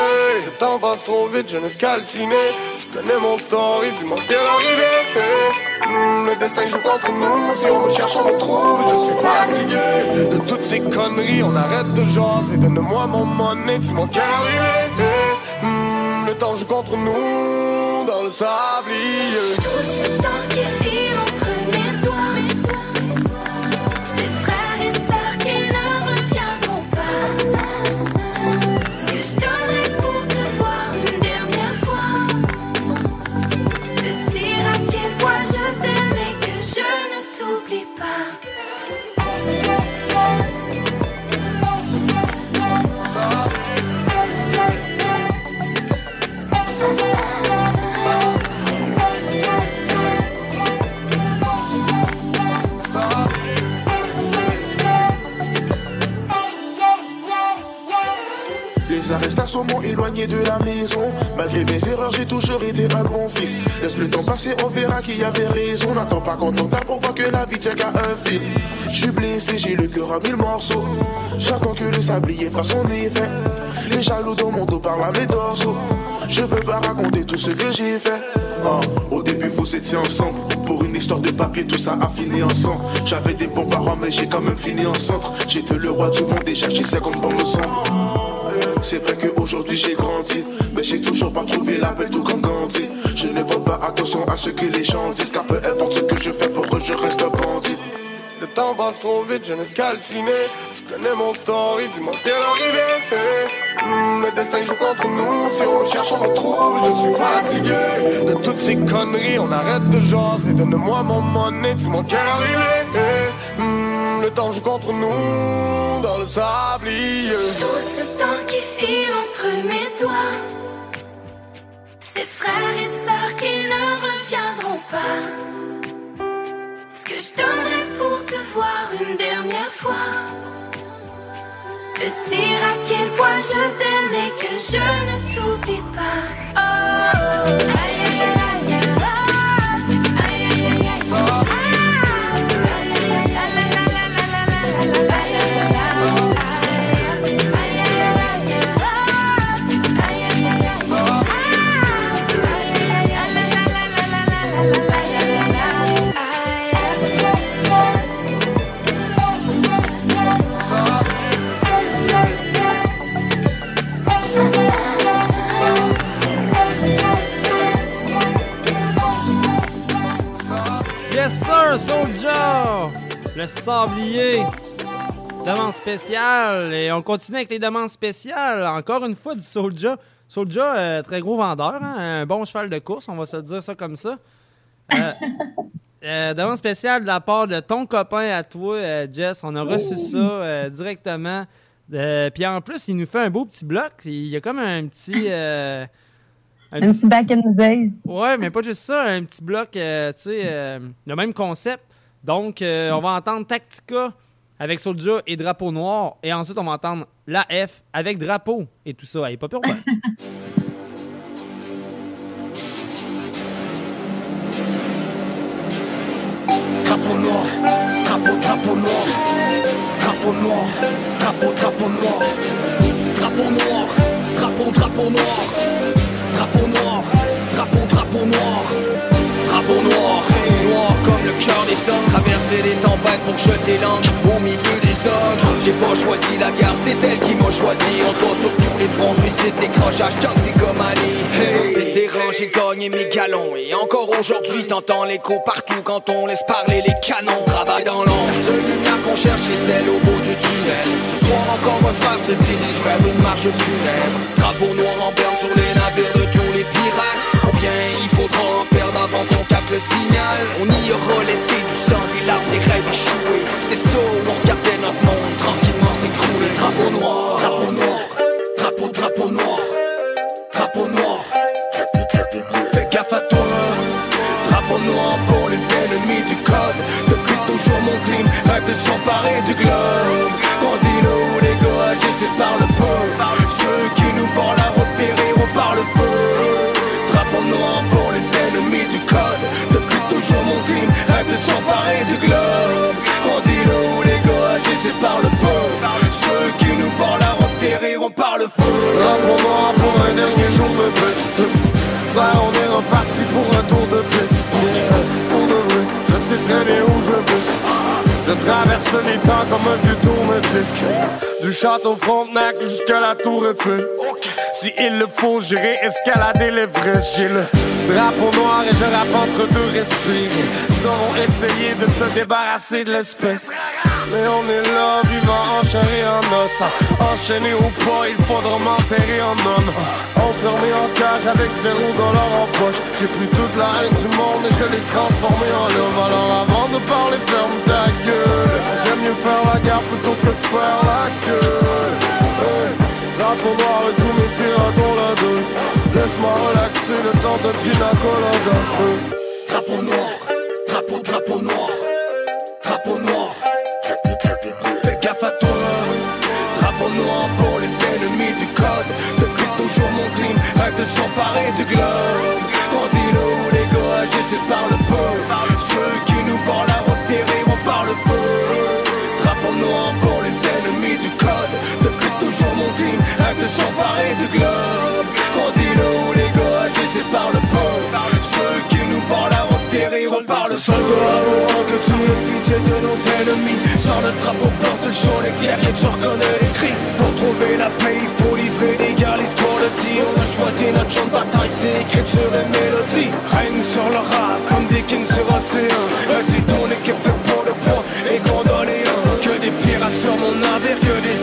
Le temps passe trop vite, je ne calciné. Tu connais mon story, dis-moi quelle arrivée. Hmm, le destin joue contre nous. Si on me cherche, on me trouve. Je suis fatigué de toutes ces conneries. On arrête de jaser. Donne-moi mon monnaie, dis-moi quelle arrivée. Hmm, le temps joue contre nous dans le sablier. Temps éloigné de la maison. Malgré mes erreurs, j'ai toujours été un bon fils. Laisse le temps passer, on verra qui avait raison. N'attends pas qu'on t'entende pour voir que la vie tient qu'à un fil. Je suis blessé, j'ai le cœur à mille morceaux. J'attends que le sablier fasse son effet. Les jaloux dans mon dos parlent à mes dorsaux. Je peux pas raconter tout ce que j'ai fait. Ah, au début, vous étiez ensemble. Pour une histoire de papier, tout ça a fini ensemble. J'avais des bons parents, mais j'ai quand même fini en centre. J'étais le roi du monde et j'agissais comme bon me semble. C'est vrai qu'aujourd'hui j'ai grandi, mais j'ai toujours pas trouvé la paix tout comme Gandhi. Je ne porte pas attention à ce que les gens disent, car peu importe ce que je fais pour eux, je reste bandit. Le temps passe trop vite, je calciné. Tu connais mon story, dis-moi quelle arrivée. Hmm, le destin joue contre nous, si on cherche, on trouve. Je suis fatigué de toutes ces conneries. On arrête de jaser, donne-moi mon monnaie, dis-moi quelle arrivée. Hmm, le temps joue contre nous dans le sablier. Tout ce temps qui file entre mes doigts, ces frères et sœurs qui ne reviendront pas. Ce que je donnerais pour te voir une dernière fois, te dire à quel point je t'aime et que je ne t'oublie pas. Oh, Le sablier. Demande spéciale. Et on continue avec les demandes spéciales. Encore une fois, du Soulja. Soulja, euh, très gros vendeur. hein, Un bon cheval de course, on va se dire ça comme ça. Euh, euh, demande spéciale de la part de ton copain à toi, Jess. On a reçu ça directement. Puis en plus, il nous fait un beau petit bloc. Il y a comme un petit. Un petit back in the days. Ouais, mais pas juste ça, un petit bloc, euh, tu sais, euh, le même concept. Donc, euh, on va entendre Tactica avec Soulja et Drapeau Noir. Et ensuite, on va entendre la F avec Drapeau et tout ça. Allez, pas pire, ouais. Drapeau noir, drapeau, drapeau noir, drapeau noir, drapeau, drapeau noir, drapeau noir, drapeau, drapeau noir, drapeau noir, drapeau, drapeau noir, drapeau noir, noir comme le cœur des hommes, traverser les tempêtes pour jeter l'encre au milieu des ogres. J'ai pas choisi la guerre, c'est elle qui m'a choisi. On se bat sur tous les fronts, suicide, décrochage, toxicomanie. Hey, vétéran, j'ai gagné mes galons. Et encore aujourd'hui, t'entends l'écho partout quand on laisse parler les canons. Travail dans l'ombre, la seule lumière qu'on cherche, c'est celle au bout du tunnel. Ce soir encore, votre frère se dirige vers une marche funèbre. Drapeau noir en berne sur les navires de tous les pirates. Combien il faudra en perdre avant qu'on capte le signal? On y aura laissé du sang, des larmes, des rêves échoués. C'était ça, on regardait notre monde tranquillement s'écrouler. Drapeau noir, drapeau noir, de s'emparer du globe. Grandis le haut, les gars agissent par le peu. Ceux qui nous barrent la route périront par le feu. Drapeau noir pour les ennemis du code. Depuis toujours mon team rêve de s'emparer du globe. Grandis le haut, les gars agissent par le peu. Ceux qui nous barrent la route périront par le feu. Drapeau noir pour un dernier jour de paix. Frère, on est reparti pour un tour traverse les temps comme un vieux tourne-disque. Du château Frontenac jusqu'à la tour Eiffel. Si il le faut, j'irai escalader l'Everest. J'ai le drapeau noir et je rappe entre deux respires. Ils sauront essayer de se débarrasser de l'espèce. Mais on est là, vivant en chair et en os. Enchaîné ou pas, il faudra m'enterrer en homme. Enfermé en cage avec zéro dollar en poche. J'ai pris toute la haine du monde et je l'ai transformé en l'homme. Alors avant de parler, ferme ta gueule. J'aime mieux faire la guerre plutôt que de faire la queue. Hey. Drapeau noir et tous mes pirates ont la. Laisse-moi relaxer le temps de pina colada. Drapeau noir, drapeau, drapeau noir, drapeau noir. Fais gaffe à toi, drapeau noir pour les ennemis du code. Depuis toujours mon team rêve de s'emparer du globe. Grandis le haut, les gars agissent par le peu. Ceux qui nous barrent la route périront par le feu. Drapeau noir rêve de s'emparer du globe. Grandis le haut, les gars agissent par le peu. Ceux qui nous barrent la route périront par le avant que tu aies pitié de nos ennemis. Sans le drapeau blanc, ce sont les guerriers, tu reconnais les cris. Pour trouver la paix, il faut livrer des gars, l'histoire le dit. On a choisi notre champ de bataille, c'est écriture et mélodie. Règne sur le rap, comme des kings sur océan. Le dit ton équipe fait pour le poids et condoléances.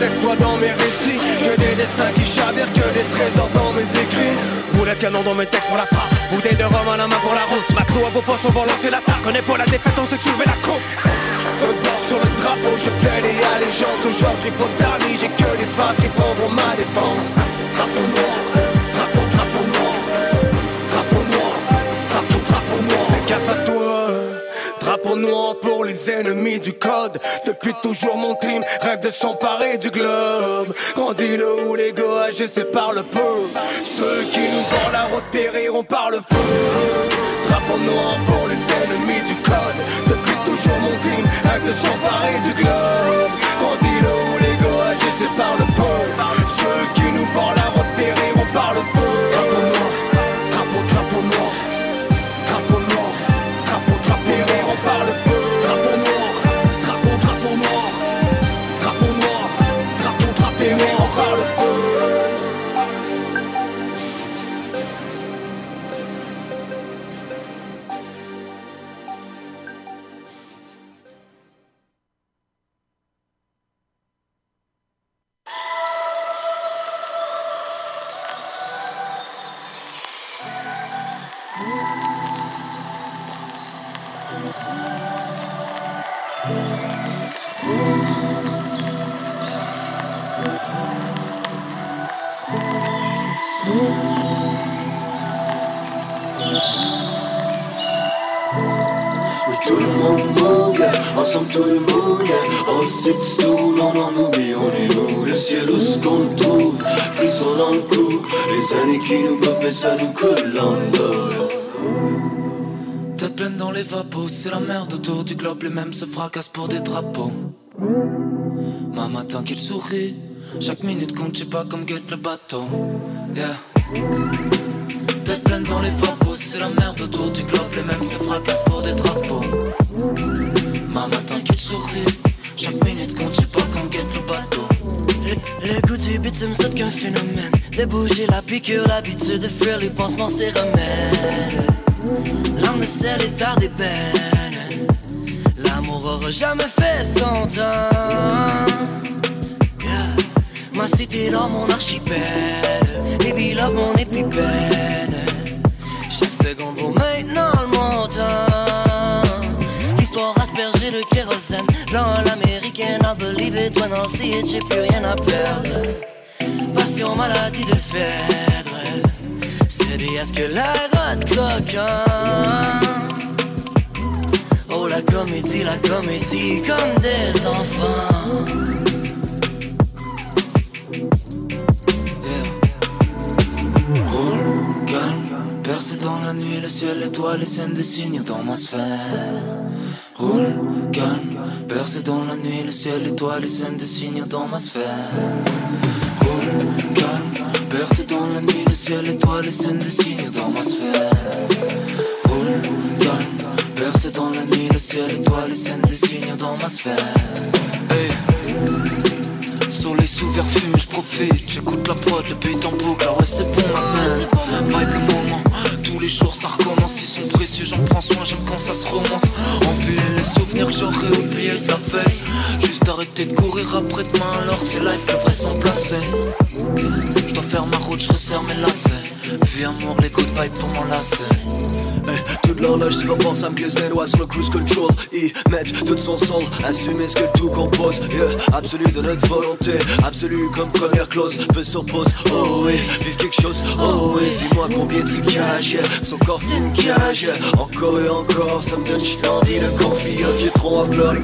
Exploits dans mes récits. Que des destins qui chavirent, que des trésors dans mes écrits. Boulet canon dans mes textes pour la frappe. Bouteille de rhum à la main pour la route. Macro à vos postes, on va lancer l'attaque. On est pour la défaite, on sait soulever la coupe. Un bord sur le drapeau, je plaide et allégeance Aujourd'hui pour d'amis, j'ai que des femmes qui prendront ma défense Drapeau noir, Drapeau noir pour les ennemis du code. Depuis toujours mon team rêve de s'emparer du globe. Grandis le haut, les gars agissent par le peu. Ceux qui nous barrent la route périront par le feu. Drapeau noir pour les ennemis du code. Depuis toujours mon team rêve de s'emparer du globe les mêmes se fracassent pour des drapeaux. Maman tant qu'il sourit, chaque minute compte, pas comme guette le bateau. Yeah. Tête pleine dans les vapos, c'est la merde autour du globe, les mêmes se fracassent pour des drapeaux. Maman tant qu'il sourit, chaque minute compte, pas comme guette le bateau. Le goût du bitume, c'est qu'un phénomène. Des bougies, la piqûre, l'habitude de fuir les pansements, c'est remède. L'âme de sel est tard d'ébène. L'amour aura jamais fait son temps. Ma cité dans mon archipel. Baby love mon épipène. Chaque seconde vaut maintenant le montant. L'histoire aspergée de kérosène. Dans l'américaine, I believe it when I see j'ai plus rien à perdre. Passion, maladie de Phèdre. Cédé à ce que l'air de coquin. Oh, la comédie, la comédie, comme des enfants. Roule, calme, percé dans la nuit, le ciel, l'étoile, les scènes des signes dans ma sphère. Roule, calme, percé dans la nuit, le ciel, l'étoile, les scènes des signes dans ma sphère. Roule, calme, percé dans la nuit, le ciel, l'étoile, les scènes des signes dans ma sphère. Roule, calme, percé dans la nuit, le ciel, l'étoile, les scènes des signes dans ma sphère. Soleil sous verre fume, je profite, j'écoute la prod, le beat en boucle, ouais c'est bon ma main, vibe le moment, tous les jours ça recommence, ils sont précieux, j'en prends soin, j'aime quand ça se romance, empiler les souvenirs que j'aurais oubliés de la veille, juste arrêter de courir après demain, alors c'est life que vrai s'en placer, je dois faire ma route, je resserre mes lacets, vie amour, les good vibes pour m'enlacer. Eh, toute l'horloge, c'est comment ça me glisse les doigts sur le cruise control. Ils mettent tout son soul, assumer ce que tout compose. Yeah, absolu de notre volonté, absolu comme première clause. Peu sur pause, oh oui, vivre quelque chose, oh oui. Dis-moi combien tu caches, yeah, son corps c'est une cage. yeah. Encore et encore, ça me donne l'envie de confier vieux tronc à fleur.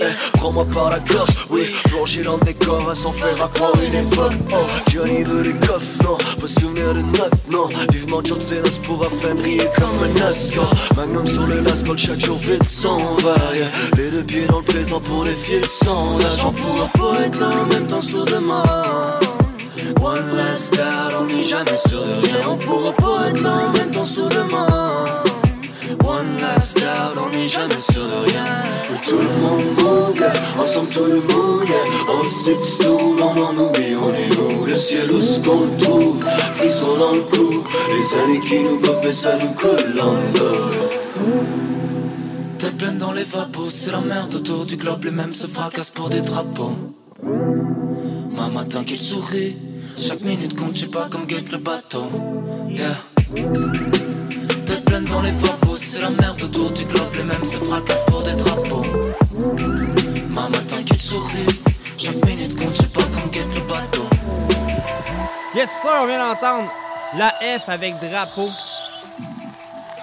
Eh, prends-moi par la gorge, oui, plonger dans le décor à s'en faire accroire une époque. Oh, Johnny veut des coffres, non, pas souvenir de notes, non. Vivement John Cenos pour afin briller comme un Ascot. Magnum sur le lascol, chaque jour vite s'en va. yeah. Les deux pieds dans le présent pour les fils sans âge. J'en pourra pas être là en même temps sur demain. One last out, on n'est jamais sûr de rien. On pourra pas être là en même temps sur demain. One last on n'est jamais sûr de rien. Tout le monde yeah. ensemble tout le monde. Six two, non, non, oublie, on est où Le ciel où ce qu'on trouve, frisson dans le cou. Les années qui nous peuvent, mais ça nous colle en bas. Tête pleine dans les vapos, c'est la merde autour du globe, les mêmes se fracassent pour des drapeaux. Maman qu'il sourit, chaque minute compte, je pas comme guette le bateau. Yeah. Dans les c'est la merde autour du globe, les mêmes se fracassent pour des drapeaux. Maman tant qu'il sourit, chaque minute compte, je sais pas guette le bateau. Yes, sir, on vient d'entendre la F avec drapeau.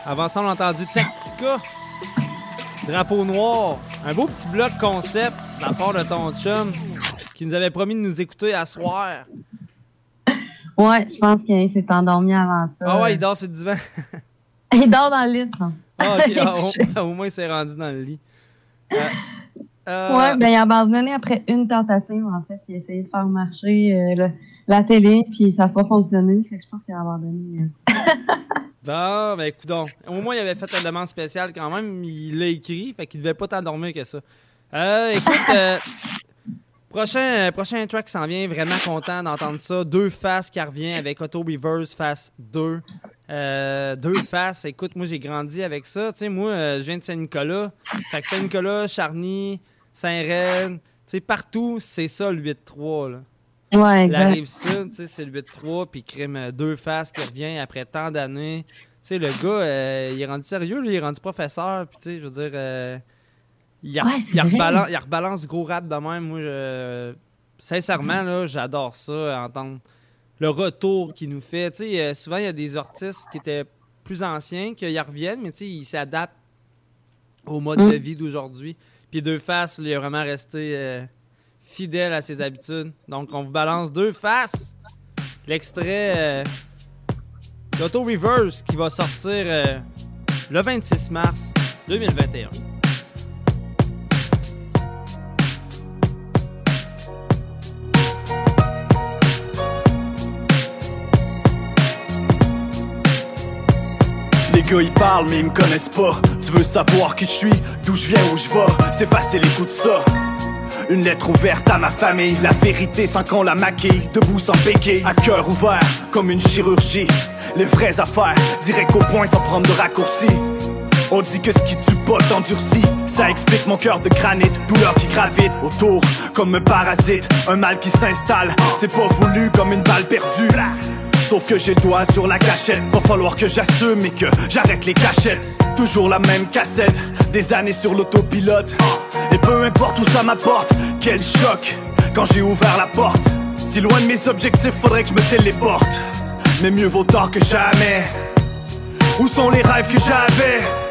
Avant ça, on a entendu Tactica. Drapeau noir. Un beau petit bloc concept de la part de ton chum qui nous avait promis de nous écouter à soir. Ouais, je pense qu'il s'est endormi avant ça. Ah ouais, il dort sur le divan. Il dort dans le lit, je pense. Ah, ah, au, au moins, il s'est rendu dans le lit. Euh, euh, Ouais, ben il a abandonné après une tentative, en fait. Il a essayé de faire marcher euh, le- la télé, puis ça n'a pas fonctionné. Fait que je pense qu'il a abandonné. euh. Bon, ben écoute donc. Au moins, il avait fait une demande spéciale quand même. Il l'a écrit, fait qu'il devait pas t'endormir que ça. Euh, écoute, prochain, prochain track qui s'en vient, vraiment content d'entendre ça. Deux faces qui revient avec Auto Reverse Face 2. Euh, deux faces, écoute, moi j'ai grandi avec ça. Tu sais, moi, euh, je viens de Saint-Nicolas. Fait que Saint-Nicolas, Charny, Saint-Rennes, tu sais, partout, c'est ça le 8-3. là. Ouais, La exact. rive sud, tu sais, c'est le 8-3, puis crime euh, deux faces qui revient après tant d'années. Tu sais, le gars, euh, il est rendu sérieux, lui, il est rendu professeur, puis tu sais, je veux dire, Il, Ouais, c'est il, vrai. rebalance, il rebalance gros rap de même. Moi, je- sincèrement, là, j'adore ça, entendre le retour qu'il nous fait. Tu sais, euh, souvent, il y a des artistes qui étaient plus anciens, qu'ils reviennent, mais tu sais, ils s'adaptent au mode Mm. de vie d'aujourd'hui. Puis Deux Faces, lui, il est vraiment resté euh, fidèle à ses habitudes. Donc, on vous balance Deux Faces, l'extrait euh, d'Auto Reverse qui va sortir euh, le 26 mars 2021. Gars ils parlent mais ils me connaissent pas. Tu veux savoir qui je suis, d'où je viens, où je vais? C'est facile, écoute ça. Une lettre ouverte à ma famille, la vérité sans qu'on la maquille, debout sans béquille, à cœur ouvert comme une chirurgie. Les vraies affaires, direct au point sans prendre de raccourcis. On dit que ce qui tue pas t'endurcit, ça explique mon cœur de granit, douleur qui gravite autour comme un parasite, un mal qui s'installe, c'est pas voulu comme une balle perdue. Sauf que j'ai le sur la cachette, va falloir que j'assume et que j'arrête les cachettes. Toujours la même cassette, des années sur l'autopilote. Et peu importe où ça m'apporte, quel choc quand j'ai ouvert la porte. Si loin de mes objectifs, faudrait que je me téléporte. Mais mieux vaut tard que jamais. Où sont les rêves que j'avais?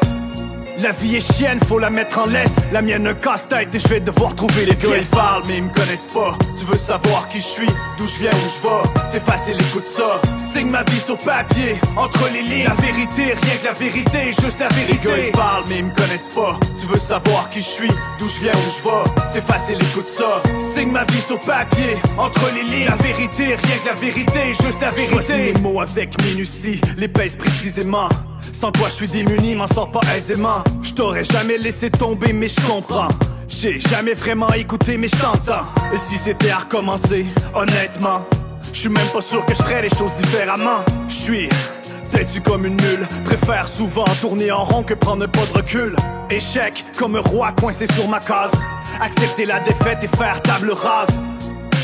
La vie est chienne, faut la mettre en laisse. La mienne casse-tête et je vais devoir trouver les gars. Ils parlent mais ils me connaissent pas. Tu veux savoir qui je suis, d'où je viens, où je vais? C'est facile, écoute ça. Signe ma vie sur papier, entre les lignes. La vérité, rien que la vérité, juste la vérité. Les gars ils parlent mais ils me connaissent pas. Tu veux savoir qui je suis, d'où je viens, où je vais? C'est facile, écoute ça. Signe ma vie sur papier, entre les lignes. La vérité, rien que la vérité, juste la vérité. Choisis mes mots avec minutie, les pèse précisément. Sans toi, je suis démuni, m'en sors pas aisément. Je t'aurais jamais laissé tomber, mais je comprends. J'ai jamais vraiment écouté, mais je. Et si c'était à recommencer, honnêtement, je suis même pas sûr que je ferais les choses différemment. Je suis têtu comme une mule, préfère souvent tourner en rond que prendre pas de recul. Échec comme un roi coincé sur ma case. Accepter la défaite et faire table rase.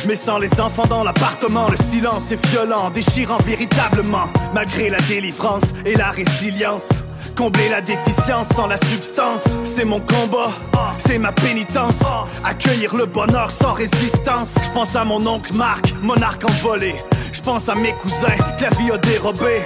Mais sans les enfants dans l'appartement, le silence est violent, déchirant véritablement. Malgré la délivrance et la résilience. Combler la déficience sans la substance, c'est mon combat, c'est ma pénitence. Accueillir le bonheur sans résistance. Je pense à mon oncle Marc, monarque envolé. Je pense à mes cousins que la vie a dérobé.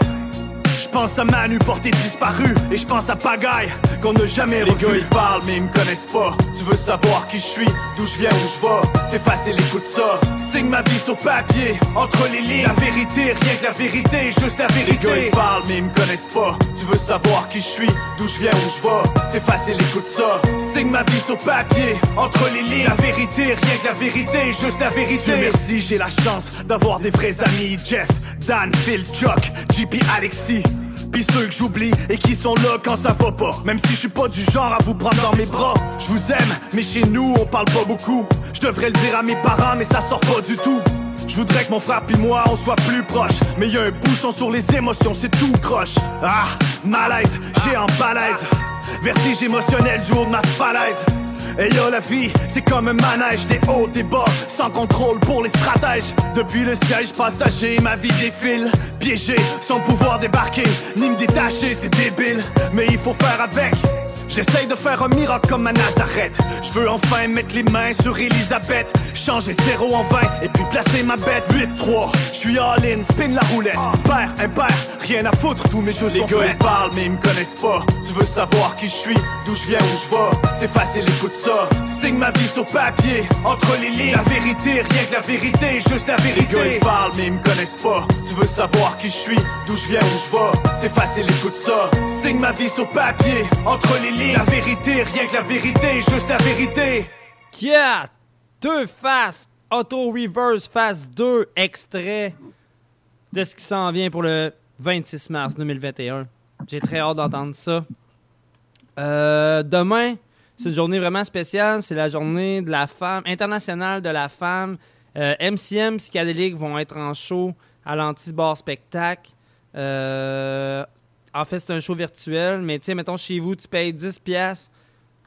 Je pense à Manu porté disparu et je pense à Pagaille qu'on n'a jamais. Les gars ils parlent mais ils me connaissent pas. Tu veux savoir qui je suis, d'où je viens, où je vais? C'est facile, écoute ça. Signe ma vie sur papier, entre les lignes. La vérité, rien que la vérité, juste la vérité. Les gars ils parlent mais ils me connaissent pas. Tu veux savoir qui je suis, d'où je viens, où je vais? C'est facile, écoute ça. Signe ma vie sur papier, entre les lignes. La vérité, rien que la vérité, juste la vérité. Dieu merci, j'ai la chance d'avoir des vrais amis. Jeff, Dan, Phil, Chuck, JP, Alexis. Pis ceux que j'oublie et qui sont là quand ça va pas. Même si je suis pas du genre à vous prendre dans mes bras Je vous aime, mais chez nous on parle pas beaucoup. Je devrais le dire à mes parents mais ça sort pas du tout. Je voudrais que mon frère puis moi on soit plus proches. Mais y a un bouchon sur les émotions, c'est tout croche. Ah, malaise, j'ai en balaise. Vertige émotionnel du haut de ma falaise et yo la vie, c'est comme un manège. Des hauts, des bas, sans contrôle pour les stratèges. Depuis le siège passager, ma vie défile. Piégé, sans pouvoir débarquer Ni me détacher, c'est débile. Mais il faut faire avec J'essaye de faire un miracle comme à Nazareth. Je veux enfin mettre les mains sur Elisabeth Changer 0 en 20 et puis placer ma bête. 8-3, je suis all-in, spin la roulette. Père, impair, rien à foutre, tous mes jeux Les gars ils parlent mais ils me connaissent pas. Tu veux savoir qui je suis, d'où je viens, où je vais? C'est facile, écoute ça. Signe ma vie sur papier, entre les lignes. La vérité, rien que la vérité, juste la vérité Les gars ils parlent mais ils me connaissent pas. Tu veux savoir qui je suis, d'où je viens, où je vais? C'est facile, écoute ça. Signe ma vie sur papier, entre les lignes La vérité, rien que la vérité, juste la vérité Qui a deux faces, Auto Reverse phase 2, extrait de ce qui s'en vient pour le 26 mars 2021. J'ai très hâte d'entendre ça. Euh, demain, c'est une journée vraiment spéciale. C'est la journée de la femme, internationale de la femme. Euh, MCM Psychedelic vont être en show à l'Anti-Bar Spectacle. Euh, en fait, c'est un show virtuel, mais tu sais, mettons chez vous, tu payes 10$, piastres,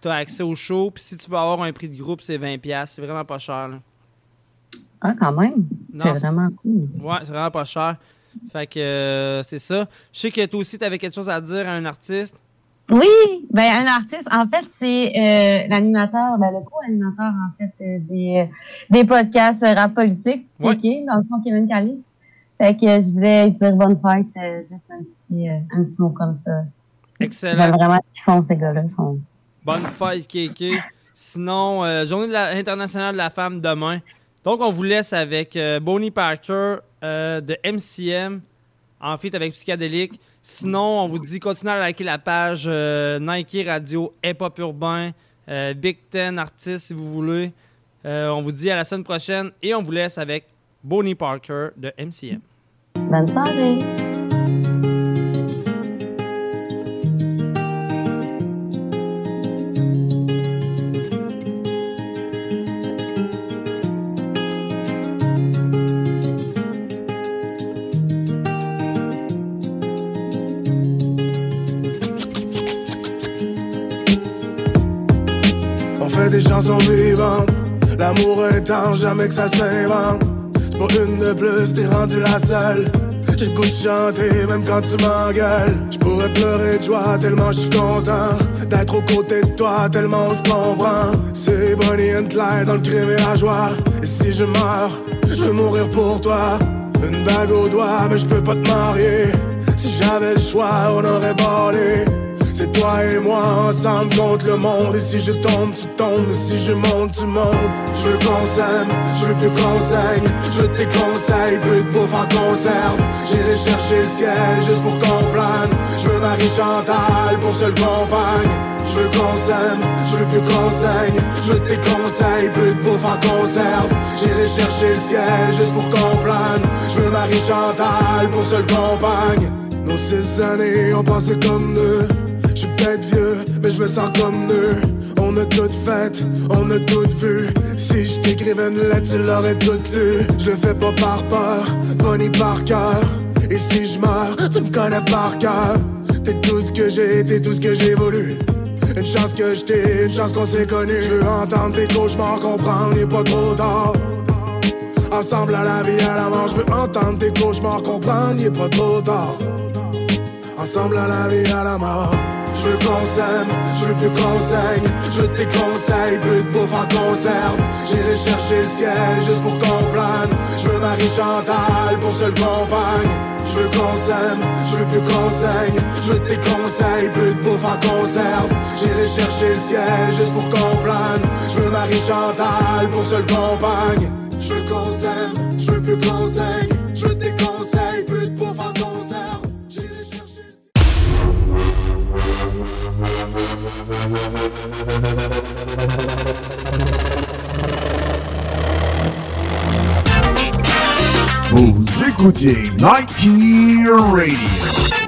tu as accès au show. Puis si tu veux avoir un prix de groupe, c'est 20$. piastres. C'est vraiment pas cher. là. Ah, quand même. Non, C'est vraiment cool. Ouais, c'est vraiment pas cher. Fait que euh, c'est ça. Je sais que toi aussi, tu avais quelque chose à dire à un artiste. Oui, ben un artiste, en fait, c'est euh, l'animateur, ben, le co-animateur, en fait, euh, des, des podcasts rap politique, Ouais. OK, dans le fond, Kevin Callis. Fait que je voulais dire bonne fête, euh, juste un petit, euh, un petit mot comme ça. J'aime Excellent. vraiment qu'ils font, ces gars-là. Sont... Bonne fête, Kéké. Sinon, euh, Journée de la- internationale de la femme demain. Donc, on vous laisse avec euh, Bonnie Parker euh, de MCM, en feat avec Psychedelic. Sinon, on vous dit continuez à liker la page Nike Radio Hip Hop Urbain, Big Ten Artist si vous voulez. On vous dit à la semaine prochaine et on vous laisse avec Bonnie Parker de MCM. Bonne soirée. On fait des chansons vivantes. L'amour est temps, jamais que ça s'invente. Pour une de plus, t'es rendu la seule. J'ai chanter, même quand tu m'engueules. Je pourrais pleurer de joie tellement je suis content d'être aux côtés de toi, tellement on se comprend. C'est Bonnie and Clyde dans le crime et la joie. Et si je meurs, je veux mourir pour toi. Une bague au doigt, mais je peux pas te marier. Si j'avais le choix, on aurait ballé. Toi et moi ensemble contre le monde. Et si je tombe, tu tombes. Si je monte, tu montes. Je veux qu'on s'aime, je veux plus qu'on saigne Je tes conseils, plus de bouffe en conserve. J'irai chercher le ciel juste pour qu'on plane. Je veux Marie Chantal pour seule compagne. Je veux qu'on s'aime, je veux plus qu'on saigne Je tes conseils, plus de bouffe en conserve. J'irai chercher le ciel juste pour qu'on plane. Je veux Marie Chantal pour seule compagne. Nos six années ont passé comme deux peut-être vieux, mais je me sens comme eux. On a tout fait, on a tout vu. Si je t'écrivais une lettre, tu l'aurais toute lue. Je le fais pas par peur, pas ni par cœur. Et si je meurs, tu me connais par cœur. T'es tout ce que j'ai, t'es tout ce que j'ai voulu. Une chance que je une chance qu'on s'est connus. Je veux entendre tes cauchemars, comprendre, il est pas trop tard. Ensemble à la vie, à la mort, je veux entendre tes cauchemars, comprendre, il est pas trop tard. Ensemble à la vie, à la mort. Je s'aime, je qu'on saigne Je conseils, plus de bouffe en conserve. J'irai chercher le ciel juste pour qu'on plane. Je veux Marie Chantal pour seule compagne. Je s'aime, je veux plus qu'on saigne Je conseils, plus de bouffe en conserve. J'irai chercher le ciel juste pour qu'on plane. Je veux Marie Chantal pour seule compagne. Je s'aime, je veux plus Vous écoutez Nike Radio.